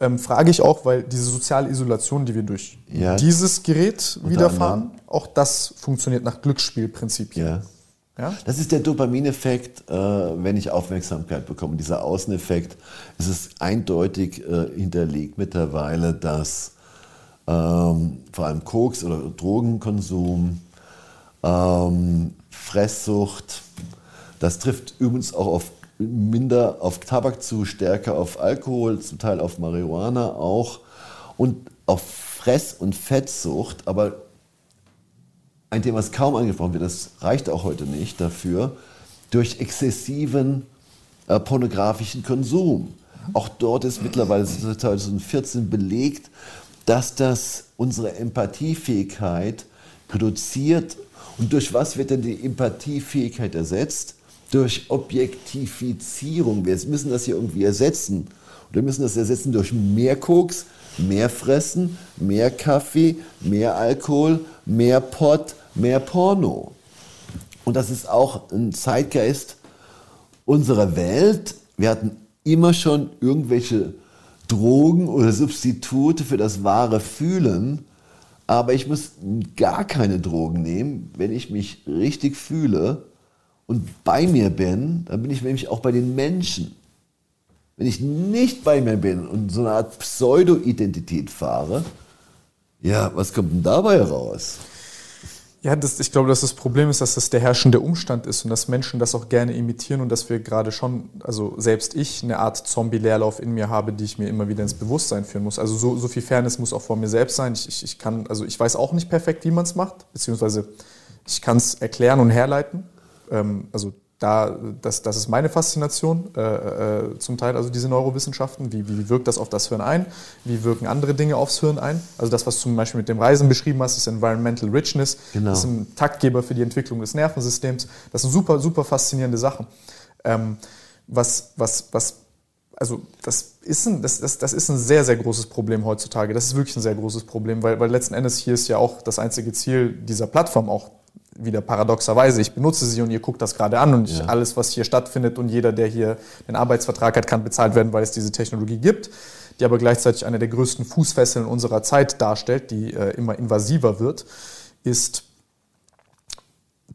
Ähm, frage ich auch, weil diese soziale Isolation, die wir durch ja. dieses Gerät widerfahren, auch das funktioniert nach Glücksspielprinzipien. Ja. ja. Das ist der Dopamineffekt, äh, wenn ich Aufmerksamkeit bekomme. Dieser Außeneffekt. Es ist eindeutig äh, hinterlegt mittlerweile, dass ähm, vor allem Koks oder Drogenkonsum, ähm, Fresssucht, das trifft übrigens auch auf minder auf Tabak zu, stärker auf Alkohol, zum Teil auf Marihuana auch und auf Fress- und Fettsucht. Aber ein Thema, das kaum angesprochen wird, das reicht auch heute nicht dafür, durch exzessiven äh, pornografischen Konsum. Auch dort ist mittlerweile 2014 belegt, dass das unsere Empathiefähigkeit reduziert. Und durch was wird denn die Empathiefähigkeit ersetzt? durch Objektifizierung. Wir müssen das hier irgendwie ersetzen. Und wir müssen das ersetzen durch mehr Koks, mehr Fressen, mehr Kaffee, mehr Alkohol, mehr Pott, mehr Porno. Und das ist auch ein Zeitgeist unserer Welt. Wir hatten immer schon irgendwelche Drogen oder Substitute für das wahre Fühlen. Aber ich muss gar keine Drogen nehmen, wenn ich mich richtig fühle und bei mir bin, dann bin ich nämlich auch bei den Menschen. Wenn ich nicht bei mir bin und so eine Art Pseudo-Identität fahre, ja, was kommt denn dabei raus? Ja, das, ich glaube, dass das Problem ist, dass das der herrschende Umstand ist und dass Menschen das auch gerne imitieren und dass wir gerade schon, also selbst ich, eine Art Zombie-Leerlauf in mir habe, die ich mir immer wieder ins Bewusstsein führen muss. Also so, so viel Fairness muss auch vor mir selbst sein. Ich, ich, ich kann, also ich weiß auch nicht perfekt, wie man es macht, beziehungsweise ich kann es erklären und herleiten ähm, also da, das, das ist meine Faszination äh, äh, zum Teil, also diese Neurowissenschaften. Wie, wie wirkt das auf das Hirn ein? Wie wirken andere Dinge aufs Hirn ein? Also das, was du zum Beispiel mit dem Reisen beschrieben hast, ist Environmental Richness. Genau. Das ist ein Taktgeber für die Entwicklung des Nervensystems. Das sind super, super faszinierende Sachen. Ähm, was, was, was, also das ist, ein, das, das, das ist ein sehr, sehr großes Problem heutzutage. Das ist wirklich ein sehr großes Problem, weil, weil letzten Endes hier ist ja auch das einzige Ziel dieser Plattform auch wieder paradoxerweise, ich benutze sie und ihr guckt das gerade an und ich, ja. alles, was hier stattfindet und jeder, der hier den Arbeitsvertrag hat, kann bezahlt werden, weil es diese Technologie gibt, die aber gleichzeitig eine der größten Fußfesseln unserer Zeit darstellt, die äh, immer invasiver wird, ist,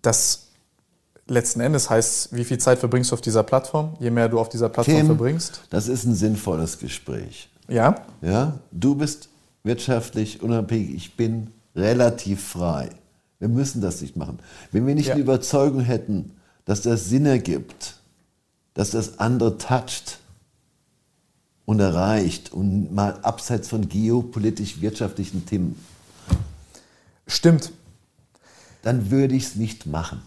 dass letzten Endes heißt, wie viel Zeit verbringst du auf dieser Plattform, je mehr du auf dieser Plattform Tim, verbringst. Das ist ein sinnvolles Gespräch. Ja? Ja, du bist wirtschaftlich unabhängig, ich bin relativ frei. Wir müssen das nicht machen. Wenn wir nicht ja. die Überzeugung hätten, dass das Sinn ergibt, dass das andere toucht und erreicht und mal abseits von geopolitisch-wirtschaftlichen Themen. Stimmt. Dann würde ich es nicht machen.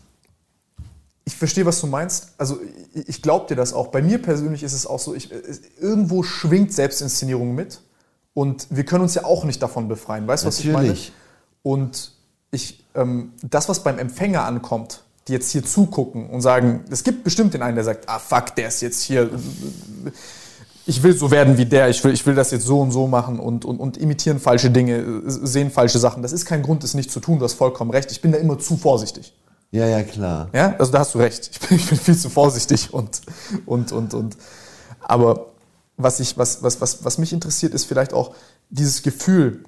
Ich verstehe, was du meinst. Also ich glaube dir das auch. Bei mir persönlich ist es auch so, ich, irgendwo schwingt Selbstinszenierung mit. Und wir können uns ja auch nicht davon befreien. Weißt du, was ich meine? Und ich, das, was beim Empfänger ankommt, die jetzt hier zugucken und sagen, es gibt bestimmt den einen, der sagt, ah fuck, der ist jetzt hier, ich will so werden wie der, ich will, ich will das jetzt so und so machen und, und, und imitieren falsche Dinge, sehen falsche Sachen. Das ist kein Grund, es nicht zu tun, du hast vollkommen recht. Ich bin da immer zu vorsichtig. Ja, ja, klar. Ja, also da hast du recht. Ich bin, ich bin viel zu vorsichtig und, und, und, und. Aber was, ich, was, was, was, was mich interessiert, ist vielleicht auch dieses Gefühl,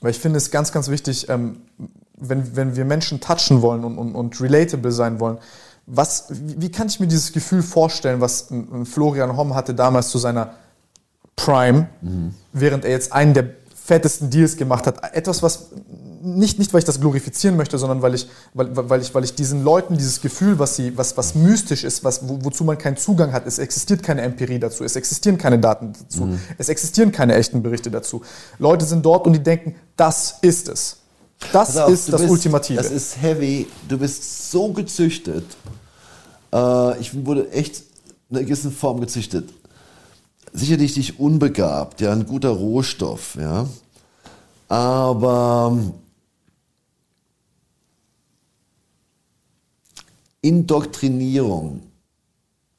weil ich finde es ganz, ganz wichtig, ähm, wenn, wenn wir Menschen touchen wollen und, und, und relatable sein wollen, was, wie kann ich mir dieses Gefühl vorstellen, was Florian Homm hatte damals zu seiner Prime, mhm. während er jetzt einen der fettesten Deals gemacht hat? Etwas, was nicht, nicht weil ich das glorifizieren möchte, sondern weil ich, weil, weil, ich, weil ich diesen Leuten dieses Gefühl, was, sie, was, was mystisch ist, was, wo, wozu man keinen Zugang hat, es existiert keine Empirie dazu, es existieren keine Daten dazu, mhm. es existieren keine echten Berichte dazu. Leute sind dort und die denken, das ist es. Das auf, ist das bist, Ultimative. Das ist heavy. Du bist so gezüchtet. Äh, ich wurde echt in einer gewissen Form gezüchtet. Sicherlich nicht unbegabt, ja, ein guter Rohstoff, ja. Aber Indoktrinierung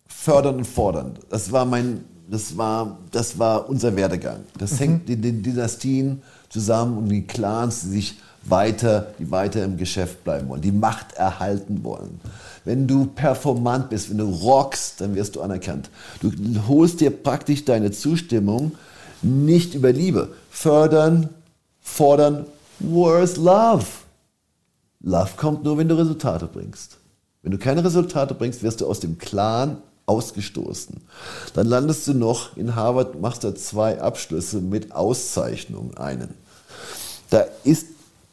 fördern und fordern. Das war mein, das war, das war unser Werdegang. Das mhm. hängt in den Dynastien zusammen und die Clans, die sich weiter, die weiter im Geschäft bleiben wollen, die Macht erhalten wollen. Wenn du performant bist, wenn du rockst, dann wirst du anerkannt. Du holst dir praktisch deine Zustimmung nicht über Liebe. Fördern, fordern, where's love? Love kommt nur, wenn du Resultate bringst. Wenn du keine Resultate bringst, wirst du aus dem Clan ausgestoßen. Dann landest du noch in Harvard, machst da zwei Abschlüsse mit Auszeichnung, einen. Da ist,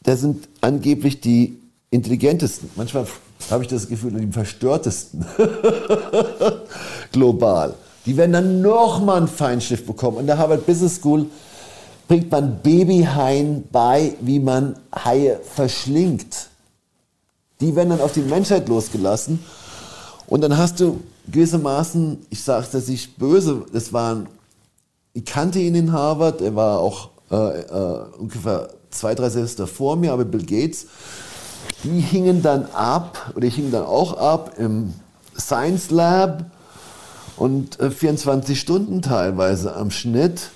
da sind angeblich die intelligentesten, manchmal habe ich das Gefühl, die verstörtesten [LAUGHS] global. Die werden dann nochmal einen Feinschliff bekommen. In der Harvard Business School bringt man Babyhaien bei, wie man Haie verschlingt. Die werden dann auf die Menschheit losgelassen. Und dann hast du gewissermaßen, ich sage das nicht böse, das waren, ich kannte ihn in Harvard, er war auch äh, äh, ungefähr zwei, drei Semester vor mir, aber Bill Gates, die hingen dann ab, oder ich hing dann auch ab im Science Lab und äh, 24 Stunden teilweise am Schnitt.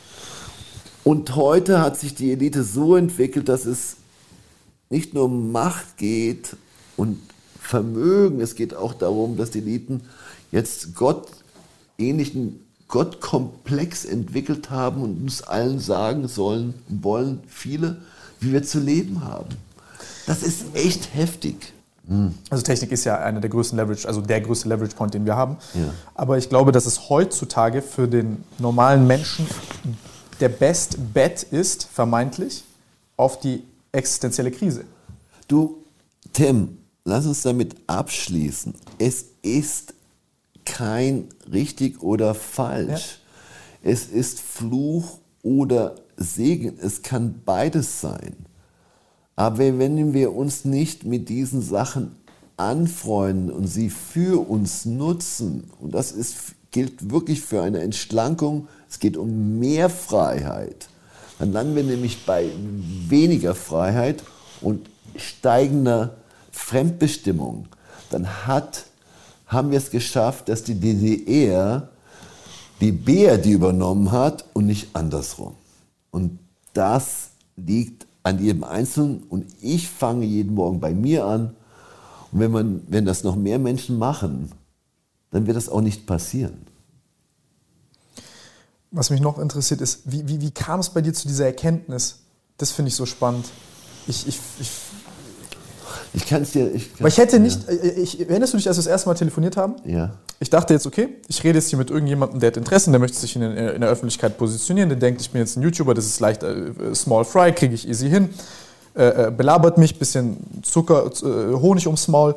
Und heute hat sich die Elite so entwickelt, dass es nicht nur um Macht geht und Vermögen, es geht auch darum, dass die Eliten jetzt Gott ähnlichen Gottkomplex entwickelt haben und uns allen sagen sollen, wollen viele, wie wir zu leben haben. Das ist echt heftig. Also Technik ist ja einer der größten Leverage, also der größte Leverage Point, den wir haben. Ja. Aber ich glaube, dass es heutzutage für den normalen Menschen der Best Bet ist, vermeintlich, auf die existenzielle Krise. Du, Tim, lass uns damit abschließen. Es ist kein richtig oder falsch. Ja. Es ist Fluch oder Segen. Es kann beides sein. Aber wenn wir uns nicht mit diesen Sachen anfreunden und sie für uns nutzen, und das ist, gilt wirklich für eine Entschlankung, es geht um mehr Freiheit, dann landen wir nämlich bei weniger Freiheit und steigender Fremdbestimmung. Dann hat, haben wir es geschafft, dass die DDR die BRD übernommen hat und nicht andersrum. Und das liegt an jedem Einzelnen und ich fange jeden Morgen bei mir an. Und wenn, man, wenn das noch mehr Menschen machen, dann wird das auch nicht passieren. Was mich noch interessiert ist, wie, wie, wie kam es bei dir zu dieser Erkenntnis? Das finde ich so spannend. Ich, ich, ich ich kann es dir. Ich, Weil ich hätte nicht. Ja. Äh, ich, erinnerst du dich, als wir das erste Mal telefoniert haben? Ja. Ich dachte jetzt, okay, ich rede jetzt hier mit irgendjemandem, der hat Interessen, der möchte sich in, in der Öffentlichkeit positionieren, der denkt, ich bin jetzt ein YouTuber, das ist leicht äh, small fry, kriege ich easy hin. Äh, äh, belabert mich, bisschen Zucker, äh, Honig ums Maul.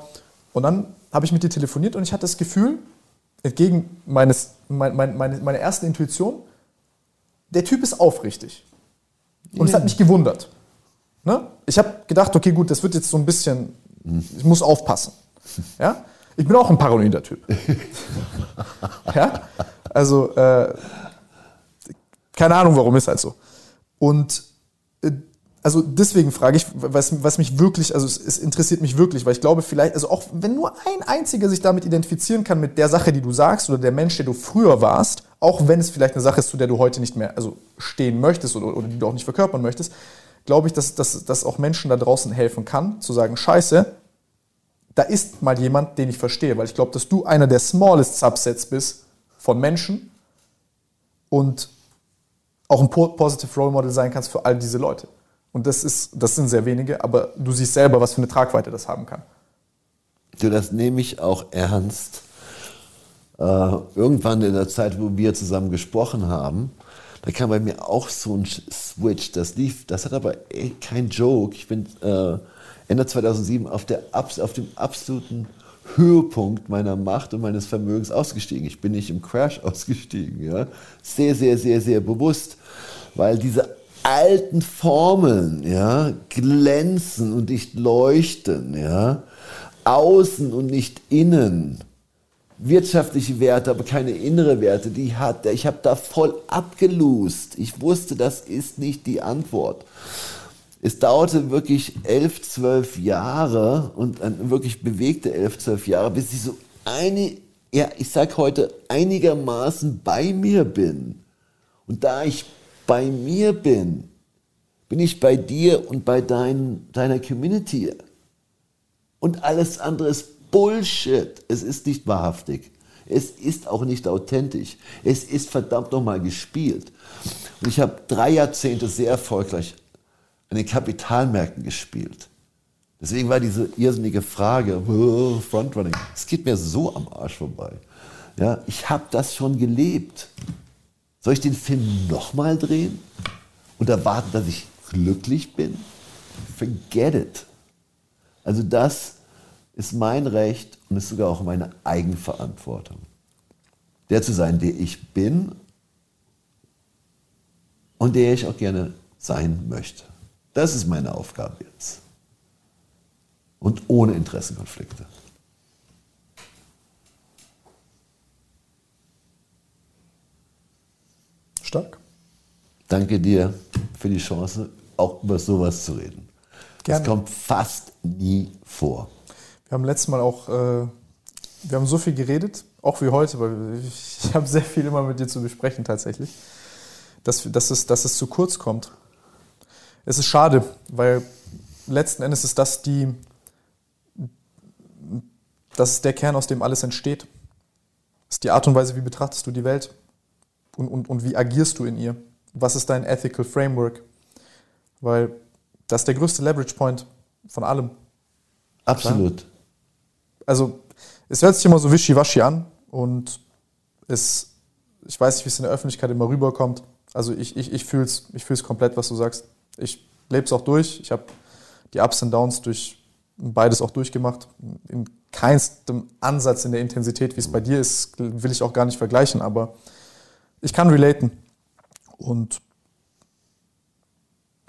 Und dann habe ich mit dir telefoniert und ich hatte das Gefühl, entgegen meines, mein, mein, meine, meiner ersten Intuition, der Typ ist aufrichtig. Und es hat mich gewundert. Ne? Ich habe gedacht, okay, gut, das wird jetzt so ein bisschen, ich muss aufpassen. Ja? Ich bin auch ein paranoider Typ. [LAUGHS] ja? Also, äh, keine Ahnung, warum ist halt so. Und äh, also deswegen frage ich, was, was mich wirklich, also es, es, interessiert mich wirklich, weil ich glaube vielleicht, also auch wenn nur ein einziger sich damit identifizieren kann mit der Sache, die du sagst oder der Mensch, der du früher warst, auch wenn es vielleicht eine Sache ist, zu der du heute nicht mehr also stehen möchtest oder, oder die du auch nicht verkörpern möchtest, glaube ich, dass, dass, dass auch Menschen da draußen helfen kann, zu sagen, scheiße, da ist mal jemand, den ich verstehe, weil ich glaube, dass du einer der smallest Subsets bist von Menschen und auch ein positive Role Model sein kannst für all diese Leute. Und das, ist, das sind sehr wenige, aber du siehst selber, was für eine Tragweite das haben kann. Du, das nehme ich auch ernst. Äh, irgendwann in der Zeit, wo wir zusammen gesprochen haben, da kam bei mir auch so ein Switch. Das lief, das hat aber ey, kein Joke. Ich bin äh, Ende 2007 auf, der, auf dem absoluten Höhepunkt meiner Macht und meines Vermögens ausgestiegen. Ich bin nicht im Crash [LAUGHS] ausgestiegen. Ja? Sehr, sehr, sehr, sehr bewusst. Weil diese alten Formeln ja, glänzen und nicht leuchten. Ja? Außen und nicht innen wirtschaftliche Werte, aber keine innere Werte, die hat er. Ich habe da voll abgelust. Ich wusste, das ist nicht die Antwort. Es dauerte wirklich elf, zwölf Jahre und wirklich bewegte elf, zwölf Jahre, bis ich so eine ja, ich sag heute, einigermaßen bei mir bin. Und da ich bei mir bin, bin ich bei dir und bei dein, deiner Community. Und alles andere ist Bullshit. Es ist nicht wahrhaftig. Es ist auch nicht authentisch. Es ist verdammt nochmal gespielt. Und ich habe drei Jahrzehnte sehr erfolgreich an den Kapitalmärkten gespielt. Deswegen war diese irrsinnige Frage, [LAUGHS] Frontrunning, es geht mir so am Arsch vorbei. Ja, ich habe das schon gelebt. Soll ich den Film nochmal drehen und erwarten, dass ich glücklich bin? Forget it. Also das ist mein Recht und ist sogar auch meine Eigenverantwortung. Der zu sein, der ich bin und der ich auch gerne sein möchte. Das ist meine Aufgabe jetzt. Und ohne Interessenkonflikte. Stark. Danke dir für die Chance, auch über sowas zu reden. Gerne. Das kommt fast nie vor. Wir haben letztes Mal auch, äh, wir haben so viel geredet, auch wie heute, weil ich [LAUGHS] habe sehr viel immer mit dir zu besprechen tatsächlich, dass, dass, es, dass es zu kurz kommt. Es ist schade, weil letzten Endes ist das die, das ist der Kern, aus dem alles entsteht. Das ist die Art und Weise, wie betrachtest du die Welt und, und, und wie agierst du in ihr. Was ist dein Ethical Framework? Weil das ist der größte Leverage Point von allem. Absolut. Also, es hört sich immer so wischiwaschi an und es, ich weiß nicht, wie es in der Öffentlichkeit immer rüberkommt. Also, ich, ich, ich fühle es ich fühl's komplett, was du sagst. Ich lebe es auch durch. Ich habe die Ups und Downs durch beides auch durchgemacht. In keinstem Ansatz in der Intensität, wie es bei dir ist, will ich auch gar nicht vergleichen, aber ich kann relaten. Und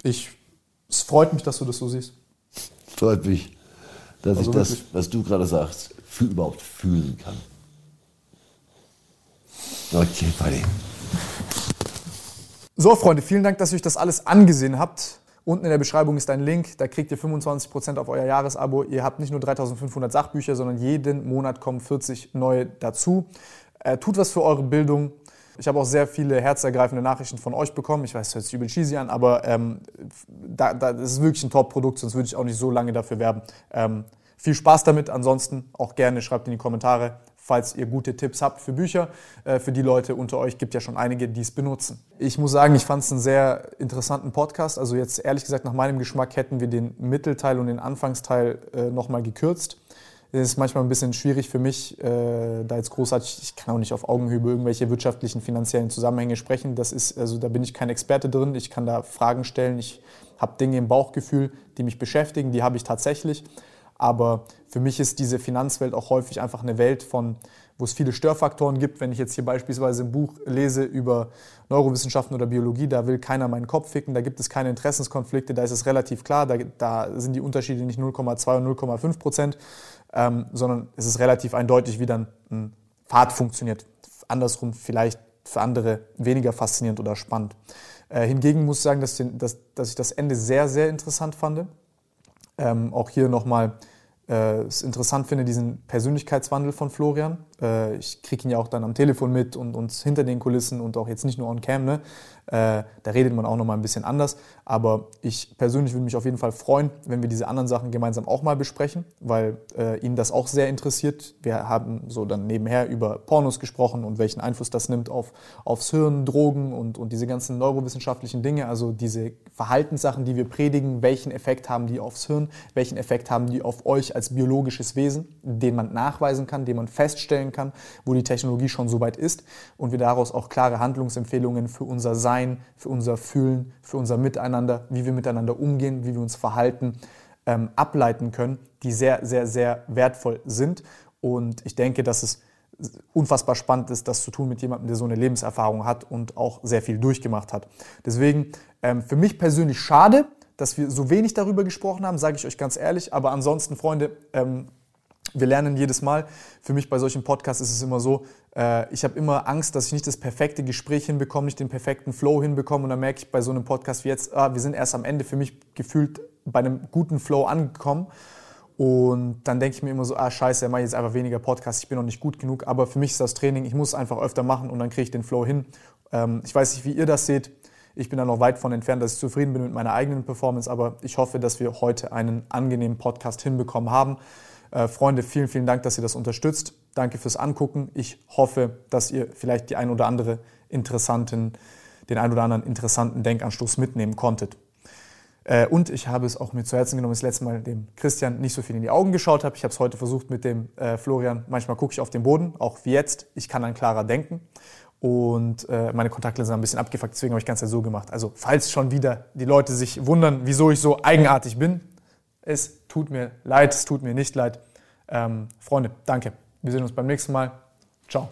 ich, es freut mich, dass du das so siehst. Freut mich, dass also ich das, was du gerade sagst, fühl, überhaupt fühlen kann. Okay, buddy. So, Freunde, vielen Dank, dass ihr euch das alles angesehen habt. Unten in der Beschreibung ist ein Link, da kriegt ihr 25% auf euer Jahresabo. Ihr habt nicht nur 3500 Sachbücher, sondern jeden Monat kommen 40 neue dazu. Äh, tut was für eure Bildung. Ich habe auch sehr viele herzergreifende Nachrichten von euch bekommen. Ich weiß, das hört sich übel cheesy an, aber ähm, da, da, das ist wirklich ein Top-Produkt, sonst würde ich auch nicht so lange dafür werben. Ähm, viel Spaß damit. Ansonsten auch gerne schreibt in die Kommentare, falls ihr gute Tipps habt für Bücher. Äh, für die Leute unter euch gibt ja schon einige, die es benutzen. Ich muss sagen, ich fand es einen sehr interessanten Podcast. Also jetzt ehrlich gesagt, nach meinem Geschmack hätten wir den Mittelteil und den Anfangsteil äh, nochmal gekürzt. Ist manchmal ein bisschen schwierig für mich, äh, da jetzt großartig, ich kann auch nicht auf Augenhöhe über irgendwelche wirtschaftlichen, finanziellen Zusammenhänge sprechen. Das ist, also da bin ich kein Experte drin. Ich kann da Fragen stellen. Ich habe Dinge im Bauchgefühl, die mich beschäftigen. Die habe ich tatsächlich. Aber für mich ist diese Finanzwelt auch häufig einfach eine Welt von, wo es viele Störfaktoren gibt. Wenn ich jetzt hier beispielsweise ein Buch lese über Neurowissenschaften oder Biologie, da will keiner meinen Kopf ficken, da gibt es keine Interessenskonflikte, da ist es relativ klar, da, da sind die Unterschiede nicht 0,2 und 0,5 Prozent, ähm, sondern es ist relativ eindeutig, wie dann ein Pfad funktioniert. Andersrum vielleicht für andere weniger faszinierend oder spannend. Äh, hingegen muss ich sagen, dass, dass, dass ich das Ende sehr, sehr interessant fand. Ähm, auch hier nochmal äh, es interessant finde, diesen Persönlichkeitswandel von Florian. Äh, ich kriege ihn ja auch dann am Telefon mit und, und hinter den Kulissen und auch jetzt nicht nur on cam. Ne? Äh, da redet man auch nochmal ein bisschen anders. Aber ich persönlich würde mich auf jeden Fall freuen, wenn wir diese anderen Sachen gemeinsam auch mal besprechen, weil äh, ihn das auch sehr interessiert. Wir haben so dann nebenher über Pornos gesprochen und welchen Einfluss das nimmt auf, aufs Hirn, Drogen und, und diese ganzen neurowissenschaftlichen Dinge, also diese Verhaltenssachen, die wir predigen, welchen Effekt haben die aufs Hirn, welchen Effekt haben die auf euch als biologisches Wesen, den man nachweisen kann, den man feststellen kann, wo die Technologie schon so weit ist und wir daraus auch klare Handlungsempfehlungen für unser Sein, für unser Fühlen, für unser Miteinander wie wir miteinander umgehen, wie wir uns verhalten, ähm, ableiten können, die sehr, sehr, sehr wertvoll sind. Und ich denke, dass es unfassbar spannend ist, das zu tun mit jemandem, der so eine Lebenserfahrung hat und auch sehr viel durchgemacht hat. Deswegen ähm, für mich persönlich schade, dass wir so wenig darüber gesprochen haben, sage ich euch ganz ehrlich. Aber ansonsten, Freunde, ähm, wir lernen jedes Mal. Für mich bei solchen Podcasts ist es immer so, äh, ich habe immer Angst, dass ich nicht das perfekte Gespräch hinbekomme, nicht den perfekten Flow hinbekomme. Und dann merke ich bei so einem Podcast wie jetzt, ah, wir sind erst am Ende für mich gefühlt bei einem guten Flow angekommen. Und dann denke ich mir immer so, ah scheiße, mache ich jetzt einfach weniger Podcasts, ich bin noch nicht gut genug. Aber für mich ist das Training, ich muss einfach öfter machen und dann kriege ich den Flow hin. Ähm, ich weiß nicht, wie ihr das seht. Ich bin da noch weit von entfernt, dass ich zufrieden bin mit meiner eigenen Performance, aber ich hoffe, dass wir heute einen angenehmen Podcast hinbekommen haben. Äh, Freunde, vielen, vielen Dank, dass ihr das unterstützt. Danke fürs Angucken. Ich hoffe, dass ihr vielleicht die ein oder andere interessanten, den ein oder anderen interessanten Denkanstoß mitnehmen konntet. Äh, und ich habe es auch mir zu Herzen genommen, das letzte Mal dem Christian nicht so viel in die Augen geschaut habe. Ich habe es heute versucht mit dem äh, Florian. Manchmal gucke ich auf den Boden, auch wie jetzt. Ich kann dann klarer denken. Und meine Kontaktlinsen sind ein bisschen abgefuckt, deswegen habe ich ganz so gemacht. Also falls schon wieder die Leute sich wundern, wieso ich so eigenartig bin, es tut mir leid, es tut mir nicht leid. Ähm, Freunde, danke. Wir sehen uns beim nächsten Mal. Ciao.